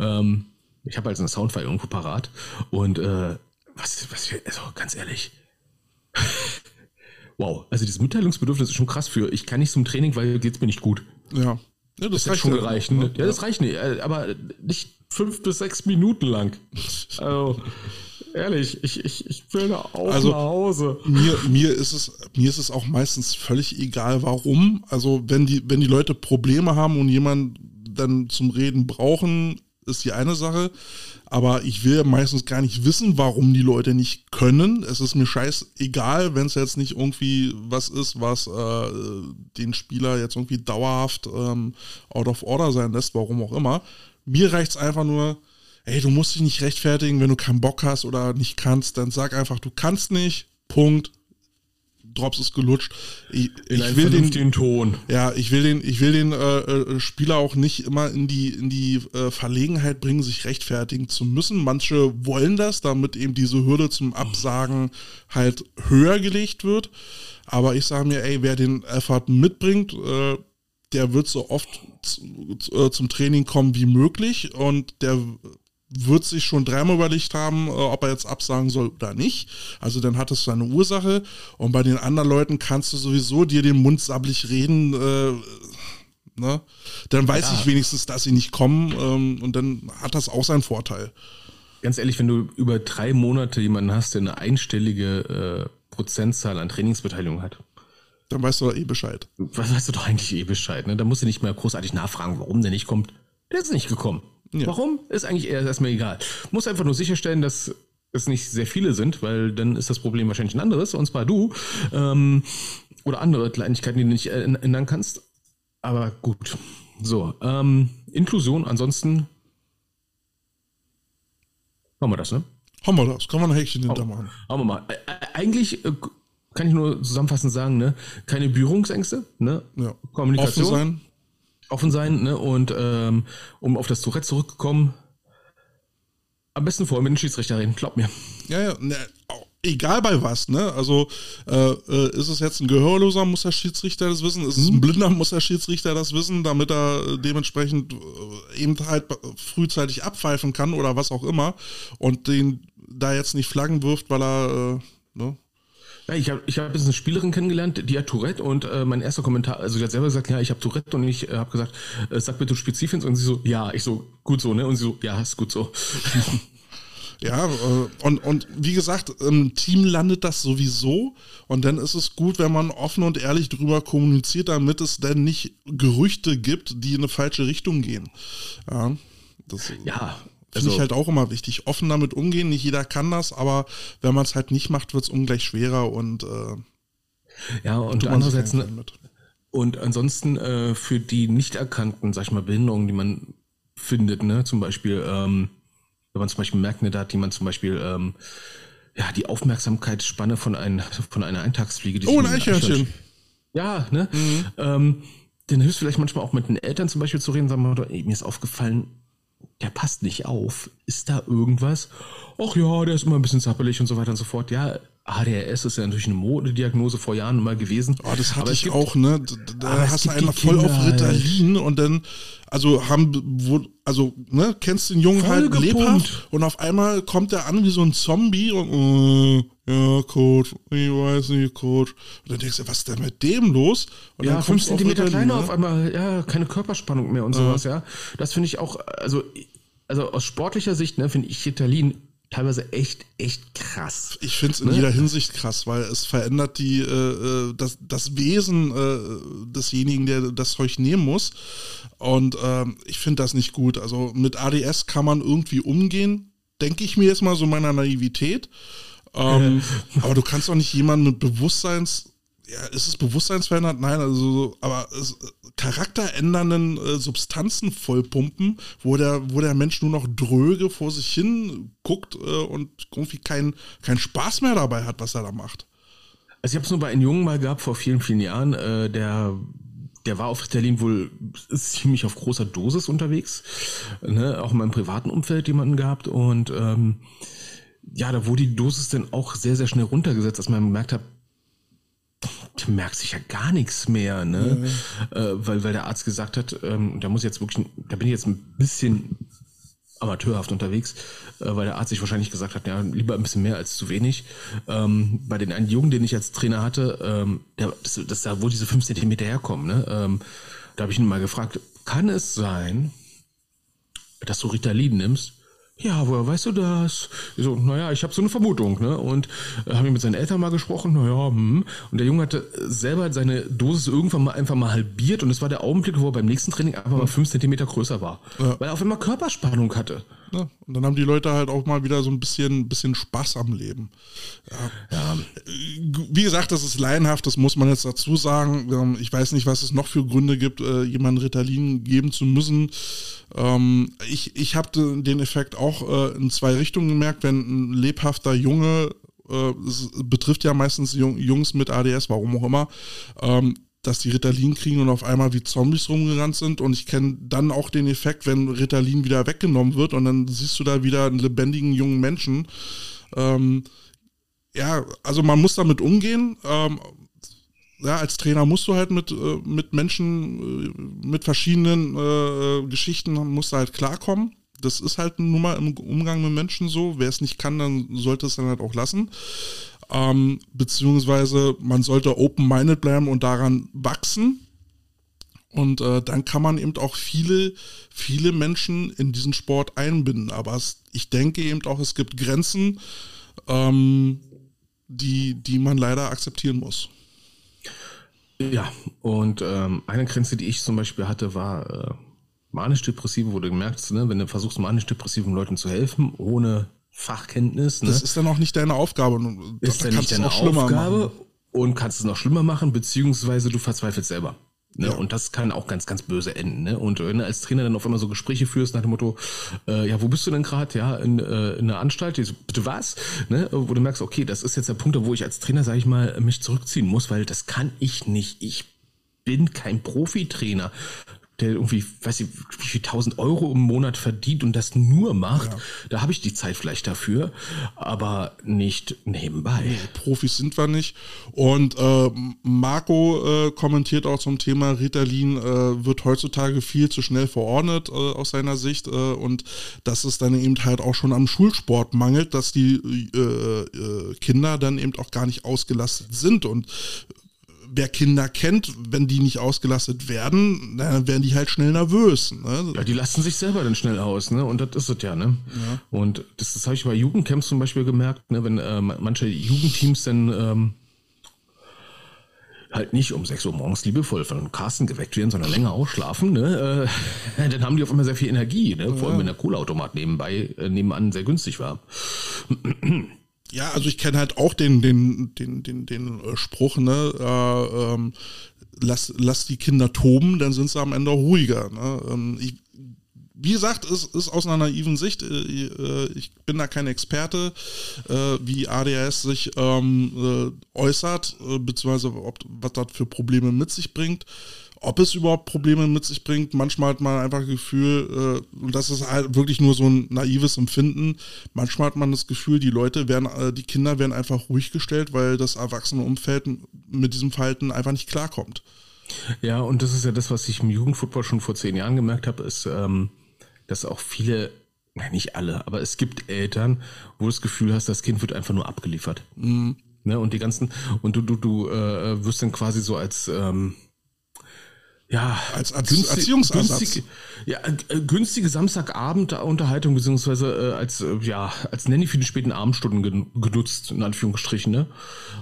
Ähm, ich habe also einen Soundfile irgendwo parat. Und äh, was, was, also ganz ehrlich. wow, also dieses Mitteilungsbedürfnis ist schon krass für, ich kann nicht zum Training, weil geht's mir nicht gut. Ja. Ja, das, das reicht schon gereicht. Ne? Ja, das reicht nicht. Äh, aber nicht fünf bis sechs Minuten lang. Also, ehrlich, ich, ich, ich will da auch also, nach Hause. Mir, mir, ist es, mir ist es auch meistens völlig egal, warum. Also, wenn die, wenn die Leute Probleme haben und jemand dann zum Reden brauchen, ist die eine Sache. Aber ich will meistens gar nicht wissen, warum die Leute nicht können. Es ist mir scheißegal, wenn es jetzt nicht irgendwie was ist, was äh, den Spieler jetzt irgendwie dauerhaft ähm, out of order sein lässt, warum auch immer. Mir reicht es einfach nur, ey, du musst dich nicht rechtfertigen, wenn du keinen Bock hast oder nicht kannst, dann sag einfach, du kannst nicht, Punkt, Drops ist gelutscht. Ich, in ich will den Ton. Ja, ich will den, ich will den äh, äh, Spieler auch nicht immer in die in die äh, Verlegenheit bringen, sich rechtfertigen zu müssen. Manche wollen das, damit eben diese Hürde zum Absagen halt höher gelegt wird. Aber ich sage mir, ey, wer den Effort mitbringt, äh, der wird so oft äh, zum Training kommen wie möglich und der wird sich schon dreimal überlegt haben, äh, ob er jetzt absagen soll oder nicht. Also dann hat es seine Ursache. Und bei den anderen Leuten kannst du sowieso dir den Mund sabblich reden. Äh, ne? Dann weiß ja. ich wenigstens, dass sie nicht kommen. Ähm, und dann hat das auch seinen Vorteil. Ganz ehrlich, wenn du über drei Monate jemanden hast, der eine einstellige äh, Prozentzahl an Trainingsbeteiligung hat, dann weißt du doch eh Bescheid. Was weißt du doch eigentlich eh Bescheid, ne? Da musst du nicht mehr großartig nachfragen, warum der nicht kommt. Der ist nicht gekommen. Ja. Warum? Ist eigentlich erstmal egal. Muss einfach nur sicherstellen, dass es nicht sehr viele sind, weil dann ist das Problem wahrscheinlich ein anderes, und zwar du. Ähm, oder andere Kleinigkeiten, die du nicht ändern kannst. Aber gut. So, ähm, Inklusion, ansonsten haben wir das, ne? Haben wir das, kann man ein Häkchen hintermachen. Haben wir mal. Eigentlich äh, kann ich nur zusammenfassend sagen, ne? Keine Berührungsängste, ne? Ja. Kommunikation. Offen sein offen sein, ne? Und ähm, um auf das Tourette zurückzukommen, am besten vorher mit dem Schiedsrichter reden, glaub mir. Ja, ja, ne, egal bei was, ne? Also äh, äh, ist es jetzt ein Gehörloser, muss der Schiedsrichter das wissen? Ist es ein mhm. Blinder, muss der Schiedsrichter das wissen, damit er äh, dementsprechend äh, eben halt frühzeitig abpfeifen kann oder was auch immer und den da jetzt nicht Flaggen wirft, weil er, äh, ne? Ja, ich habe ich hab jetzt eine Spielerin kennengelernt, die hat Tourette und äh, mein erster Kommentar, also sie hat selber gesagt, ja, ich habe Tourette und ich äh, habe gesagt, äh, sag bitte Spezifins und sie so, ja, ich so, gut so, ne? Und sie so, ja, ist gut so. Ja, äh, und, und wie gesagt, im Team landet das sowieso. Und dann ist es gut, wenn man offen und ehrlich drüber kommuniziert, damit es dann nicht Gerüchte gibt, die in eine falsche Richtung gehen. Ja, das, ja Finde also, ich halt auch immer wichtig. Offen damit umgehen, nicht jeder kann das, aber wenn man es halt nicht macht, wird es ungleich schwerer und äh, ja, und andererseits ne, und ansonsten äh, für die nicht erkannten, sag ich mal, Behinderungen, die man findet, ne, zum Beispiel, ähm, wenn man zum Beispiel merkt, ne, da hat jemand zum Beispiel ähm, ja, die Aufmerksamkeitsspanne von, ein, von einer Eintagsfliege. Die oh, ein Eichhörnchen. Ja, ne? Mhm. Ähm, dann hilft vielleicht manchmal auch mit den Eltern zum Beispiel zu reden, sagen wir, ey, mir ist aufgefallen, der passt nicht auf. Ist da irgendwas? Ach ja, der ist immer ein bisschen zappelig und so weiter und so fort. Ja, ADHS ist ja natürlich eine Modediagnose vor Jahren mal gewesen. Oh, das hatte ich gibt, auch, ne? Da hast du einen voll auf Ritalin und dann, also haben, wo, also, ne, kennst den Jungen halt gepumpt. lebhaft und auf einmal kommt er an wie so ein Zombie und, äh, ja, Coach, ich weiß nicht, Coach. Und dann denkst du, was ist denn mit dem los? Und ja, fünf Zentimeter kleiner ne? auf einmal, ja, keine Körperspannung mehr und sowas, ja. Das finde ich auch, also, also aus sportlicher Sicht, ne, finde ich Ritalin teilweise echt, echt krass. Ich finde es in ne? jeder Hinsicht krass, weil es verändert die, äh, äh, das, das Wesen äh, desjenigen, der das Zeug nehmen muss. Und ähm, ich finde das nicht gut. Also mit ADS kann man irgendwie umgehen, denke ich mir jetzt mal so meiner Naivität. Ähm, aber du kannst doch nicht jemanden mit Bewusstseins ja, ist es bewusstseinsverändert? Nein, also, aber es, charakterändernden äh, Substanzen vollpumpen, wo der, wo der Mensch nur noch dröge vor sich hin guckt äh, und irgendwie keinen kein Spaß mehr dabei hat, was er da macht. Also ich habe es nur bei einem Jungen mal gehabt vor vielen, vielen Jahren, äh, der der war auf Ritalin wohl ziemlich auf großer Dosis unterwegs, ne? auch in meinem privaten Umfeld jemanden gehabt und ähm, ja, da wurde die Dosis dann auch sehr, sehr schnell runtergesetzt, dass man gemerkt hat, du merkst sich ja gar nichts mehr, ne? Mhm. Äh, weil, weil der Arzt gesagt hat, ähm, da muss jetzt wirklich, da bin ich jetzt ein bisschen amateurhaft unterwegs, äh, weil der Arzt sich wahrscheinlich gesagt hat, ja, lieber ein bisschen mehr als zu wenig. Ähm, bei den einen Jungen, den ich als Trainer hatte, ähm, der, das, das da wo diese fünf Zentimeter herkommen, ne? Ähm, da habe ich ihn mal gefragt, kann es sein, dass du Ritalin nimmst, ja, woher weißt du das? Ich so, naja, ich habe so eine Vermutung, ne? Und äh, habe mit seinen Eltern mal gesprochen, naja, hm. Und der Junge hatte selber seine Dosis irgendwann mal einfach mal halbiert und es war der Augenblick, wo er beim nächsten Training einfach mal fünf Zentimeter größer war. Ja. Weil er auf einmal Körperspannung hatte. Ja, und dann haben die Leute halt auch mal wieder so ein bisschen, bisschen Spaß am Leben. Ja. ja. Wie gesagt, das ist laienhaft, das muss man jetzt dazu sagen. Ähm, ich weiß nicht, was es noch für Gründe gibt, äh, jemandem Ritalin geben zu müssen. Ähm, ich ich habe den Effekt auch äh, in zwei Richtungen gemerkt, wenn ein lebhafter Junge äh, betrifft ja meistens Jungs mit ADS, warum auch immer, ähm, dass die Ritalin kriegen und auf einmal wie Zombies rumgerannt sind. Und ich kenne dann auch den Effekt, wenn Ritalin wieder weggenommen wird und dann siehst du da wieder einen lebendigen jungen Menschen. Ähm, ja, also man muss damit umgehen. Ähm, ja, als Trainer musst du halt mit, äh, mit Menschen, äh, mit verschiedenen äh, Geschichten, musst du halt klarkommen. Das ist halt nun mal im Umgang mit Menschen so. Wer es nicht kann, dann sollte es dann halt auch lassen. Ähm, beziehungsweise man sollte open-minded bleiben und daran wachsen. Und äh, dann kann man eben auch viele, viele Menschen in diesen Sport einbinden. Aber es, ich denke eben auch, es gibt Grenzen, ähm, die, die man leider akzeptieren muss. Ja, und ähm, eine Grenze, die ich zum Beispiel hatte, war äh, manisch-depressive, wo du gemerkt hast, ne, wenn du versuchst, manisch-depressiven Leuten zu helfen, ohne Fachkenntnis. Ne? Das ist dann auch nicht deine Aufgabe. Ist dann nicht deine Aufgabe machen. und kannst es noch schlimmer machen, beziehungsweise du verzweifelst selber. Ne? Ja. Und das kann auch ganz, ganz böse enden. Ne? Und wenn du als Trainer dann auf einmal so Gespräche führst nach dem Motto, äh, ja, wo bist du denn gerade? Ja, in, äh, in einer Anstalt? So, bitte was? Ne? Wo du merkst, okay, das ist jetzt der Punkt, wo ich als Trainer, sage ich mal, mich zurückziehen muss, weil das kann ich nicht. Ich bin kein Profitrainer der irgendwie, weiß ich, wie viel tausend Euro im Monat verdient und das nur macht, ja. da habe ich die Zeit vielleicht dafür, aber nicht nebenbei. Nee, Profis sind wir nicht. Und äh, Marco äh, kommentiert auch zum Thema Ritalin, äh, wird heutzutage viel zu schnell verordnet äh, aus seiner Sicht äh, und dass es dann eben halt auch schon am Schulsport mangelt, dass die äh, Kinder dann eben auch gar nicht ausgelastet sind und wer Kinder kennt, wenn die nicht ausgelastet werden, dann werden die halt schnell nervös. Ne? Ja, die lassen sich selber dann schnell aus, ne? Und das ist es ja, ne? Ja. Und das, das habe ich bei Jugendcamps zum Beispiel gemerkt, ne? wenn äh, manche Jugendteams dann ähm, halt nicht um 6 Uhr morgens liebevoll von Carsten geweckt werden, sondern länger ausschlafen, ne? Äh, dann haben die auf einmal sehr viel Energie, ne? Vor allem wenn der Kohleautomat nebenbei, äh, nebenan sehr günstig war. Ja, also ich kenne halt auch den, den, den, den, den äh, Spruch, ne, äh, ähm, lass, lass die Kinder toben, dann sind sie am Ende ruhiger. Ne? Ähm, ich, wie gesagt, es ist aus einer naiven Sicht, äh, äh, ich bin da kein Experte, wie ADHS sich ähm, äh, äußert, beziehungsweise ob, was das für Probleme mit sich bringt ob es überhaupt Probleme mit sich bringt. Manchmal hat man einfach das Gefühl, äh, und das ist halt wirklich nur so ein naives Empfinden, manchmal hat man das Gefühl, die Leute werden, äh, die Kinder werden einfach ruhig gestellt, weil das erwachsene Umfeld mit diesem Verhalten einfach nicht klarkommt. Ja, und das ist ja das, was ich im Jugendfußball schon vor zehn Jahren gemerkt habe, ist, ähm, dass auch viele Nein, nicht alle, aber es gibt Eltern, wo du das Gefühl hast, das Kind wird einfach nur abgeliefert. Mhm. Ne, und die ganzen, und du, du, du äh, wirst dann quasi so als, ähm, ja, als, als günstig, Erziehungsansatz. Günstig, ja, äh, günstige Samstagabendunterhaltung beziehungsweise äh, als äh, ja als Nanny für die späten Abendstunden genutzt in Anführungsstrichen ne?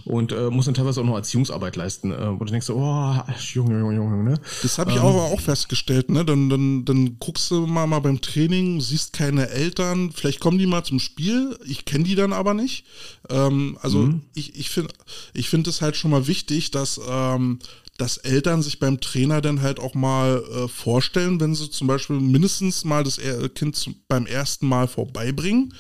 Und äh, muss dann teilweise auch noch Erziehungsarbeit leisten äh, wo du denkst oh Junge Junge Junge ne? Das habe ich ähm, auch, auch festgestellt ne? Dann, dann dann guckst du mal mal beim Training siehst keine Eltern vielleicht kommen die mal zum Spiel ich kenne die dann aber nicht. Ähm, also mhm. ich ich finde ich finde es halt schon mal wichtig dass ähm, dass Eltern sich beim Trainer dann halt auch mal äh, vorstellen, wenn sie zum Beispiel mindestens mal das Kind zum, beim ersten Mal vorbeibringen.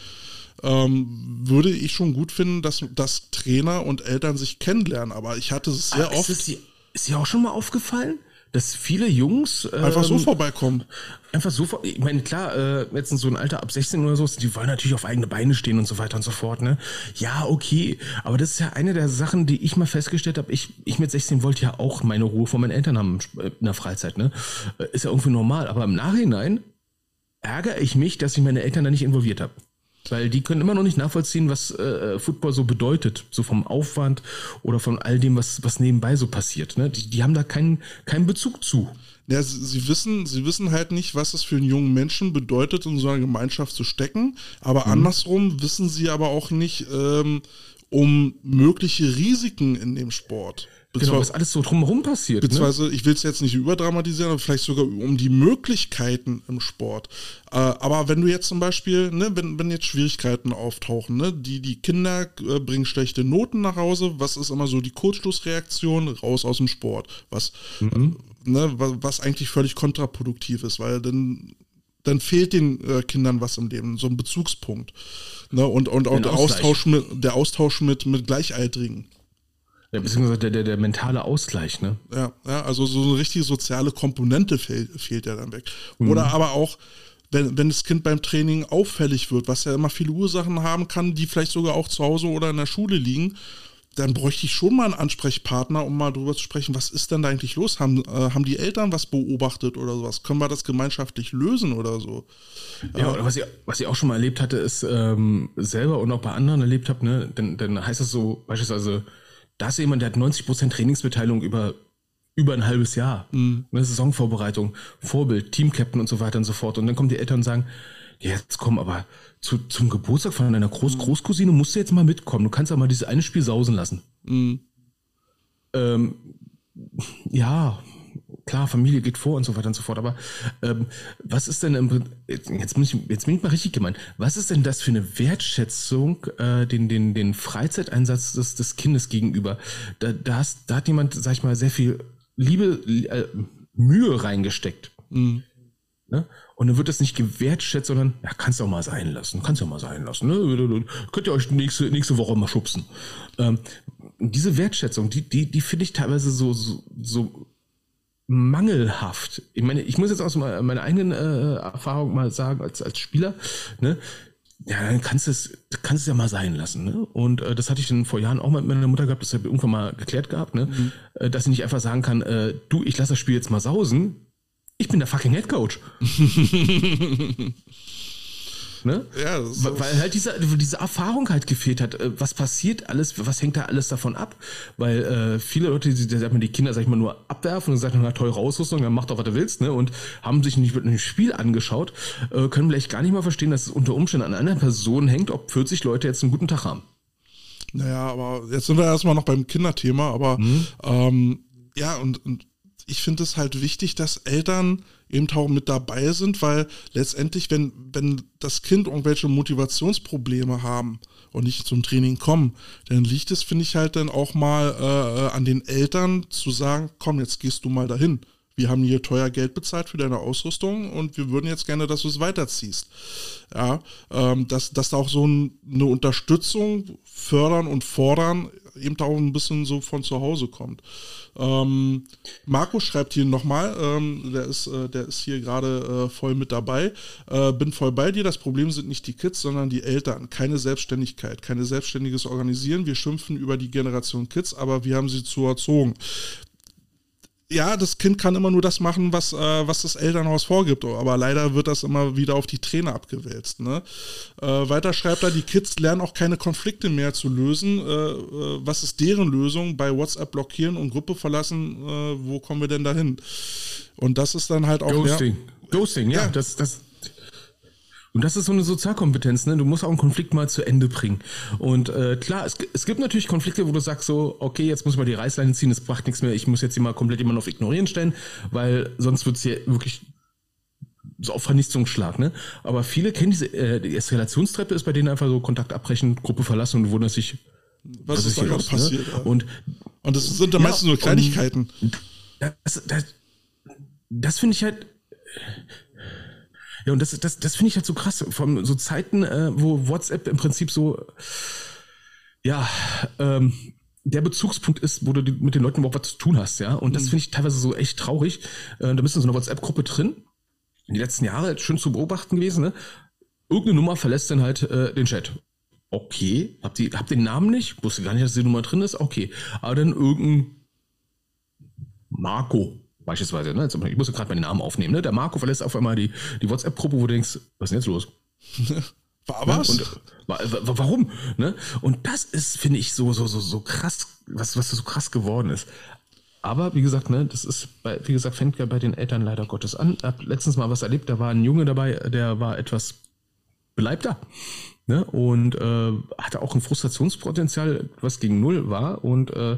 Ähm, würde ich schon gut finden, dass, dass Trainer und Eltern sich kennenlernen. Aber ich hatte es sehr ah, oft. Ist dir, auch schon mal aufgefallen? Dass viele Jungs ähm, einfach so ähm, vorbeikommen. Einfach so, ich meine, klar, äh, jetzt in so ein Alter ab 16 oder so, die wollen natürlich auf eigene Beine stehen und so weiter und so fort, ne? Ja, okay, aber das ist ja eine der Sachen, die ich mal festgestellt habe. Ich, ich mit 16 wollte ja auch meine Ruhe von meinen Eltern haben in der Freizeit, ne? Äh, ist ja irgendwie normal, aber im Nachhinein ärgere ich mich, dass ich meine Eltern da nicht involviert habe. Weil die können immer noch nicht nachvollziehen, was äh, Football so bedeutet, so vom Aufwand oder von all dem, was, was nebenbei so passiert. Ne? Die, die haben da keinen, keinen Bezug zu. Ja, sie, sie, wissen, sie wissen halt nicht, was es für einen jungen Menschen bedeutet, in so einer Gemeinschaft zu stecken. Aber mhm. andersrum wissen sie aber auch nicht ähm, um mögliche Risiken in dem Sport. Genau, was alles so drumherum passiert. Ne? Beziehungsweise, ne? ich will es jetzt nicht überdramatisieren, aber vielleicht sogar um die Möglichkeiten im Sport. Äh, aber wenn du jetzt zum Beispiel, ne, wenn, wenn jetzt Schwierigkeiten auftauchen, ne, die, die Kinder äh, bringen schlechte Noten nach Hause, was ist immer so die Kurzschlussreaktion? Raus aus dem Sport. Was, mhm. ne, was, was eigentlich völlig kontraproduktiv ist, weil dann dann fehlt den äh, Kindern was im Leben, so ein Bezugspunkt. Ne? Und, und auch der Austausch, mit, der Austausch mit, mit Gleichaltrigen. Ja, beziehungsweise der, der, der mentale Ausgleich, ne? Ja, ja, also so eine richtige soziale Komponente fehl, fehlt ja dann weg. Mhm. Oder aber auch, wenn, wenn das Kind beim Training auffällig wird, was ja immer viele Ursachen haben kann, die vielleicht sogar auch zu Hause oder in der Schule liegen, dann bräuchte ich schon mal einen Ansprechpartner, um mal drüber zu sprechen, was ist denn da eigentlich los? Haben, äh, haben die Eltern was beobachtet oder sowas? Können wir das gemeinschaftlich lösen oder so? Ja, oder was ich, was ich auch schon mal erlebt hatte, ist ähm, selber und auch bei anderen erlebt habe, ne, dann, dann heißt es so, beispielsweise, da ist jemand, der hat 90% Trainingsbeteiligung über, über ein halbes Jahr. Mhm. Eine Saisonvorbereitung, Vorbild, Teamcaptain und so weiter und so fort. Und dann kommen die Eltern und sagen, jetzt komm, aber zu, zum Geburtstag von deiner Groß mhm. Großcousine musst du jetzt mal mitkommen. Du kannst ja mal dieses eine Spiel sausen lassen. Mhm. Ähm, ja, klar, Familie geht vor und so weiter und so fort. Aber ähm, was ist denn im, jetzt bin ich jetzt bin ich mal richtig gemeint. Was ist denn das für eine Wertschätzung äh, den den den Freizeiteinsatz des, des Kindes gegenüber? Da da, hast, da hat jemand, sag ich mal, sehr viel Liebe, äh, Mühe reingesteckt. Mhm. Ne? Und dann wird das nicht gewertschätzt, sondern ja, kannst du auch mal sein lassen, kannst du auch mal sein lassen. Ne? Könnt ihr euch nächste, nächste Woche mal schubsen. Ähm, diese Wertschätzung, die, die, die finde ich teilweise so, so, so mangelhaft. Ich meine, ich muss jetzt aus meiner eigenen äh, Erfahrung mal sagen, als, als Spieler, ne, ja, dann kannst du es, kannst es ja mal sein lassen. Ne? Und äh, das hatte ich dann vor Jahren auch mal mit meiner Mutter gehabt, das habe ich irgendwann mal geklärt gehabt, ne? Mhm. Äh, dass ich nicht einfach sagen kann, äh, du, ich lasse das Spiel jetzt mal sausen. Ich bin der fucking Head Coach. Ne? Ja, Weil halt diese, diese Erfahrung halt gefehlt hat. Äh, was passiert alles, was hängt da alles davon ab? Weil äh, viele Leute, die, die, die Kinder, sag ich mal, nur abwerfen und sagen, na, teure Ausrüstung, dann mach doch, was du willst, ne? Und haben sich nicht mit einem Spiel angeschaut, äh, können vielleicht gar nicht mal verstehen, dass es unter Umständen an einer Person hängt, ob 40 Leute jetzt einen guten Tag haben. Naja, aber jetzt sind wir erstmal noch beim Kinderthema, aber mhm. ähm, ja, und, und ich finde es halt wichtig, dass Eltern eben auch mit dabei sind, weil letztendlich, wenn, wenn das Kind irgendwelche Motivationsprobleme haben und nicht zum Training kommen, dann liegt es, finde ich, halt dann auch mal äh, an den Eltern zu sagen, komm, jetzt gehst du mal dahin. Wir haben hier teuer Geld bezahlt für deine Ausrüstung und wir würden jetzt gerne, dass du es weiterziehst. Ja, ähm, dass, dass da auch so ein, eine Unterstützung fördern und fordern eben auch ein bisschen so von zu Hause kommt. Ähm, Marco schreibt hier nochmal, ähm, der, ist, äh, der ist hier gerade äh, voll mit dabei. Äh, bin voll bei dir. Das Problem sind nicht die Kids, sondern die Eltern. Keine Selbstständigkeit, keine selbstständiges Organisieren. Wir schimpfen über die Generation Kids, aber wir haben sie zu erzogen ja, das Kind kann immer nur das machen, was, äh, was das Elternhaus vorgibt, aber leider wird das immer wieder auf die Trainer abgewälzt. Ne? Äh, weiter schreibt er, die Kids lernen auch keine Konflikte mehr zu lösen. Äh, äh was ist deren Lösung? Bei WhatsApp blockieren und Gruppe verlassen, äh, wo kommen wir denn dahin? Und das ist dann halt auch. Ghosting. Ja, Ghosting, ja, ja. Das, das, und das ist so eine Sozialkompetenz, ne? Du musst auch einen Konflikt mal zu Ende bringen. Und äh, klar, es, es gibt natürlich Konflikte, wo du sagst so, okay, jetzt muss man die Reißleine ziehen, es bracht nichts mehr, ich muss jetzt hier mal komplett jemanden auf Ignorieren stellen, weil sonst wird es hier wirklich so auf Vernichtungsschlag, ne? Aber viele kennen diese, äh, die Eskalationstreppe ist bei denen einfach so Kontakt abbrechen, Gruppe verlassen und wundern sich, was, was ist da los, passiert. Ne? Und, und das sind dann ja, meistens nur Kleinigkeiten. Das, das, das finde ich halt ja, und das, das, das finde ich halt so krass. Von so Zeiten, äh, wo WhatsApp im Prinzip so, ja, ähm, der Bezugspunkt ist, wo du mit den Leuten überhaupt was zu tun hast, ja. Und das mhm. finde ich teilweise so echt traurig. Äh, da bist du in so einer WhatsApp-Gruppe drin. In die letzten Jahre schön zu beobachten gewesen, ne? Irgendeine Nummer verlässt dann halt äh, den Chat. Okay, habt ihr habt den Namen nicht? Wusste gar nicht, dass die Nummer drin ist. Okay, aber dann irgendein Marco Beispielsweise, ne? ich muss gerade meinen Namen aufnehmen, ne? Der Marco verlässt auf einmal die, die WhatsApp-Gruppe, wo du denkst, was ist denn jetzt los? War was? Und, warum? Ne? Und das ist, finde ich, so, so, so, so krass, was, was so krass geworden ist. aber wie gesagt, ne, das ist, bei, wie gesagt, fängt ja bei den Eltern leider Gottes an. Ich habe letztens mal was erlebt, da war ein Junge dabei, der war etwas beleibter. Ne, und äh, hatte auch ein Frustrationspotenzial, was gegen null war. Und äh,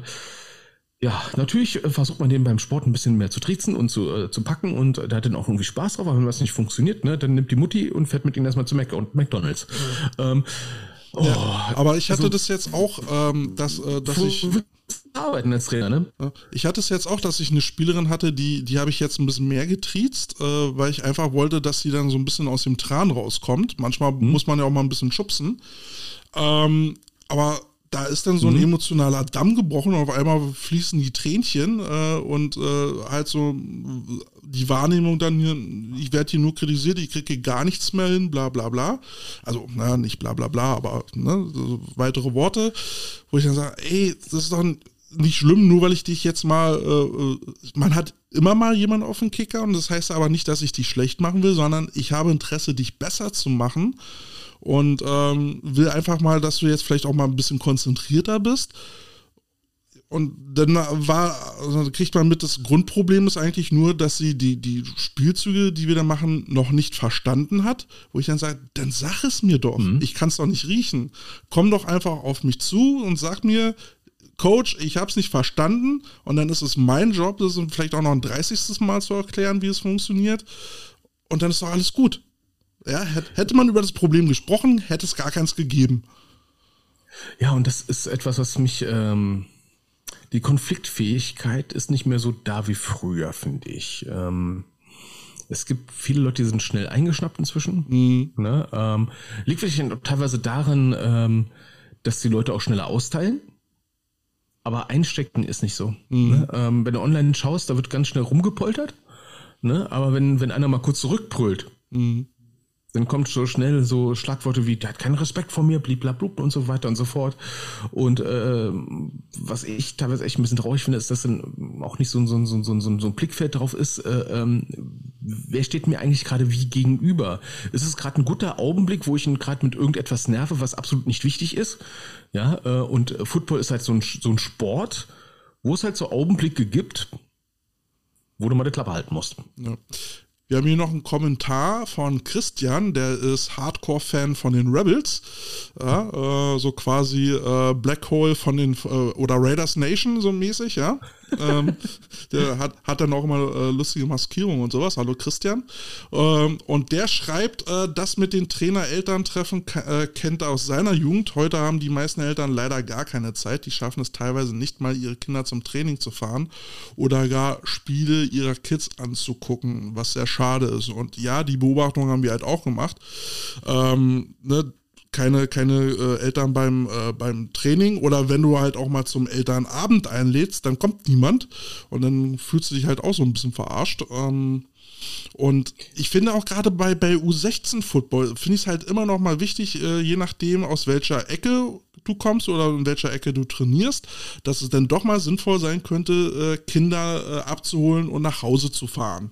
ja, natürlich äh, versucht man den beim Sport ein bisschen mehr zu triezen und zu, äh, zu packen und äh, der hat dann auch irgendwie Spaß drauf, aber wenn was nicht funktioniert, ne, dann nimmt die Mutti und fährt mit ihm erstmal zu Mac und McDonalds. Mhm. Ähm, oh, ja, aber ich hatte also, das jetzt auch, ähm, dass, äh, dass ich arbeiten als Trainer, ne? Ich hatte es jetzt auch, dass ich eine Spielerin hatte, die, die habe ich jetzt ein bisschen mehr getriezt, äh, weil ich einfach wollte, dass sie dann so ein bisschen aus dem Tran rauskommt. Manchmal mhm. muss man ja auch mal ein bisschen schubsen. Ähm, aber da ist dann so ein mhm. emotionaler Damm gebrochen und auf einmal fließen die Tränchen äh, und äh, halt so die Wahrnehmung dann hier, ich werde hier nur kritisiert, ich kriege gar nichts mehr hin, bla bla bla. Also, naja, nicht bla bla bla, aber ne, so weitere Worte, wo ich dann sage, ey, das ist doch nicht schlimm, nur weil ich dich jetzt mal, äh, äh, man hat immer mal jemanden auf den Kicker und das heißt aber nicht, dass ich dich schlecht machen will, sondern ich habe Interesse, dich besser zu machen und ähm, will einfach mal, dass du jetzt vielleicht auch mal ein bisschen konzentrierter bist. Und dann war, also kriegt man mit, das Grundproblem ist eigentlich nur, dass sie die, die Spielzüge, die wir da machen, noch nicht verstanden hat. Wo ich dann sage, dann sag es mir doch. Mhm. Ich kann es doch nicht riechen. Komm doch einfach auf mich zu und sag mir, Coach, ich habe es nicht verstanden. Und dann ist es mein Job, das vielleicht auch noch ein 30. Mal zu erklären, wie es funktioniert. Und dann ist doch alles gut. Ja, hätte man über das Problem gesprochen, hätte es gar keins gegeben. Ja, und das ist etwas, was mich. Ähm, die Konfliktfähigkeit ist nicht mehr so da wie früher, finde ich. Ähm, es gibt viele Leute, die sind schnell eingeschnappt inzwischen. Mhm. Ne? Ähm, liegt vielleicht teilweise daran, ähm, dass die Leute auch schneller austeilen. Aber einstecken ist nicht so. Mhm. Ne? Wenn du online schaust, da wird ganz schnell rumgepoltert. Ne? Aber wenn, wenn einer mal kurz zurückbrüllt, mhm dann kommt so schnell so Schlagworte wie, der hat keinen Respekt vor mir, bliblablub und so weiter und so fort. Und äh, was ich teilweise echt ein bisschen traurig finde, ist, dass dann auch nicht so, ein so, ein so, ein so, ein Blickfeld drauf ist, äh, ähm, wer steht mir eigentlich gerade wie gegenüber? Ist es gerade ein guter Augenblick, wo ich ihn gerade mit irgendetwas nerve, was absolut nicht wichtig ist? Ja, äh, und Football ist halt so ein, so ein Sport, wo es halt so Augenblicke gibt, wo du mal die Klappe halten musst. Ja. Wir haben hier noch einen Kommentar von Christian, der ist Hardcore-Fan von den Rebels. Ja, äh, so quasi äh, Black Hole von den, äh, oder Raiders Nation, so mäßig, ja ähm, der hat, hat dann auch immer äh, lustige Maskierungen und sowas. Hallo Christian. Ähm, und der schreibt, äh, das mit den Trainer-Elterntreffen äh, kennt er aus seiner Jugend. Heute haben die meisten Eltern leider gar keine Zeit. Die schaffen es teilweise nicht mal, ihre Kinder zum Training zu fahren oder gar Spiele ihrer Kids anzugucken, was sehr schade ist. Und ja, die Beobachtung haben wir halt auch gemacht. Ähm, ne, keine, keine äh, Eltern beim, äh, beim Training oder wenn du halt auch mal zum Elternabend einlädst, dann kommt niemand und dann fühlst du dich halt auch so ein bisschen verarscht. Ähm, und ich finde auch gerade bei, bei U16-Football, finde ich es halt immer noch mal wichtig, äh, je nachdem aus welcher Ecke du kommst oder in welcher Ecke du trainierst, dass es dann doch mal sinnvoll sein könnte, äh, Kinder äh, abzuholen und nach Hause zu fahren.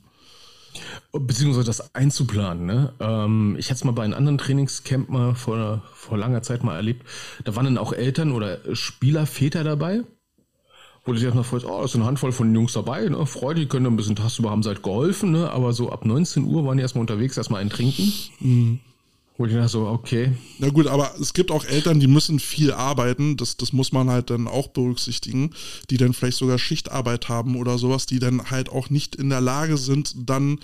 Beziehungsweise das einzuplanen. Ne? Ähm, ich hatte es mal bei einem anderen Trainingscamp mal vor, vor langer Zeit mal erlebt. Da waren dann auch Eltern oder Spieler, Väter dabei, wo du dich erstmal freust, oh, da ist eine Handvoll von Jungs dabei, ne? Freude, die können ein bisschen tagsüber haben seit geholfen, ne? aber so ab 19 Uhr waren die erstmal unterwegs, erstmal einen trinken. Mhm. Wo ich so, okay. Na gut, aber es gibt auch Eltern, die müssen viel arbeiten. Das, das muss man halt dann auch berücksichtigen, die dann vielleicht sogar Schichtarbeit haben oder sowas, die dann halt auch nicht in der Lage sind, dann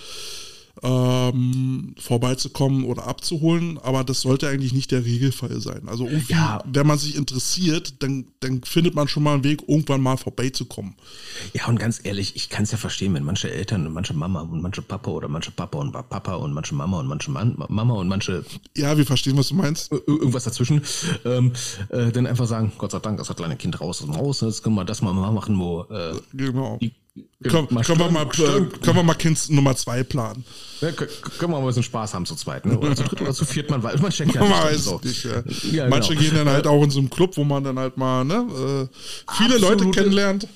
ähm, vorbeizukommen oder abzuholen, aber das sollte eigentlich nicht der Regelfall sein. Also irgendwie, ja. wenn man sich interessiert, dann, dann findet man schon mal einen Weg, irgendwann mal vorbeizukommen. Ja, und ganz ehrlich, ich kann es ja verstehen, wenn manche Eltern und manche Mama und manche Papa oder manche Papa und Papa und manche Mama und manche Mann, Mama und manche. Ja, wir verstehen, was du meinst. Irgendwas dazwischen. Ähm, äh, dann einfach sagen, Gott sei Dank, das kleine Kind raus aus dem Haus, jetzt können wir das mal machen, wo äh, genau. die Komm, können, wir mal, können wir mal Kind Nummer zwei planen. Ja, können wir mal ein bisschen Spaß haben zu zweit, ne? Oder zu dritt oder zu viert, man weiß, man checkt ja man weiß so. nicht. Ja. Ja, Manche genau. gehen dann halt auch in so einem Club, wo man dann halt mal ne, äh, viele Absolute, Leute kennenlernt.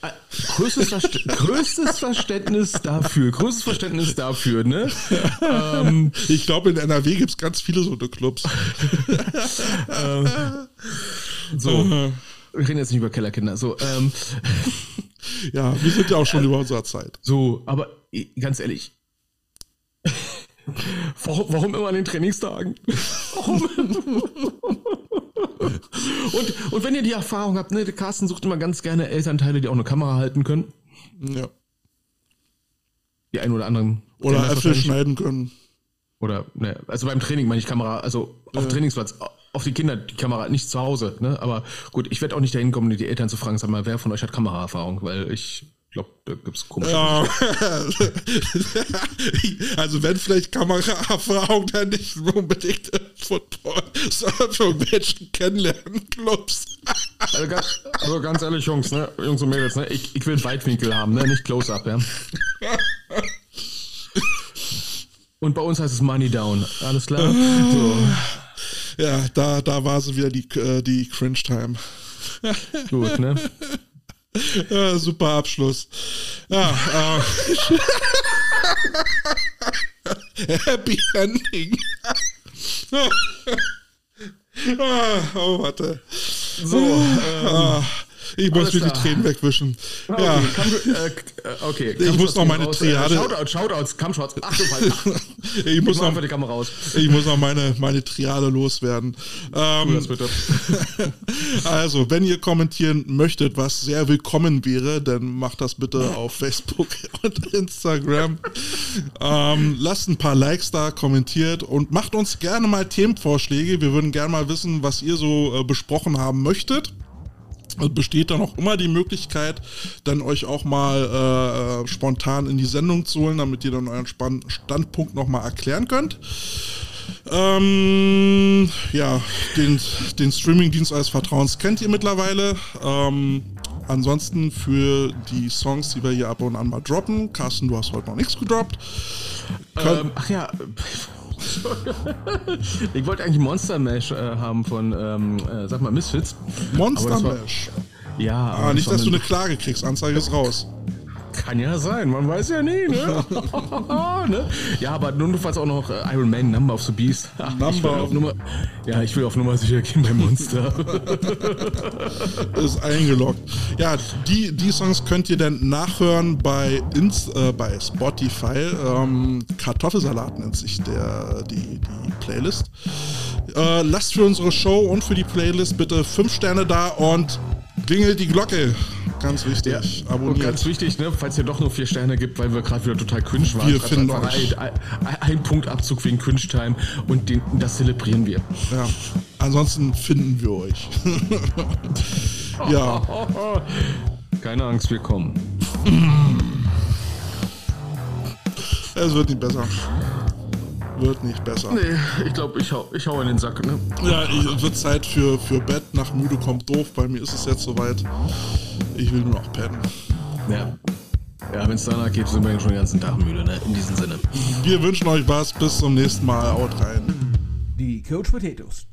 Äh, größtes, Verst größtes Verständnis dafür, größtes Verständnis dafür, ne? Ähm, ich glaube, in NRW gibt es ganz viele so eine Clubs. ähm, so, wir reden jetzt nicht über Kellerkinder. So, ähm, Ja, wir sind ja auch schon über unserer Zeit. So, aber ganz ehrlich, warum, warum immer an den Trainingstagen? Warum? und, und wenn ihr die Erfahrung habt, ne, Carsten sucht immer ganz gerne Elternteile, die auch eine Kamera halten können. Ja. Die einen oder anderen. Oder Äpfel schneiden können. Oder, ne, also beim Training meine ich Kamera, also auf äh. Trainingsplatz, auf die Kinder die Kamera, nicht zu Hause, ne? Aber gut, ich werde auch nicht dahin kommen, die Eltern zu fragen, sag mal, wer von euch hat Kameraerfahrung, weil ich glaube, da gibt es komische. Ja. also wenn vielleicht Kameraerfahrung, dann nicht unbedingt Football, sondern für irgendwelchen Kennenlernen-Clubs. also, ganz, also ganz ehrlich, Jungs, ne? Jungs und Mädels, ne? Ich, ich will Weitwinkel haben, ne? Nicht Close-Up, ja. Und bei uns heißt es Money Down. Alles klar? So. Ja, da, da war sie wieder die, äh, die Cringe-Time. Gut, ne? Ja, super Abschluss. Ja, äh. Happy Ending. ah, oh, warte. So, ähm, ah. Ich muss mir die Tränen wegwischen. Okay, ja. Come, äh, äh, okay. Ich muss noch meine Triade. Shoutout, Shoutouts, Kampfshots. Ach du ich, ich muss noch, die Kamera raus. Ich muss noch meine, meine Triade loswerden. Ähm, also, wenn ihr kommentieren möchtet, was sehr willkommen wäre, dann macht das bitte auf Facebook und Instagram. ähm, lasst ein paar Likes da, kommentiert und macht uns gerne mal Themenvorschläge. Wir würden gerne mal wissen, was ihr so äh, besprochen haben möchtet besteht dann auch immer die Möglichkeit, dann euch auch mal äh, spontan in die Sendung zu holen, damit ihr dann euren Span Standpunkt nochmal erklären könnt. Ähm, ja, den, den Streamingdienst eures Vertrauens kennt ihr mittlerweile. Ähm, ansonsten für die Songs, die wir hier ab und an mal droppen, Carsten, du hast heute noch nichts gedroppt. Ähm, ach ja, ich wollte eigentlich Monster Mash äh, haben von, ähm, äh, sag mal, Misfits. Monster Mash? Ja. Ah, nicht, dass du eine Klage kriegst. Anzeige ist raus. Kann ja sein, man weiß ja nie, ne? ne? Ja, aber notfalls auch noch äh, Iron Man, Number of the Beast. Number auf Nummer, ja, ich will auf Nummer sicher gehen bei Monster. ist eingeloggt. Ja, die, die Songs könnt ihr dann nachhören bei, Inst, äh, bei Spotify. Ähm, Kartoffelsalat nennt sich der, die, die Playlist. Äh, lasst für unsere Show und für die Playlist bitte 5 Sterne da und klingelt die Glocke. Ganz wichtig. Ja. Abonniert. Und ganz wichtig, ne, falls ihr doch nur vier Sterne gibt, weil wir gerade wieder total cringe waren. Wir finden euch. Ein, ein, ein, Punkt Abzug wegen Cringe Time und den, das zelebrieren wir. Ja. Ansonsten finden wir euch. ja. Keine Angst, wir kommen. Es wird nicht besser wird nicht besser. Nee, ich glaube, ich hau, ich hau in den Sack, ne? Ja, es wird Zeit für, für Bett. Nach müde kommt doof. Bei mir ist es jetzt soweit. Ich will nur noch pennen. Ja. Ja, wenn es danach geht, sind wir schon den ganzen Tag müde, ne? In diesem Sinne. Wir wünschen euch was. Bis zum nächsten Mal. Haut rein. Die Coach Potatoes.